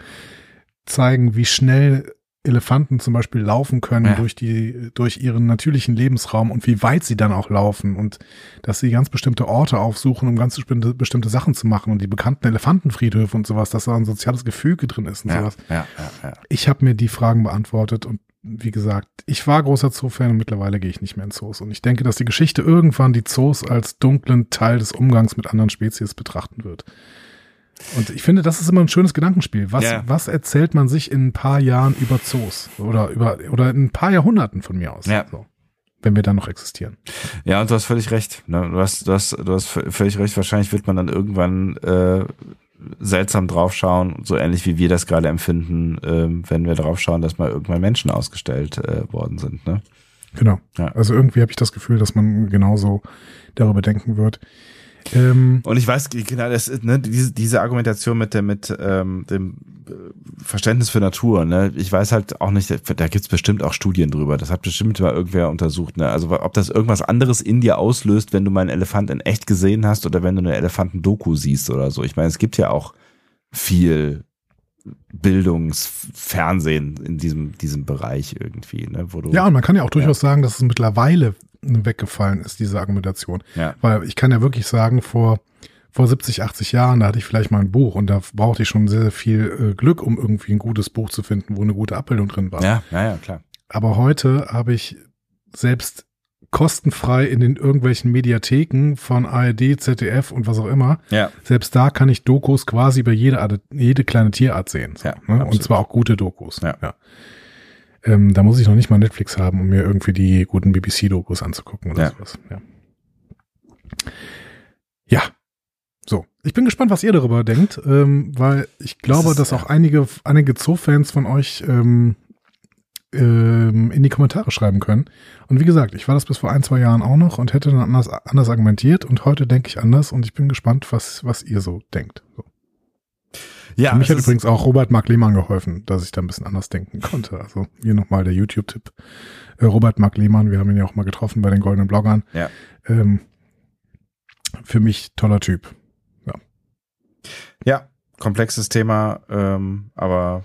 zeigen, wie schnell Elefanten zum Beispiel laufen können Ja. durch die, durch ihren natürlichen Lebensraum und wie weit sie dann auch laufen und dass sie ganz bestimmte Orte aufsuchen, um ganz bestimmte, bestimmte Sachen zu machen und die bekannten Elefantenfriedhöfe und sowas, dass da ein soziales Gefüge drin ist und ja, sowas. ja. Ich habe mir die Fragen beantwortet und wie gesagt, ich war großer Zoo-Fan und mittlerweile gehe ich nicht mehr in Zoos. Und ich denke, dass die Geschichte irgendwann die Zoos als dunklen Teil des Umgangs mit anderen Spezies betrachten wird. Und ich finde, das ist immer ein schönes Gedankenspiel. Was, Ja. was erzählt man sich in ein paar Jahren über Zoos? Oder über, oder in ein paar Jahrhunderten von mir aus? Ja. So, wenn wir dann noch existieren. Ja, und du hast völlig recht. Ne? Du hast, du hast, du hast völlig recht. Wahrscheinlich wird man dann irgendwann äh, seltsam draufschauen, so ähnlich wie wir das gerade empfinden, ähm, wenn wir draufschauen, dass mal irgendwann Menschen ausgestellt äh, worden sind. Ne? Genau. Ja. Also irgendwie habe ich das Gefühl, dass man genauso darüber denken wird. Ähm, Und ich weiß genau, das ne, diese, diese Argumentation mit der mit ähm, dem äh, Verständnis für Natur, ne, ich weiß halt auch nicht, da gibt's bestimmt auch Studien drüber. Das hat bestimmt mal irgendwer untersucht, ne? Also ob das irgendwas anderes in dir auslöst, wenn du mal einen Elefant in echt gesehen hast oder wenn du eine Elefanten-Doku siehst oder so. Ich meine, es gibt ja auch viel Bildungsfernsehen in diesem diesem Bereich irgendwie, ne, wo du ja, und man kann ja auch durchaus sagen, dass es mittlerweile weggefallen ist, diese Argumentation. Ja. Weil ich kann ja wirklich sagen, vor, vor 70, 80 Jahren, da hatte ich vielleicht mal ein Buch und da brauchte ich schon sehr, sehr viel äh, Glück, um irgendwie ein gutes Buch zu finden, wo eine gute Abbildung drin war. ja, ja, ja, klar. Aber heute habe ich selbst kostenfrei in den irgendwelchen Mediatheken von ARD, ZDF und was auch immer. Ja. Selbst da kann ich Dokus quasi über jede, Art, jede kleine Tierart sehen. So, Ja, ne? Und zwar auch gute Dokus. Ja. Ähm, da muss ich noch nicht mal Netflix haben, um mir irgendwie die guten BBC-Dokus anzugucken oder Ja. sowas. Ja. ja. So. Ich bin gespannt, was ihr darüber denkt, ähm, weil ich glaube, ist- dass auch einige, einige Zoo-Fans von euch ähm, ähm, in die Kommentare schreiben können. Und wie gesagt, ich war das bis vor ein, zwei Jahren auch noch und hätte dann anders, anders argumentiert und heute denke ich anders und ich bin gespannt, was, was ihr so denkt. So. Ja, Für mich hat übrigens auch Robert Mark Lehmann geholfen, dass ich da ein bisschen anders denken konnte. Also hier nochmal der YouTube-Tipp. Äh, Robert Mark Lehmann, wir haben ihn ja auch mal getroffen bei den Goldenen Bloggern. Ja. Ähm, für mich toller Typ. Ja, komplexes Thema, ähm, aber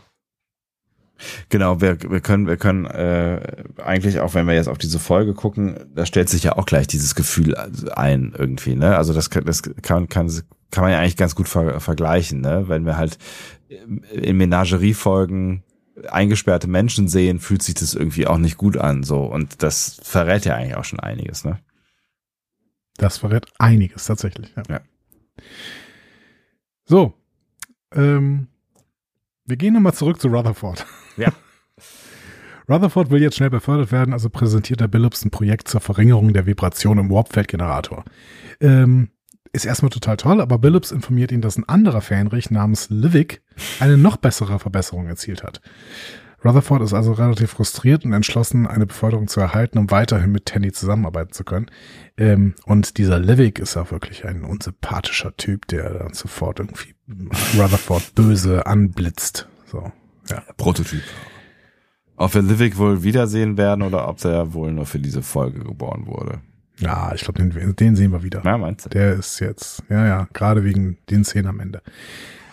genau, wir, wir können, wir können äh, eigentlich auch, wenn wir jetzt auf diese Folge gucken, da stellt sich ja auch gleich dieses Gefühl ein irgendwie, ne? Also das, kann- das kann, kann, kann man ja eigentlich ganz gut ver vergleichen, ne? Wenn wir halt in Menagerie-Folgen eingesperrte Menschen sehen, fühlt sich das irgendwie auch nicht gut an, so. Und das verrät ja eigentlich auch schon einiges, ne? Das verrät einiges tatsächlich. Ja. Ja. So. Ähm, wir gehen nochmal zurück zu Rutherford. Rutherford will jetzt schnell befördert werden, also präsentiert er Billups ein Projekt zur Verringerung der Vibration im Warpfeld-Generator. Ähm, ist erstmal total toll, aber Billups informiert ihn, dass ein anderer Fähnrich namens Livik eine noch bessere Verbesserung erzielt hat. Rutherford ist also relativ frustriert und entschlossen, eine Beförderung zu erhalten, um weiterhin mit Tandy zusammenarbeiten zu können. Ähm, und dieser Livik ist auch wirklich ein unsympathischer Typ, der dann sofort irgendwie Rutherford böse anblitzt. So, ja. Prototyp. Ob wir Livik wohl wiedersehen werden oder ob der wohl nur für diese Folge geboren wurde. Ja, ich glaube, den, den sehen wir wieder. Ja, meinst du? Der ist jetzt, ja, ja, gerade wegen den Szenen am Ende.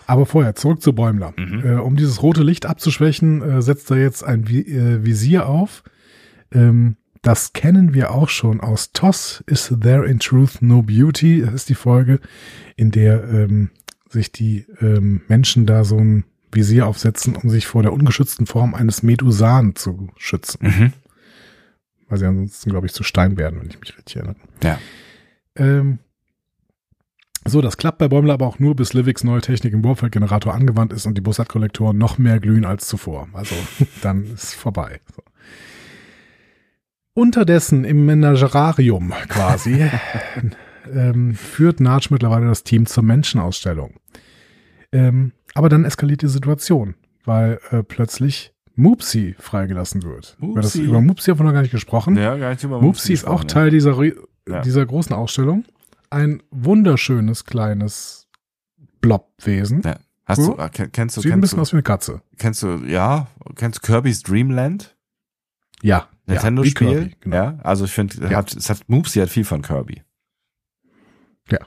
Aber vorher, zurück zu Bäumler. Äh, um dieses rote Licht abzuschwächen, äh, setzt er jetzt ein Vi äh, Visier auf. Ähm, das kennen wir auch schon aus TOS. Is There in Truth No Beauty? Das ist die Folge, in der ähm, sich die ähm, Menschen da so ein Visier aufsetzen, um sich vor der ungeschützten Form eines Medusan zu schützen. Mhm. Weil sie ansonsten, glaube ich, zu Stein werden, wenn ich mich richtig erinnere. Ja. Ähm, so, das klappt bei Bäumler aber auch nur, bis Liviks neue Technik im Bohrfeldgenerator angewandt ist und die Bussard-Kollektoren noch mehr glühen als zuvor. Also, dann ist vorbei. So. Unterdessen im Menagerarium quasi ähm, führt Natsch mittlerweile das Team zur Menschenausstellung. Ähm, aber dann eskaliert die Situation, weil äh, plötzlich Moopsie freigelassen wird. Über, das, über Moopsie haben wir noch gar nicht gesprochen. Ja, gar nicht über Moopsie ist auch Teil dieser, Ja. dieser großen Ausstellung. Ein wunderschönes kleines Blobwesen. Ja. Hast So. du, äh, ken- kennst du, Sieht ein kennst bisschen du, aus wie eine Katze. kennst du, ja, kennst du Kirby's Dreamland? Ja. ja, Nintendo-Spiel? Kirby, genau. Ja, also ich finde, Ja. hat, es hat, Moopsie hat viel von Kirby. Ja,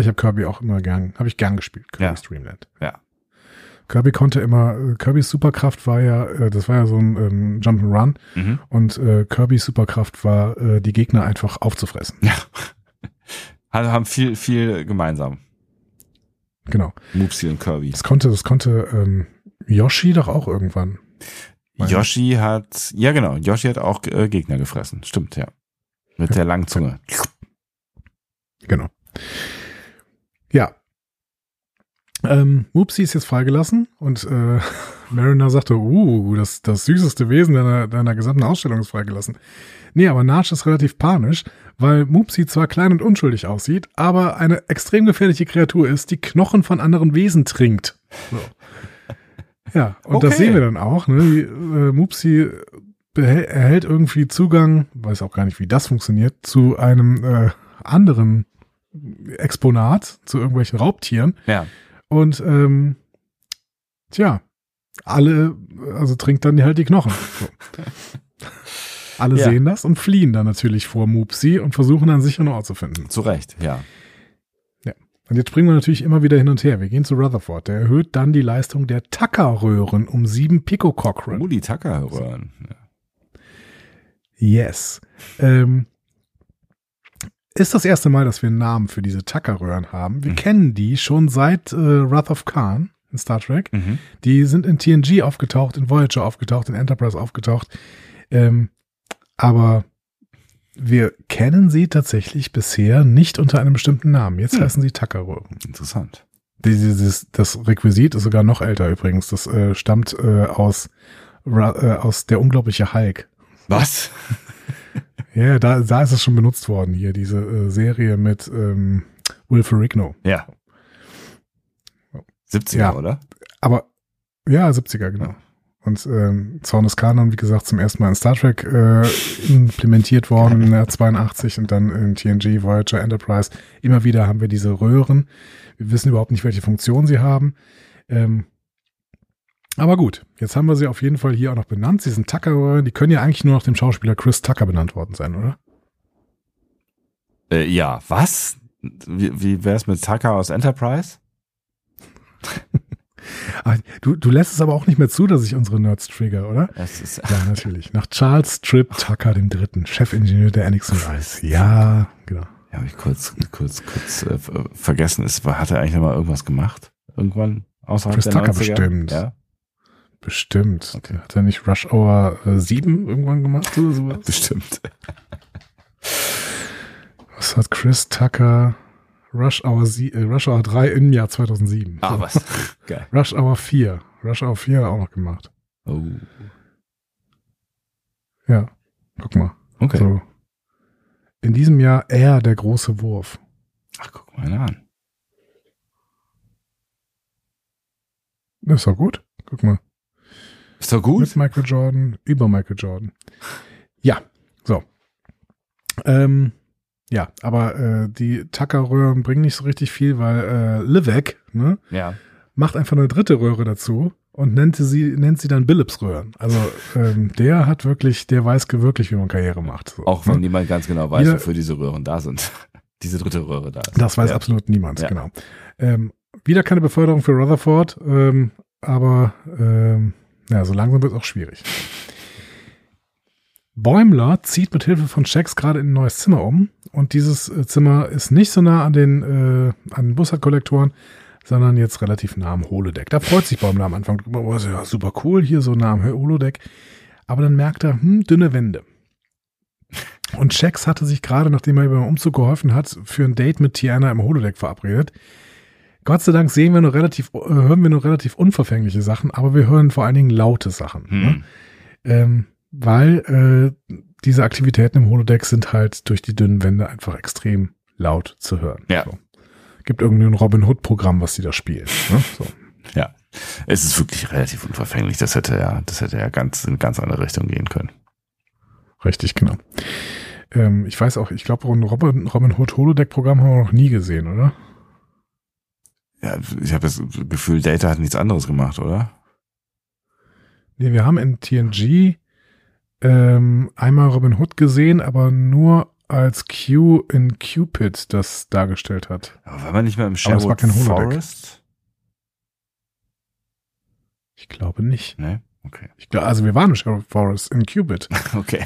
ich habe Kirby auch immer gern, habe ich gern gespielt, Kirby's Ja. Dreamland. Ja. Kirby konnte immer, äh, Kirbys Superkraft war ja, äh, das war ja so ein ähm, Jump'n'Run Mhm. und äh, Kirbys Superkraft war, äh, die Gegner einfach aufzufressen. Ja. Haben haben viel, viel gemeinsam. Genau. Moopsie und Kirby. Das konnte, das konnte ähm, Yoshi doch auch irgendwann. Yoshi hat, ja genau, Yoshi hat auch äh, Gegner gefressen. Stimmt, ja. Mit Ja. der langen Zunge. Genau. Ähm, Moopsie ist jetzt freigelassen und äh, Mariner sagte, uh, das, das süßeste Wesen deiner, deiner gesamten Ausstellung ist freigelassen. Nee, aber Narsch ist relativ panisch, weil Moopsie zwar klein und unschuldig aussieht, aber eine extrem gefährliche Kreatur ist, die Knochen von anderen Wesen trinkt. So. Ja, und das Okay. sehen wir dann auch. Ne? Die, äh, Moopsie behält, erhält irgendwie Zugang, weiß auch gar nicht, wie das funktioniert, zu einem äh, anderen Exponat zu irgendwelchen Raubtieren. Ja. Und ähm, tja, alle, also trinkt dann halt die Knochen. So. Alle Ja. sehen das und fliehen dann natürlich vor Mupsi und versuchen einen sicheren Ort zu finden. Zu Recht, ja. Und jetzt springen wir natürlich immer wieder hin und her. Wir gehen zu Rutherford. Der erhöht dann die Leistung der Tucker-Röhren um sieben Picocochrane. Oh, die Tucker rühren. Ja. Yes. Ähm, ist das erste Mal, dass wir einen Namen für diese Tucker-Röhren haben. Wir kennen die schon seit äh, Wrath of Khan in Star Trek. Mhm. Die sind in TNG aufgetaucht, in Voyager aufgetaucht, in Enterprise aufgetaucht. Ähm, aber wir kennen sie tatsächlich bisher nicht unter einem bestimmten Namen. Jetzt Hm. heißen sie Tucker-Röhren. Interessant. Dieses, das Requisit ist sogar noch älter übrigens. Das äh, stammt äh, aus, äh, aus der unglaubliche Hulk. Was? Ja, da, da ist es schon benutzt worden hier, diese äh, Serie mit ähm, Will Ferrigno. Ja. 70er, Ja. oder? Aber ja, 70er, genau. Und ähm, Zorn des Kanon, wie gesagt, zum ersten Mal in Star Trek äh, implementiert worden im Jahr 82 und dann in TNG, Voyager, Enterprise. Immer wieder haben wir diese Röhren. Wir wissen überhaupt nicht, welche Funktion sie haben. Ähm, aber gut, jetzt haben wir sie auf jeden Fall hier auch noch benannt. Sie sind Tucker-Röhren. Die können ja eigentlich nur nach dem Schauspieler Chris Tucker benannt worden sein, oder? Äh, ja, was? Wie, wie wär's mit Tucker aus Enterprise? Ah, Du, du lässt es aber auch nicht mehr zu, dass ich unsere Nerds trigger, oder? Ja, natürlich. Nach Charles Tripp Tucker dem Dritten, Chefingenieur der Enixon Rise. Ja, genau. ja, habe ich kurz, kurz, kurz äh, ver- vergessen. Ist, hat er eigentlich noch mal irgendwas gemacht? Irgendwann außerhalb Chris Tucker 90er? bestimmt. Ja, Bestimmt. Okay. Hat er nicht Rush Hour äh, 7 irgendwann gemacht oder sowas? bestimmt. Was hat Chris Tucker Rush Hour, sie, äh, Rush Hour 3 im Jahr 2007? Ah, was? Geil. Rush Hour 4. Rush Hour 4 hat er auch noch gemacht. Oh, Ja, guck mal. okay. So. In diesem Jahr er der große Wurf. Ach, guck mal an. Das ist doch gut. Guck mal. Ist doch gut. Mit Michael Jordan, über Michael Jordan. Ja, so. Ähm, ja, aber äh, die Tucker-Röhren bringen nicht so richtig viel, weil äh, Livek ne, Ja. macht einfach eine dritte Röhre dazu und nennt sie, nennt sie dann Billups-Röhren. Also ähm, der hat wirklich, der weiß wirklich, wie man Karriere macht. So, Auch wenn ne? niemand ganz genau weiß, Jeder- wofür diese Röhren da sind. Diese dritte Röhre da ist. Das weiß ja. absolut niemand, Ja. genau. Ähm, wieder keine Beförderung für Rutherford, ähm, aber ähm, ja, so langsam wird es auch schwierig. Bäumler zieht mit Hilfe von Checks gerade in ein neues Zimmer um und dieses äh, Zimmer ist nicht so nah an den, äh, an den Bussard-Kollektoren, sondern jetzt relativ nah am Holodeck. Da freut sich Bäumler am Anfang drüber, oh, ja super cool, hier so nah am Holodeck. Aber dann merkt er, hm, dünne Wände. Und Shax hatte sich gerade, nachdem er beim Umzug geholfen hat, für ein Date mit Tiana im Holodeck verabredet. Gott sei Dank sehen wir nur relativ, äh, hören wir nur relativ unverfängliche Sachen, aber wir hören vor allen Dingen laute Sachen. Ne? Hm. Ähm, weil äh, diese Aktivitäten im Holodeck sind halt durch die dünnen Wände einfach extrem laut zu hören. Ja. So. Gibt irgendein Robin Hood-Programm, was die da spielen. Ne? So. Ja. Es ist wirklich relativ unverfänglich. Das hätte ja, das hätte ja ganz, in ganz andere Richtung gehen können. Richtig, genau. Ähm, ich weiß auch, ich glaube, ein Robin, Robin Hood Holodeck-Programm haben wir noch nie gesehen, oder? Ja, ich habe das Gefühl, Data hat nichts anderes gemacht, oder? Nee, wir haben in TNG ähm, einmal Robin Hood gesehen, aber nur als Q in Cupid das dargestellt hat. Aber war man nicht mehr im Sherwood. Forest? Ich glaube nicht. Nee? Okay. Ich glaube, also wir waren im Sheriff Forest in Cupid Okay.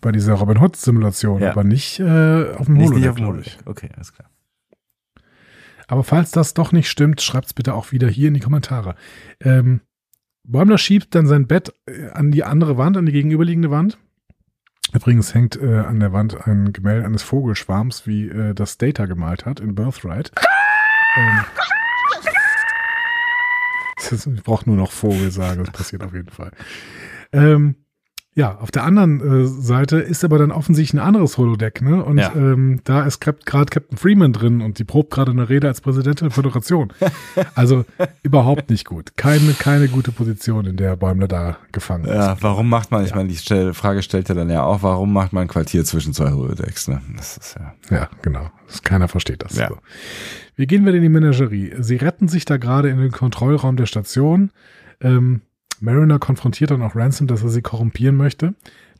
bei dieser Robin Hood Simulation, Ja. aber nicht äh, auf dem Holodeck, nicht auf dem Holodeck. ich. Okay, alles klar. Aber falls das doch nicht stimmt, schreibt's bitte auch wieder hier in die Kommentare. Ähm, Bäumler schiebt dann sein Bett äh, an die andere Wand, an die gegenüberliegende Wand. Übrigens hängt äh, an der Wand ein Gemälde eines Vogelschwarms, wie äh, das Data gemalt hat in Birthright. Ähm, ich brauche nur noch Vogel sagen, das passiert auf jeden Fall. Ähm, Ja, auf der anderen äh, Seite ist aber dann offensichtlich ein anderes Holodeck, ne? Und Ja. ähm, da ist gerade Captain Freeman drin und die probt gerade eine Rede als Präsidentin der Föderation. Also überhaupt nicht gut. Keine, keine gute Position, in der Bäumler da gefangen ist. Ja, warum macht man, ich meine, die Frage stellt er dann ja auch, warum macht man ein Quartier zwischen zwei Holodecks, ne? Das ist ja. Ja, genau. Das, keiner versteht das. Ja. So. Wir gehen wieder in die Menagerie. Sie retten sich da gerade in den Kontrollraum der Station. Ähm, Mariner konfrontiert dann auch Ransom, dass er sie korrumpieren möchte.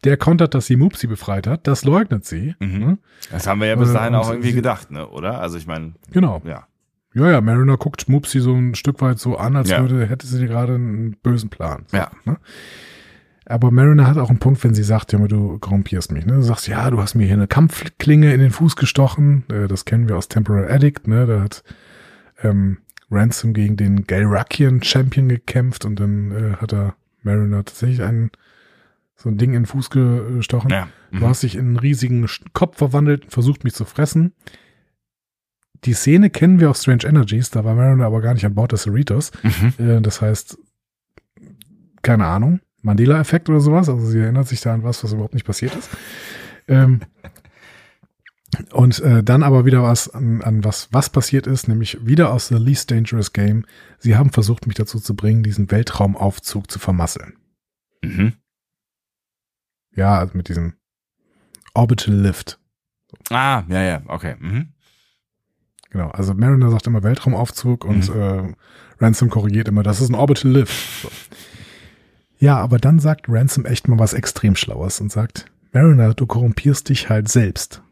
Der kontert, dass sie Moopsie befreit hat. Das leugnet sie. Mhm. Ne? Das haben wir ja bis Äh, dahin und auch irgendwie sie- gedacht, ne? Oder? Also ich meine, Genau. ja. Ja, ja, Mariner guckt Moopsie so ein Stück weit so an, als Ja. würde, hätte sie gerade einen bösen Plan. So, Ja. Ne? Aber Mariner hat auch einen Punkt, wenn sie sagt, ja, du korrumpierst mich. Ne? Du sagst, ja, du hast mir hier eine Kampfklinge in den Fuß gestochen. Äh, das kennen wir aus Temporal Addict. Ne? Da hat ähm, Ransom gegen den Galrakian Champion gekämpft und dann äh, hat er Mariner tatsächlich einen, so ein Ding in den Fuß gestochen. Ja. Du Mhm. hast dich in einen riesigen Kopf verwandelt und versucht, mich zu fressen. Die Szene kennen wir aus Strange Energies, da war Mariner aber gar nicht an Bord des Cerritos. Mhm. Äh, das heißt, keine Ahnung, Mandela-Effekt oder sowas. Also sie erinnert sich da an was, was überhaupt nicht passiert ist. Ähm, und äh, dann aber wieder was an, an was, was passiert ist, nämlich wieder aus The Least Dangerous Game. Sie haben versucht, mich dazu zu bringen, diesen Weltraumaufzug zu vermasseln. Mhm. Ja, also mit diesem Orbital Lift. Ah, ja, ja, okay. Mhm. Genau, also Mariner sagt immer Weltraumaufzug und äh, Ransom korrigiert immer, das ist ein Orbital Lift. So. Ja, aber dann sagt Ransom echt mal was extrem Schlaues und sagt, Mariner, du korrumpierst dich halt selbst.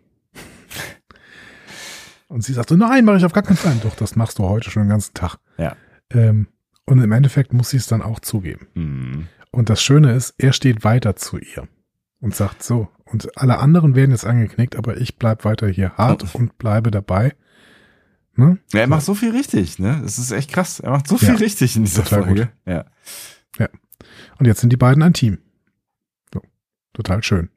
Und sie sagt so, nein, mache ich auf gar keinen Fall. Doch, das machst du heute schon den ganzen Tag. Ja. Ähm, und im Endeffekt muss sie es dann auch zugeben. Mhm. Und das Schöne ist, er steht weiter zu ihr und sagt so, und alle anderen werden jetzt angeknickt, aber ich bleib weiter hier hart und bleibe dabei. Ne? Ja, er macht so viel richtig, ne? Das ist echt krass. Er macht so Ja. viel richtig in dieser Total Folge. Ja. Und jetzt sind die beiden ein Team. So. Total schön.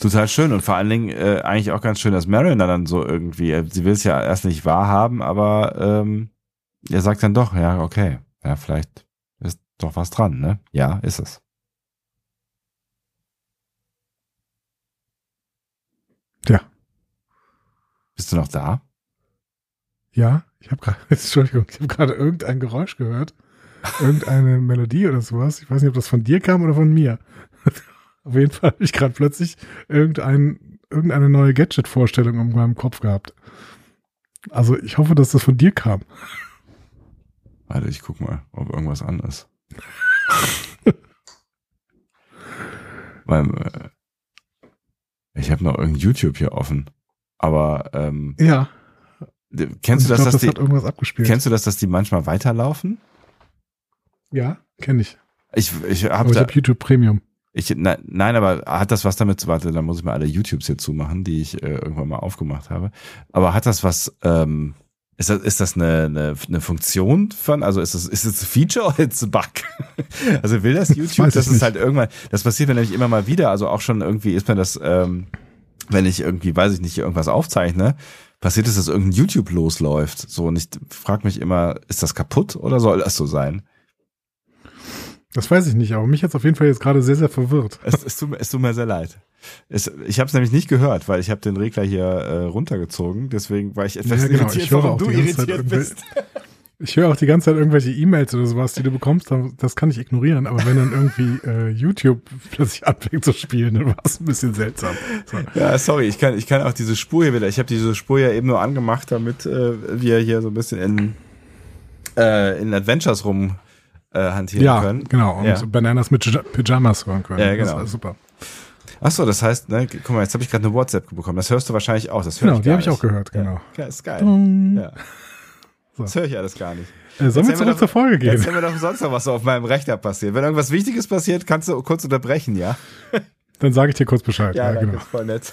Total schön und vor allen Dingen äh, eigentlich auch ganz schön, dass Mariner dann so irgendwie, äh, sie will es ja erst nicht wahrhaben, aber ähm, er sagt dann doch, ja, okay, ja, vielleicht ist doch was dran, ne? Ja, ist es. Ja. Bist du noch da? Ja, ich habe gerade, Entschuldigung, ich habe gerade irgendein Geräusch gehört. Irgendeine Melodie oder sowas. Ich weiß nicht, ob das von dir kam oder von mir. Auf jeden Fall habe ich gerade plötzlich irgendein, irgendeine neue Gadget-Vorstellung in meinem Kopf gehabt. Also ich hoffe, dass das von dir kam. Warte, ich guck mal, ob irgendwas an ist. Weil, äh, ich habe noch irgendein YouTube hier offen. Aber ähm, Ja. kennst du das, ich glaub, dass das die, hat irgendwas abgespielt. kennst du das, dass die manchmal weiterlaufen? ja, kenne ich. Ich, ich habe habe YouTube Premium. Ich, nein, nein, aber hat das was damit zu, warte, dann muss ich mal alle YouTubes hier zumachen, die ich äh, irgendwann mal aufgemacht habe. Aber hat das was, ähm, ist das, ist das eine, eine, eine Funktion von, also ist das, ist das ein Feature oder ist es ein Bug? also will das YouTube, das ich ist nicht. halt irgendwann, das passiert mir nämlich immer mal wieder, also auch schon irgendwie ist mir das, ähm, wenn ich irgendwie, weiß ich nicht, irgendwas aufzeichne, passiert es, dass irgendein YouTube losläuft. So, und ich frage mich immer, ist das kaputt oder soll das so sein? Das weiß ich nicht, aber mich hat's auf jeden Fall jetzt gerade sehr, sehr verwirrt. Es, es, tut, mir- es tut mir sehr leid. Es, ich habe es nämlich nicht gehört, weil ich habe den Regler hier äh, runtergezogen. Deswegen war ich etwas Ja, genau. irritiert, Ich höre auch du die ganze Zeit irritiert bist. Ich höre auch die ganze Zeit irgendwelche E-Mails oder sowas, die du bekommst, das kann ich ignorieren. Aber wenn dann irgendwie äh, YouTube plötzlich anfängt zu spielen, dann war es ein bisschen seltsam. So. Ja, sorry, ich kann, ich kann auch diese Spur hier wieder. Ich habe diese Spur ja eben nur angemacht, damit äh, wir hier so ein bisschen in, äh, in Adventures rum äh, hantieren Ja, können. genau. Und Ja. Bananas mit Pyjamas hören können. Ja, Das genau. war super. Ach so, das heißt, ne, guck mal, jetzt habe ich gerade eine WhatsApp bekommen. Das hörst du wahrscheinlich auch. Das hör Genau, ich die habe ich auch gehört, genau. Ja, ist geil. Ja. Das höre ich alles gar nicht. Äh, sollen wir zurück doch- zur Folge gehen? Erzähl mir doch sonst noch, was so auf meinem Rechner passiert. Wenn irgendwas Wichtiges passiert, kannst du kurz unterbrechen, ja? Dann sage ich dir kurz Bescheid. Ja, danke, genau. ist voll nett.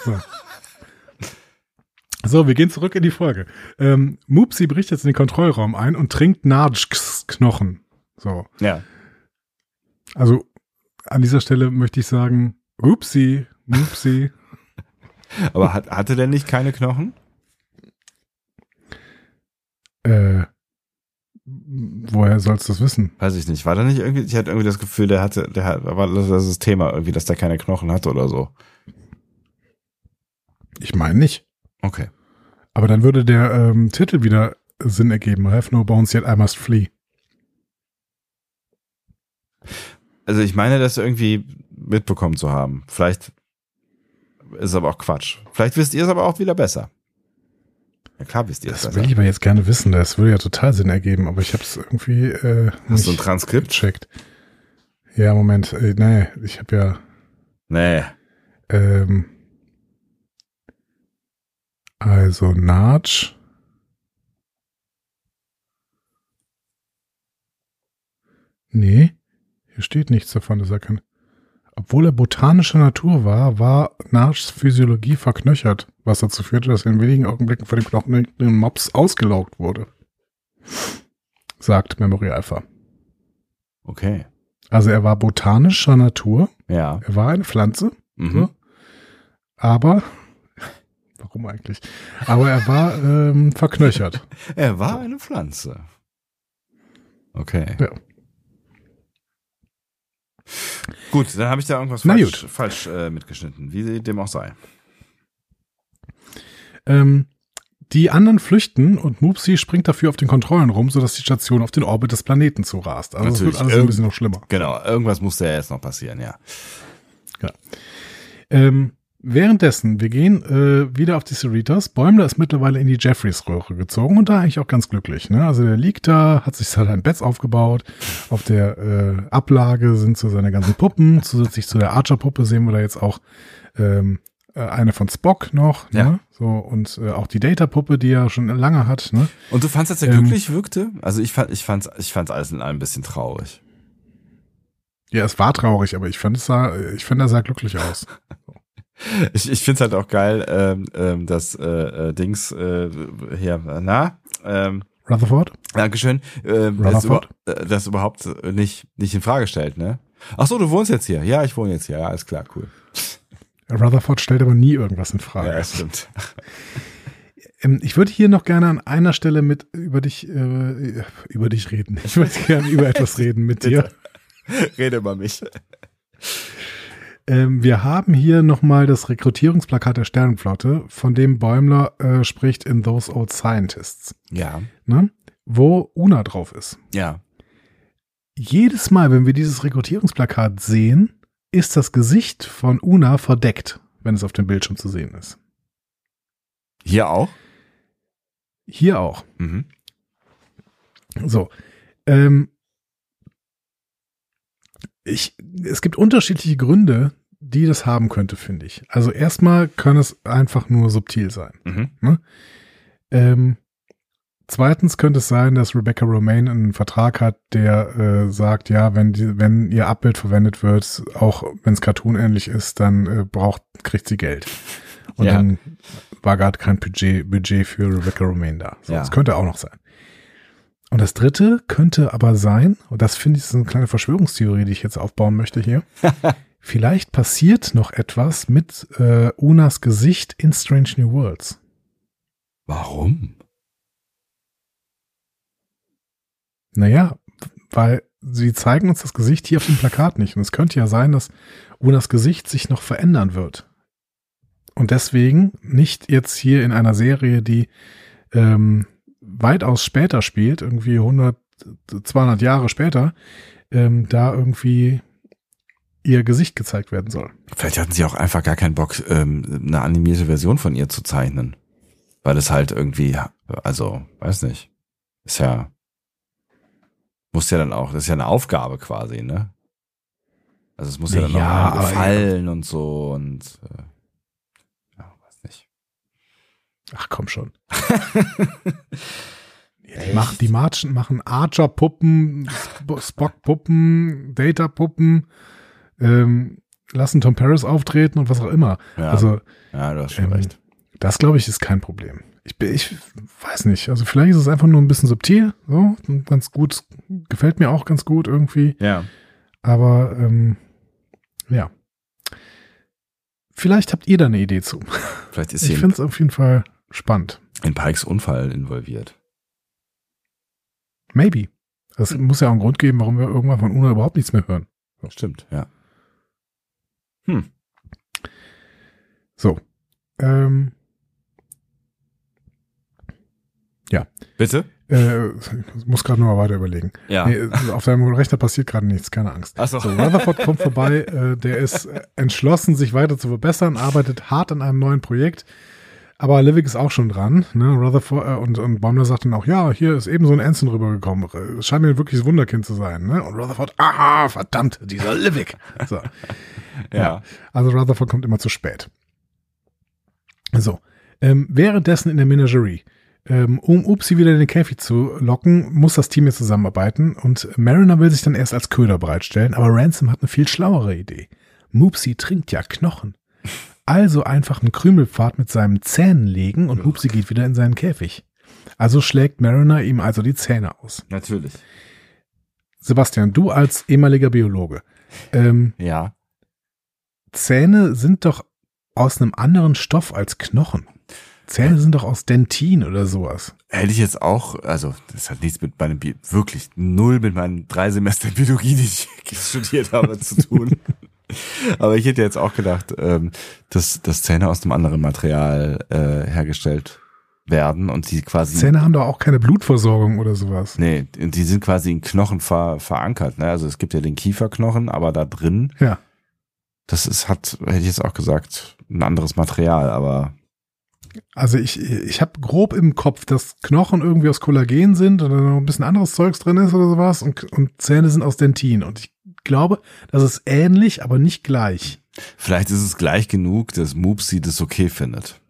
So, wir gehen zurück in die Folge. Ähm, Moopsie bricht jetzt in den Kontrollraum ein und trinkt Nards Knochen. So. Ja. Also an dieser Stelle möchte ich sagen, Upsi, Moopsie. Aber hat, hatte der nicht keine Knochen? äh, woher sollst du das wissen? Weiß ich nicht. War da nicht irgendwie, ich hatte irgendwie das Gefühl, der hatte, der hat, war das das Thema irgendwie, dass der keine Knochen hatte oder so. Ich meine nicht. Okay. Aber dann würde der ähm, Titel wieder Sinn ergeben. I have no bones yet I must flee. Also ich meine, das irgendwie mitbekommen zu haben. Vielleicht ist es aber auch Quatsch. Vielleicht wisst ihr es aber auch wieder besser. Ja klar wisst ihr es Das besser. will ich aber jetzt gerne wissen. Das würde ja total Sinn ergeben, aber ich habe es irgendwie äh, Hast du ein Transkript? gecheckt. Ja, Moment. Äh, nee, ich habe ja Nee. ähm, also Natsch. Nee, hier steht nichts davon, dass er kann. Obwohl er botanischer Natur war, war Natschs Physiologie verknöchert, was dazu führte, dass er in wenigen Augenblicken von dem knochendicken Mops ausgelaugt wurde. Sagt Memory Alpha. Okay. Also er war botanischer Natur, Ja. er war eine Pflanze, Mhm. so. aber warum eigentlich? Aber er war ähm, verknöchert. Er war eine Pflanze. Okay. Ja. Gut, dann habe ich da irgendwas Na falsch, gut. falsch äh, mitgeschnitten, wie dem auch sei. Ähm, die anderen flüchten und Moopsy springt dafür auf den Kontrollen rum, sodass die Station auf den Orbit des Planeten zurast. Also es wird Natürlich. alles ein Irgend- bisschen noch schlimmer. Genau, irgendwas musste ja jetzt noch passieren, ja. Ähm, währenddessen, wir gehen äh, wieder auf die Cerritos. Bäumler ist mittlerweile in die Jeffreys-Röhre gezogen und da eigentlich auch ganz glücklich. Ne? Also der liegt da, hat sich halt ein Bett aufgebaut. Auf der äh, Ablage sind so seine ganzen Puppen. Zusätzlich zu der Archer-Puppe sehen wir da jetzt auch ähm, äh, eine von Spock noch. Ja. Ne? So, und äh, auch die Data-Puppe, die er schon lange hat. Ne? Und du fandst, dass er Ähm, glücklich wirkte? Also ich fand, ich fand's, ich fand's alles in allem ein bisschen traurig. Ja, es war traurig, aber ich fand es sah, ich finde, er sah glücklich aus. Ich, ich find's halt auch geil, ähm, ähm, dass äh, äh, Dings äh, hier, na, ähm, Rutherford? Dankeschön, ähm, das, Rutherford? über, äh, das überhaupt nicht, nicht in Frage stellt, ne? Ach so, du wohnst jetzt hier. Ja, ich wohne jetzt hier. Ja, alles klar, cool. Rutherford stellt aber nie irgendwas in Frage. Ja, das stimmt. Ähm, ich würde hier noch gerne an einer Stelle mit über dich äh, über dich reden. Ich würde gerne über etwas reden mit dir. Rede über mich. Ähm, wir haben hier nochmal das Rekrutierungsplakat der Sternenflotte, von dem Bäumler äh, spricht in Those Old Scientists, Ja, ne? wo Una drauf ist. ja. Jedes Mal, wenn wir dieses Rekrutierungsplakat sehen, ist das Gesicht von Una verdeckt, wenn es auf dem Bildschirm zu sehen ist. Hier auch? Hier auch. Mhm. So. Ähm, ich, es gibt unterschiedliche Gründe, die das haben könnte, finde ich. Also erstmal kann es einfach nur subtil sein. Mhm. Ähm, zweitens könnte es sein, dass Rebecca Romaine einen Vertrag hat, der äh, sagt, ja, wenn die, wenn ihr Abbild verwendet wird, auch wenn es cartoonähnlich ist, dann äh, braucht, kriegt sie Geld. Und Ja. dann war gerade kein Budget, Budget für Rebecca Romaine da. So, Ja. Das könnte auch noch sein. Und das dritte könnte aber sein, und das finde ich ist eine kleine Verschwörungstheorie, die ich jetzt aufbauen möchte hier. Vielleicht passiert noch etwas mit äh, Unas Gesicht in Strange New Worlds. Warum? Naja, weil sie zeigen uns das Gesicht hier auf dem Plakat nicht. Und es könnte ja sein, dass Unas Gesicht sich noch verändern wird. Und deswegen nicht jetzt hier in einer Serie, die ähm, weitaus später spielt, irgendwie 100, 200 Jahre später, ähm, da irgendwie ihr Gesicht gezeigt werden soll. Vielleicht hatten sie auch einfach gar keinen Bock, ähm, eine animierte Version von ihr zu zeichnen. Weil es halt irgendwie, also, weiß nicht. Ist ja, muss ja dann auch, das ist ja eine Aufgabe quasi, ne? Also es muss ja dann Ja, auch gefallen und so und äh, ja, weiß nicht. Ach komm schon. Die machen, die Marchen machen Archer-Puppen, Sp- Spock-Puppen, Data-Puppen, ähm, lassen Tom Paris auftreten und was auch immer. Ja, Also ja du hast schon ähm, recht. das glaube ich ist kein Problem. Ich, ich weiß nicht. Also vielleicht ist es einfach nur ein bisschen subtil, so ganz gut, gefällt mir auch ganz gut irgendwie. Ja. Aber ähm, ja. Vielleicht habt ihr da eine Idee zu. Vielleicht ist Ich finde es auf jeden Fall spannend. in, in Pikes Unfall involviert. Maybe. Es muss ja auch einen Grund geben, warum wir irgendwann von Una überhaupt nichts mehr hören. Stimmt, ja. So. Ähm, Bitte? äh, ich muss gerade noch mal weiter überlegen. Ja. Nee, auf deinem Rechner passiert gerade nichts, keine Angst. Ach so. So, Rutherford kommt vorbei, äh, der ist äh, entschlossen, sich weiter zu verbessern, arbeitet hart an einem neuen Projekt. Aber Livik ist auch schon dran, ne? Rutherford äh, und, und Baumler sagt dann auch, ja, hier ist eben so ein Anson rübergekommen. Äh, Es scheint mir wirklich ein Wunderkind zu sein, ne? Und Rutherford, aha, verdammt, dieser Livik. So. Ja. Also Rutherford kommt immer zu spät. So. Ähm, währenddessen in der Menagerie. Ähm, um Upsi wieder in den Käfig zu locken, muss das Team jetzt zusammenarbeiten und Mariner will sich dann erst als Köder bereitstellen, aber Ransom hat eine viel schlauere Idee. Mupsi trinkt ja Knochen. Also einfach einen Krümelpfad mit seinen Zähnen legen und Mupsi geht wieder in seinen Käfig. Also schlägt Mariner ihm also die Zähne aus. Natürlich. Sebastian, du als ehemaliger Biologe, ähm, Ja. Zähne sind doch aus einem anderen Stoff als Knochen. Zähne sind doch aus Dentin oder sowas. Hätte ich jetzt auch, also das hat nichts mit meinem, Bi wirklich null mit meinen drei Semestern Biologie, die ich studiert habe, zu tun. Aber ich hätte jetzt auch gedacht, ähm, dass, dass Zähne aus einem anderen Material äh, hergestellt werden und die quasi Zähne haben doch auch keine Blutversorgung oder sowas. Nee, die sind quasi in Knochen ver, verankert. Ne? Also es gibt ja den Kieferknochen, aber da drin, Ja. das ist, hat, hätte ich jetzt auch gesagt, ein anderes Material, aber Also ich, ich habe grob im Kopf, dass Knochen irgendwie aus Kollagen sind oder noch ein bisschen anderes Zeugs drin ist oder sowas und, und Zähne sind aus Dentin. Und ich glaube, das ist ähnlich, aber nicht gleich. vielleicht ist es gleich genug, dass Moopsy das okay findet.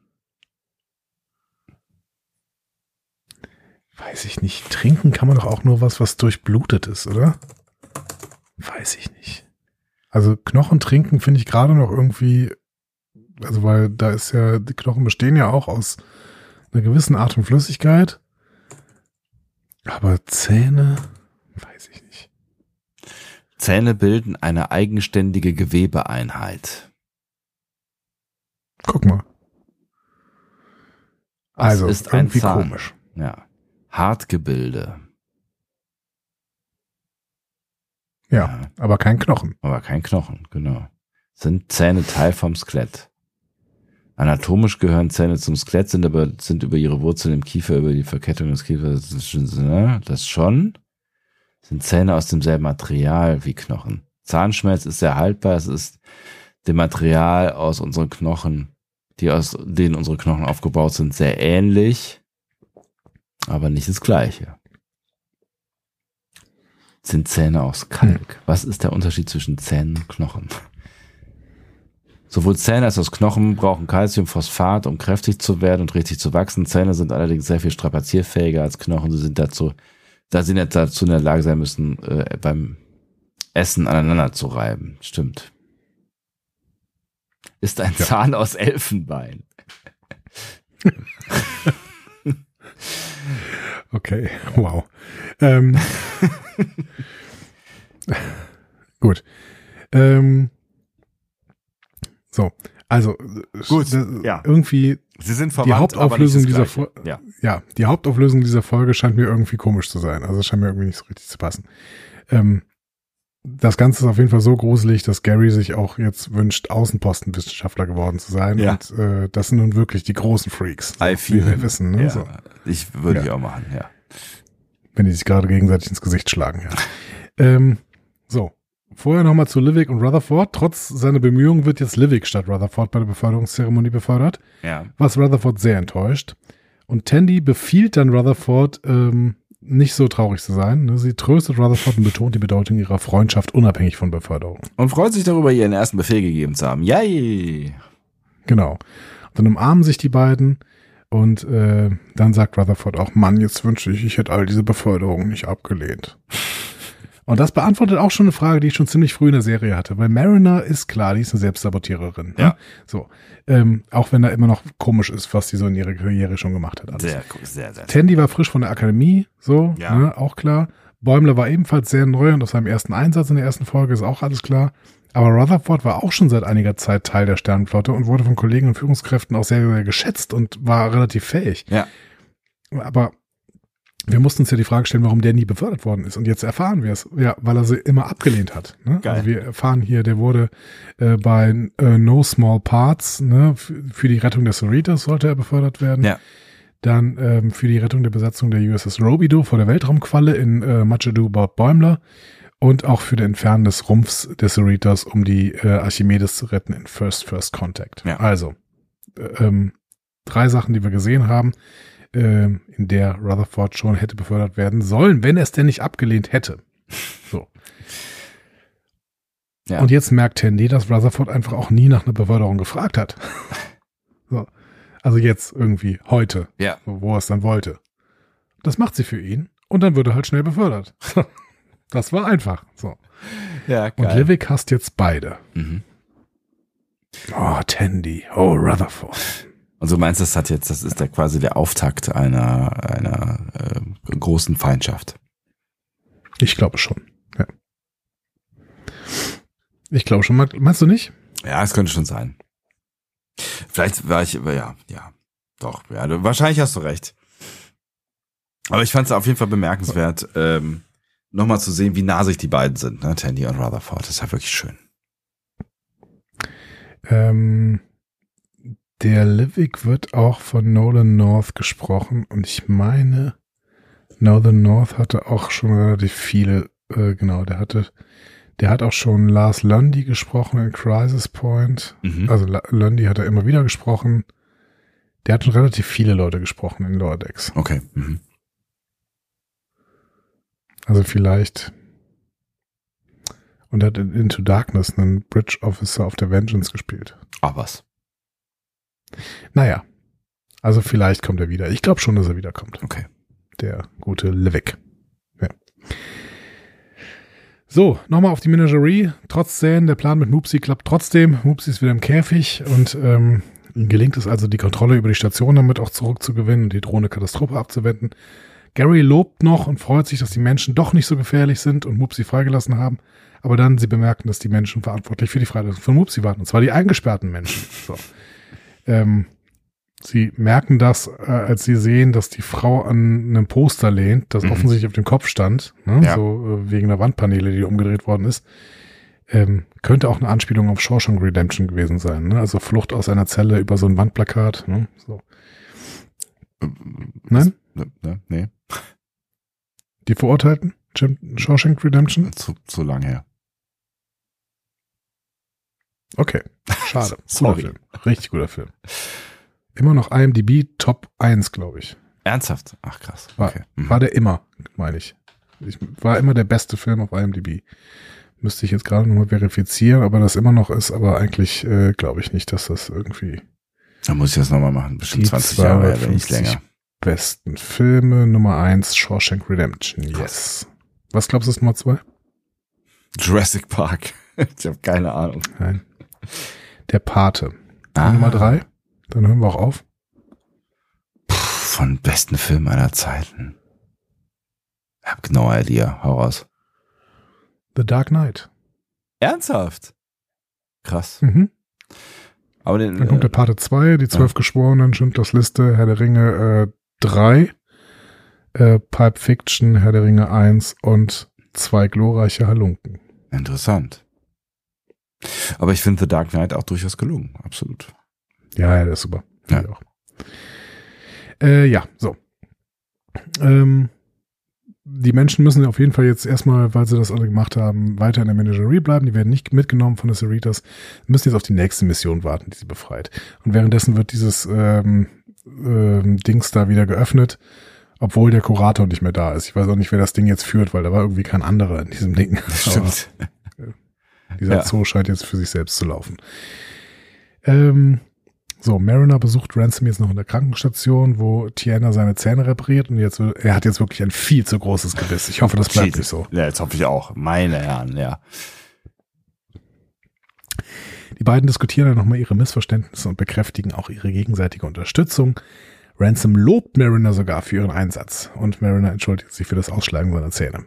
Weiß ich nicht. Trinken kann man doch auch nur was, was durchblutet ist, oder? Weiß ich nicht. Also Knochen trinken finde ich gerade noch irgendwie, also weil da ist ja, die Knochen bestehen ja auch aus einer gewissen Art von Flüssigkeit. Aber Zähne, weiß ich nicht. Zähne bilden eine eigenständige Gewebeeinheit. Guck mal. Was Also, ist ein irgendwie Zahn? komisch. Ja. Hartgebilde, Ja, aber kein Knochen. aber kein Knochen, genau. Sind Zähne Teil vom Skelett? Anatomisch gehören Zähne zum Skelett, sind aber sind über ihre Wurzeln im Kiefer, über die Verkettung des Kiefers, das schon- ne, das schon. Sind Zähne aus demselben Material wie Knochen. Zahnschmelz ist sehr haltbar, es ist dem Material aus unseren Knochen, die aus denen unsere Knochen aufgebaut sind, sehr ähnlich, aber nicht das gleiche. Sind Zähne aus Kalk? Was ist der Unterschied zwischen Zähnen und Knochen? Sowohl Zähne als auch Knochen brauchen Calciumphosphat, um kräftig zu werden und richtig zu wachsen. Zähne sind allerdings sehr viel strapazierfähiger als Knochen. Sie sind dazu, da sie nicht dazu in der Lage sein müssen, äh, beim Essen aneinander zu reiben. Stimmt. Ist ein Zahn aus Elfenbein. Okay, wow. Ähm, gut. Ähm, so, also Gut, das- ja. irgendwie Sie sind die verwandt, Hauptauflösung aber dieser Folge. Ja. ja, die Hauptauflösung dieser Folge scheint mir irgendwie komisch zu sein. Also es scheint mir irgendwie nicht so richtig zu passen. Ähm, das Ganze ist auf jeden Fall so gruselig, dass Gary sich auch jetzt wünscht, Außenpostenwissenschaftler geworden zu sein. Ja. Und äh, das sind nun wirklich die großen Freaks, so, wie wir wissen. Ne? Ja. So. Ich würde Ja. ich auch machen, ja. wenn die sich gerade gegenseitig ins Gesicht schlagen. Ja. ähm, so, vorher nochmal zu Livik und Rutherford. Trotz seiner Bemühungen wird jetzt Livik statt Rutherford bei der Beförderungszeremonie befördert, Ja. was Rutherford sehr enttäuscht. Und Tandy befiehlt dann Rutherford, ähm, nicht so traurig zu sein. Ne? Sie tröstet Rutherford und betont die Bedeutung ihrer Freundschaft unabhängig von Beförderung. Und freut sich darüber, ihren ersten Befehl gegeben zu haben. Yay! Genau. Dann umarmen sich die beiden und äh, dann sagt Rutherford auch, Mann, jetzt wünsche ich, ich hätte all diese Beförderungen nicht abgelehnt. Und das beantwortet auch schon eine Frage, die ich schon ziemlich früh in der Serie hatte, weil Mariner ist klar, die ist eine Selbstsabotiererin. Ne? Ja. So. Ähm, auch wenn da immer noch komisch ist, was sie so in ihrer Karriere schon gemacht hat. Alles. Sehr, cool, sehr, sehr. Tandy war frisch von der Akademie, so, Ja. ne, auch klar. Bäumler war ebenfalls sehr neu und aus seinem ersten Einsatz in der ersten Folge ist auch alles klar. Aber Rutherford war auch schon seit einiger Zeit Teil der Sternenflotte und wurde von Kollegen und Führungskräften auch sehr, sehr geschätzt und war relativ fähig. Ja. Aber wir mussten uns ja die Frage stellen, warum der nie befördert worden ist. Und jetzt erfahren wir es. Ja, weil er sie immer abgelehnt hat. Ne? Geil. Also wir erfahren hier, der wurde äh, bei äh, No Small Parts, ne, für, die Rettung des Cerritos sollte er befördert werden. Ja. Dann ähm, für die Rettung der Besatzung der USS Robidoux vor der Weltraumqualle in äh, Much Ado About Bäumler. Und auch für den Entfernen des Rumpfs des Cerritos, um die äh, Archimedes zu retten in First First Contact. Ja. Also, äh, ähm, drei Sachen, die wir gesehen haben ähm, in der Rutherford schon hätte befördert werden sollen, wenn er es denn nicht abgelehnt hätte. So. Ja. Und jetzt merkt Tandy, dass Rutherford einfach auch nie nach einer Beförderung gefragt hat. So. Also jetzt irgendwie, heute, Ja. wo er es dann wollte. Das macht sie für ihn und dann wird er halt schnell befördert. Das war einfach. So. Ja, Und Livik hasst jetzt beide. Mhm. Oh, Tandy. Oh, Rutherford. Und du meinst, das hat jetzt, das ist der quasi der Auftakt einer, einer äh, großen Feindschaft. Ich glaube schon. Ja. Ich glaube schon. Meinst du nicht? Ja, es könnte schon sein. Vielleicht war ich, ja, ja, doch, ja, du, wahrscheinlich hast du recht. Aber ich fand es auf jeden Fall bemerkenswert, ähm, nochmal zu sehen, wie nah sich die beiden sind, ne, Tandy und Rutherford. Das ist ja wirklich schön. Ähm, der Livik wird auch von Nolan North gesprochen und ich meine, Nolan North hatte auch schon relativ viele, äh, genau, der hatte, der hat auch schon Lars Lundy gesprochen in Crisis Point. Mhm. Also Lundy hat er immer wieder gesprochen. Der hat schon relativ viele Leute gesprochen in Lower Decks. Okay. Mhm. Also vielleicht. Und er hat in Into Darkness einen Bridge Officer of the Vengeance gespielt. Ah, was? Naja. Also vielleicht kommt er wieder. Ich glaube schon, dass er wiederkommt. Okay. Der gute Livik. Ja. So, nochmal auf die Menagerie. Trotz Zähnen, der Plan mit Moopsy klappt trotzdem. Moopsy ist wieder im Käfig und ähm, ihm gelingt es also, die Kontrolle über die Station damit auch zurückzugewinnen und die drohende Katastrophe abzuwenden. Gary lobt noch und freut sich, dass die Menschen doch nicht so gefährlich sind und Moopsy freigelassen haben. Aber dann sie bemerken, dass die Menschen verantwortlich für die Freilassung von Moopsy waren. Und zwar die eingesperrten Menschen. So. Ähm, sie merken das, äh, als sie sehen, dass die Frau an einem Poster lehnt, das Mhm. offensichtlich auf dem Kopf stand, ne? Ja. so äh, wegen der Wandpaneele, die umgedreht worden ist. Ähm, könnte auch eine Anspielung auf Shawshank Redemption gewesen sein. Ne? Also Flucht aus einer Zelle über so ein Wandplakat. Ne? So. Nein? Ne, ne, nee, Die Verurteilten? Shawshank Redemption? zu, zu lang her. Okay, schade. Sorry. Guter Film. Richtig guter Film. Immer noch IMDb Top 1, glaube ich. Ernsthaft? Ach, krass. War, Okay. Mhm. war der immer, meine ich. ich. War immer der beste Film auf IMDb. Müsste ich jetzt gerade nochmal verifizieren, aber das immer noch ist, aber eigentlich äh, glaube ich nicht, dass das irgendwie Dann muss ich das nochmal machen. Bestimmt Die 20 Jahre, wenn nicht 250 länger. besten Filme. Nummer 1, Shawshank Redemption. Yes. Was glaubst du ist Nummer 2? Jurassic Park. ich habe keine Ahnung. Nein. Der Pate. Ah. Nummer 3. Dann hören wir auch auf. Puh, von besten Filmen aller Zeiten. Ich hab genau Idea. Hau raus. The Dark Knight. Ernsthaft? Krass. Mhm. Aber den, Dann kommt der Pate 2, die zwölf Geschworenen, Schindlers Liste, Herr der Ringe äh, 3, äh, Pipe Fiction, Herr der Ringe 1 und zwei glorreiche Halunken. äh, interessant. Aber ich finde The Dark Knight auch durchaus gelungen. Absolut. Ja, ja, der ist super. Ja. Äh, ja, so. Ähm, die Menschen müssen auf jeden Fall jetzt erstmal, weil sie das alle gemacht haben, weiter in der Menagerie bleiben. Die werden nicht mitgenommen von den Cerritos, müssen jetzt auf die nächste Mission warten, die sie befreit. Und währenddessen wird dieses ähm, ähm, Dings da wieder geöffnet, obwohl der Kurator nicht mehr da ist. Ich weiß auch nicht, wer das Ding jetzt führt, weil da war irgendwie kein anderer in diesem Ding. Stimmt. Aber dieser Ja. Zoo scheint jetzt für sich selbst zu laufen. Ähm, so, Mariner besucht Ransom jetzt noch in der Krankenstation, wo Tiana seine Zähne repariert und jetzt, er hat jetzt wirklich ein viel zu großes Gebiss. Ich hoffe, das bleibt nicht so. Ja, jetzt hoffe ich auch. Meine Herren, ja. Die beiden diskutieren dann nochmal ihre Missverständnisse und bekräftigen auch ihre gegenseitige Unterstützung. Ransom lobt Mariner sogar für ihren Einsatz und Mariner entschuldigt sich für das Ausschlagen seiner Zähne.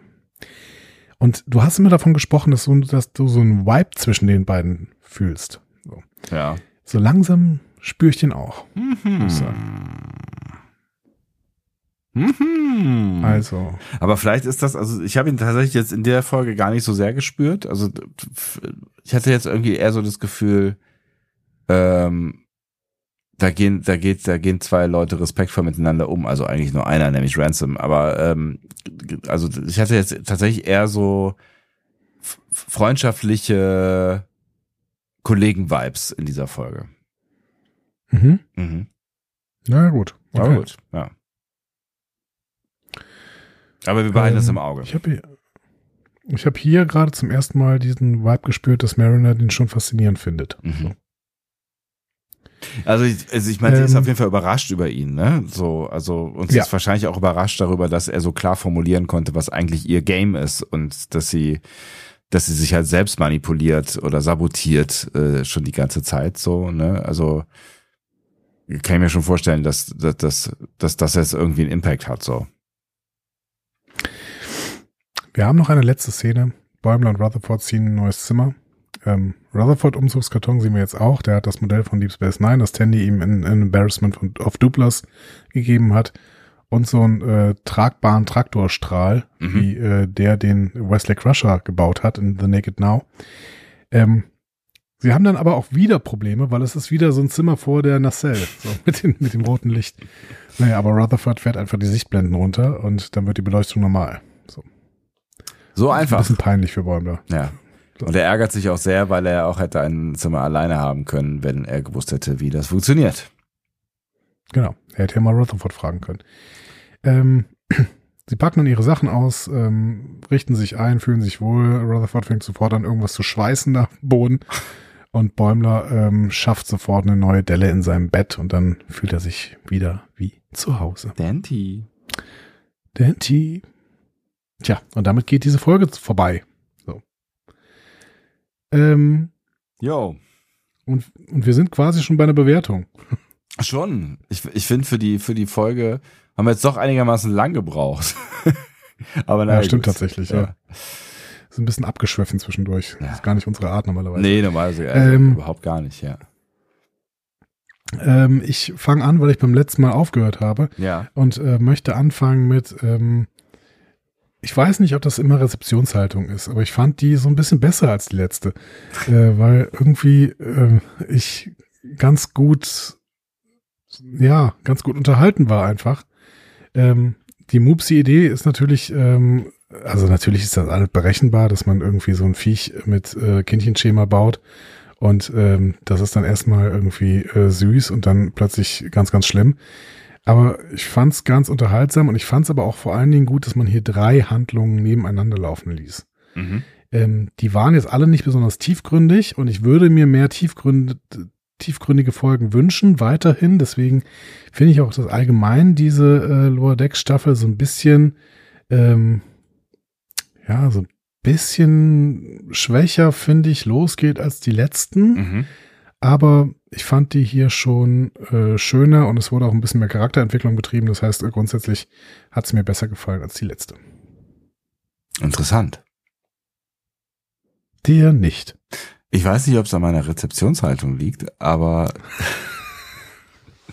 Und du hast immer davon gesprochen, dass du, dass du so einen Vibe zwischen den beiden fühlst. So, Ja. so langsam spüre ich den auch. sagen. Mhm. Also, Aber vielleicht ist das, also ich habe ihn tatsächlich jetzt in der Folge gar nicht so sehr gespürt. Also ich hatte jetzt irgendwie eher so das Gefühl, ähm, da gehen, da geht, da gehen zwei Leute respektvoll miteinander um. Also eigentlich nur einer, nämlich Ransom. Aber ähm, also ich hatte jetzt tatsächlich eher so freundschaftliche Kollegen-Vibes in dieser Folge. mhm. Mhm. na gut. Aber Okay. gut, ja. Aber wir behalten das Ähm, im Auge. Ich habe hier, ich hab hier gerade zum ersten Mal diesen Vibe gespürt, dass Mariner den schon faszinierend findet. Mhm. Also ich, also ich meine, sie ist Ähm, auf jeden Fall überrascht über ihn, ne? So, also und sie Ja. ist wahrscheinlich auch überrascht darüber, dass er so klar formulieren konnte, was eigentlich ihr Game ist und dass sie, dass sie sich halt selbst manipuliert oder sabotiert äh, schon die ganze Zeit so, ne? Also kann ich mir schon vorstellen, dass dass dass, dass das jetzt irgendwie einen Impact hat so. Wir haben noch eine letzte Szene. Bäumler und Rutherford ziehen ein neues Zimmer. Ähm, Rutherford Umzugskarton sehen wir jetzt auch. Der hat das Modell von Deep Space Nine, das Tandy ihm in, in Embarrassment von, of Duplas gegeben hat. Und so einen äh, tragbaren Traktorstrahl, Mhm. wie äh, der, den Wesley Crusher gebaut hat in The Naked Now. Ähm, sie haben dann aber auch wieder Probleme, weil es ist wieder so ein Zimmer vor der Nacelle, so mit, den, mit dem roten Licht. Naja, aber Rutherford fährt einfach die Sichtblenden runter und dann wird die Beleuchtung normal. So. So Ein einfach. bisschen peinlich für Bäumler. Ja. Und er ärgert sich auch sehr, weil er auch hätte ein Zimmer alleine haben können, wenn er gewusst hätte, wie das funktioniert. Genau. Er hätte ja mal Rutherford fragen können. Ähm, sie packen dann ihre Sachen aus, ähm, richten sich ein, fühlen sich wohl. Rutherford fängt sofort an, irgendwas zu schweißen da am Boden. Und Bäumler ähm, schafft sofort eine neue Delle in seinem Bett und dann fühlt er sich wieder wie zu Hause. Dante. Dante. Tja, und damit geht diese Folge vorbei. Ähm, und, und wir sind quasi schon bei einer Bewertung. Schon. Ich, ich finde, für die, für die Folge haben wir jetzt doch einigermaßen lang gebraucht. Aber naja, ja, stimmt gut. tatsächlich, ja. Ist ein bisschen abgeschwiffen zwischendurch. Ja. Ist gar nicht unsere Art normalerweise. Nee, normalerweise äh, Ähm, überhaupt gar nicht, ja. Ähm, ich fange an, weil ich beim letzten Mal aufgehört habe Ja. und äh, möchte anfangen mit, ähm, ich weiß nicht, ob das immer Rezeptionshaltung ist, aber ich fand die so ein bisschen besser als die letzte, äh, weil irgendwie äh, ich ganz gut, ja, ganz gut unterhalten war einfach. Ähm, die Mupsi-Idee ist natürlich, ähm, also natürlich ist das alles berechenbar, dass man irgendwie so ein Viech mit äh, Kindchenschema baut und ähm, das ist dann erstmal irgendwie äh, süß und dann plötzlich ganz, ganz schlimm. Aber ich fand's ganz unterhaltsam und ich fand's aber auch vor allen Dingen gut, dass man hier drei Handlungen nebeneinander laufen ließ. Mhm. Ähm, die waren jetzt alle nicht besonders tiefgründig und ich würde mir mehr tiefgründe, tiefgründige Folgen wünschen, weiterhin. Deswegen finde ich auch, dass allgemein diese äh, Lower Decks Staffel so ein bisschen, ähm, ja, so ein bisschen schwächer, finde ich, losgeht als die letzten. Mhm. Aber ich fand die hier schon äh, schöner und es wurde auch ein bisschen mehr Charakterentwicklung betrieben. Das heißt, grundsätzlich hat es mir besser gefallen als die letzte. Interessant. Dir nicht. Ich weiß nicht, ob es an meiner Rezeptionshaltung liegt, aber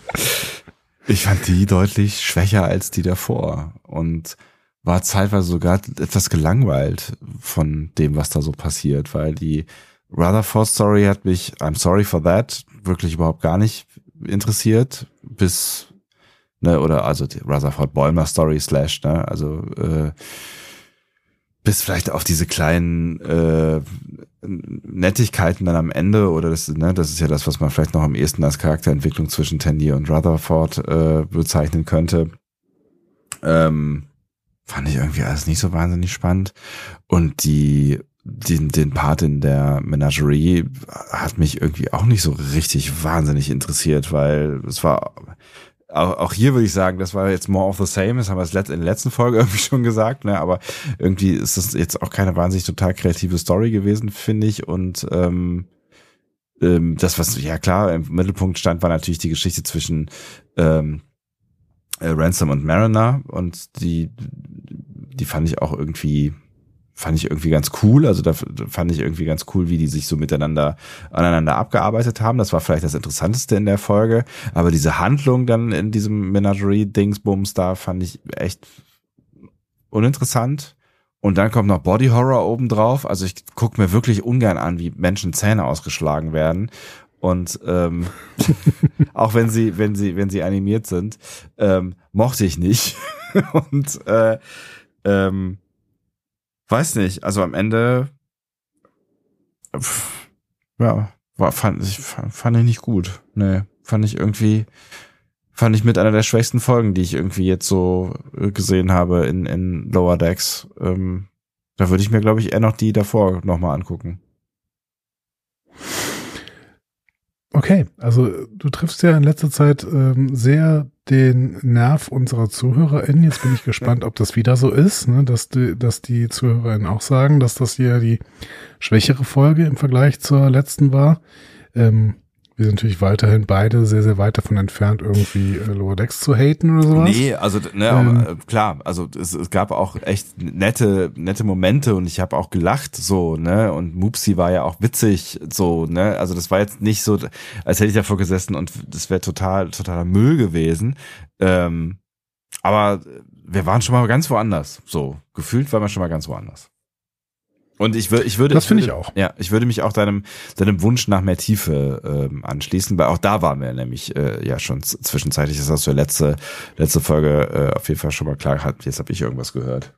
ich fand die deutlich schwächer als die davor und war zeitweise sogar etwas gelangweilt von dem, was da so passiert, weil die Rutherford Story hat mich, I'm sorry for that, wirklich überhaupt gar nicht interessiert, bis, ne, oder also die Rutherford Bäumer Story slash, ne, also, äh, bis vielleicht auf diese kleinen äh, Nettigkeiten dann am Ende oder das, ne, das ist ja das, was man vielleicht noch am ehesten als Charakterentwicklung zwischen Tandy und Rutherford äh, bezeichnen könnte. Ähm, fand ich irgendwie alles nicht so wahnsinnig spannend. Und die, den, den Part in der Menagerie hat mich irgendwie auch nicht so richtig wahnsinnig interessiert, weil es war auch, auch hier würde ich sagen, das war jetzt more of the same, das haben wir in der letzten Folge irgendwie schon gesagt, ne? aber irgendwie ist das jetzt auch keine wahnsinnig total kreative Story gewesen, finde ich. Und ähm, ähm, das, was ja klar im Mittelpunkt stand, war natürlich die Geschichte zwischen ähm, äh, Ransom und Mariner und die, die fand ich auch irgendwie fand ich irgendwie ganz cool. Also da fand ich irgendwie ganz cool, wie die sich so miteinander aneinander abgearbeitet haben. Das war vielleicht das Interessanteste in der Folge. Aber diese Handlung dann in diesem Menagerie-Dingsbums da fand ich echt uninteressant. Und dann kommt noch Body Horror obendrauf. Also ich gucke mir wirklich ungern an, wie Menschen Zähne ausgeschlagen werden. Und ähm, auch wenn sie, wenn sie, wenn sie animiert sind, ähm, mochte ich nicht. Und äh, ähm, weiß nicht, also am Ende pff, ja, war, fand ich, fand, ich nicht gut. Nee, fand ich irgendwie, fand ich mit einer der schwächsten Folgen, die ich irgendwie jetzt so äh, gesehen habe in, in Lower Decks. Ähm, da würde ich mir, glaube ich, eher noch die davor nochmal angucken. Okay, also du triffst ja in letzter Zeit ähm, sehr den Nerv unserer ZuhörerInnen. Jetzt bin ich gespannt, ob das wieder so ist, ne? dass, die, dass die ZuhörerInnen auch sagen, dass das hier die schwächere Folge im Vergleich zur letzten war. Ähm, wir sind natürlich weiterhin beide sehr, sehr weit davon entfernt, irgendwie äh, Lower Decks zu haten oder sowas. Nee, also ne, Ähm. äh, klar, also es, es gab auch echt nette, nette Momente und ich habe auch gelacht so, ne? Und Mupsi war ja auch witzig so, ne? Also das war jetzt nicht so, als hätte ich davor gesessen und das wäre total, totaler Müll gewesen. Ähm, aber wir waren schon mal ganz woanders. So, gefühlt waren wir schon mal ganz woanders. Und ich würde, ich würde, Das finde ich auch. Ja, ich würde mich auch deinem, deinem Wunsch nach mehr Tiefe ähm, anschließen, weil auch da waren wir nämlich äh, ja schon zwischenzeitlich. Das hast du ja letzte, letzte Folge äh, auf jeden Fall schon mal klar gehabt. Jetzt habe ich irgendwas gehört.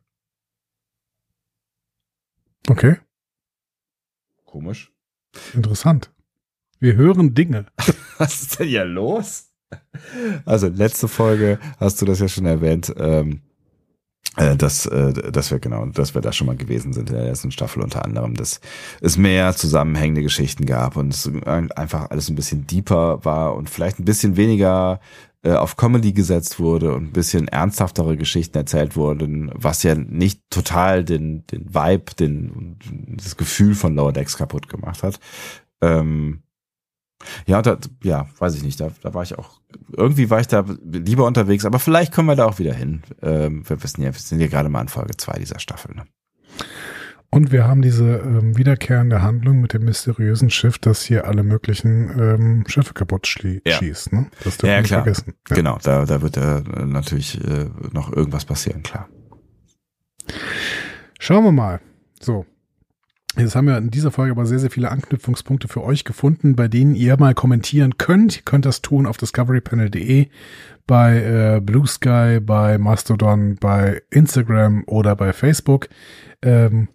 Okay, Komisch. interessant. Wir hören Dinge. Was ist denn hier los? Also letzte Folge hast du das ja schon erwähnt, ähm, äh, dass, äh, dass wir genau, dass wir da schon mal gewesen sind in der ersten Staffel unter anderem, dass es mehr zusammenhängende Geschichten gab und es ein- einfach alles ein bisschen deeper war und vielleicht ein bisschen weniger äh, auf Comedy gesetzt wurde und ein bisschen ernsthaftere Geschichten erzählt wurden, was ja nicht total den, den Vibe, den, das Gefühl von Lower Decks kaputt gemacht hat. Ähm, ja, da, ja, weiß ich nicht. Da, da war ich auch, irgendwie war ich da lieber unterwegs, aber vielleicht kommen wir da auch wieder hin. Ähm, wir wissen ja, wir sind ja gerade mal in Folge zwei dieser Staffel. Ne? Und wir haben diese ähm, wiederkehrende Handlung mit dem mysteriösen Schiff, das hier alle möglichen ähm, Schiffe kaputt Ja. schießt. Ne? Das dürfen Ja, nicht klar. vergessen. Ja. Genau, da, da wird äh, natürlich äh, noch irgendwas passieren, klar. Schauen wir mal. So. Jetzt haben wir in dieser Folge aber sehr, sehr viele Anknüpfungspunkte für euch gefunden, bei denen ihr mal kommentieren könnt. Ihr könnt das tun auf discoverypanel.de, bei äh, Blue Sky, bei Mastodon, bei Instagram oder bei Facebook. Ähm,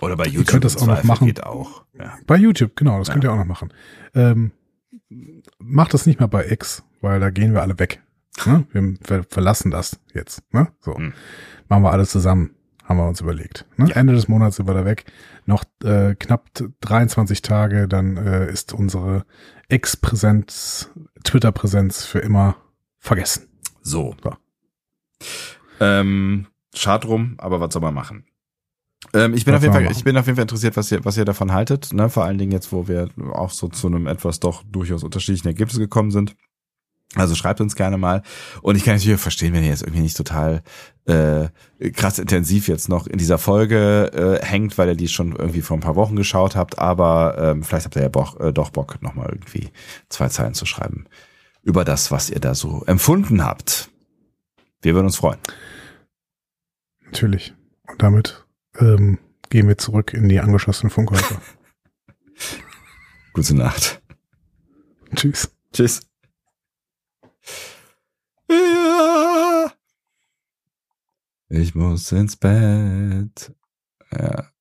Oder bei YouTube könnt das auch noch machen. Geht auch. Ja. Bei YouTube, genau, das Ja. könnt ihr auch noch machen. Ähm, macht das nicht mehr bei X, weil da gehen wir alle weg. Ne? Wir ver verlassen das jetzt. Ne? So. Hm. Machen wir alles zusammen, haben wir uns überlegt. Ne? Ende des Monats sind wir da weg. Noch äh, knapp 23 Tage, dann äh, ist unsere X-Präsenz, Twitter-Präsenz für immer vergessen. So. So. Ähm, schad drum, aber was soll man machen? Ähm, ich bin Was auf jeden Fall, ich bin auf jeden Fall interessiert, was ihr, was ihr davon haltet. Ne? Vor allen Dingen jetzt, wo wir auch so zu einem etwas doch durchaus unterschiedlichen Ergebnis gekommen sind. Also schreibt uns gerne mal. Und ich kann natürlich verstehen, wenn ihr jetzt irgendwie nicht total äh, krass intensiv jetzt noch in dieser Folge äh, hängt, weil ihr die schon irgendwie vor ein paar Wochen geschaut habt. Aber ähm, vielleicht habt ihr ja Bock, äh, doch Bock, nochmal irgendwie zwei Zeilen zu schreiben über das, was ihr da so empfunden habt. Wir würden uns freuen. Natürlich. Und damit ähm, gehen wir zurück in die angeschossenen Funkhäuser. Gute Nacht. Tschüss. Tschüss. Ja. Ich muss ins Bett. Ja.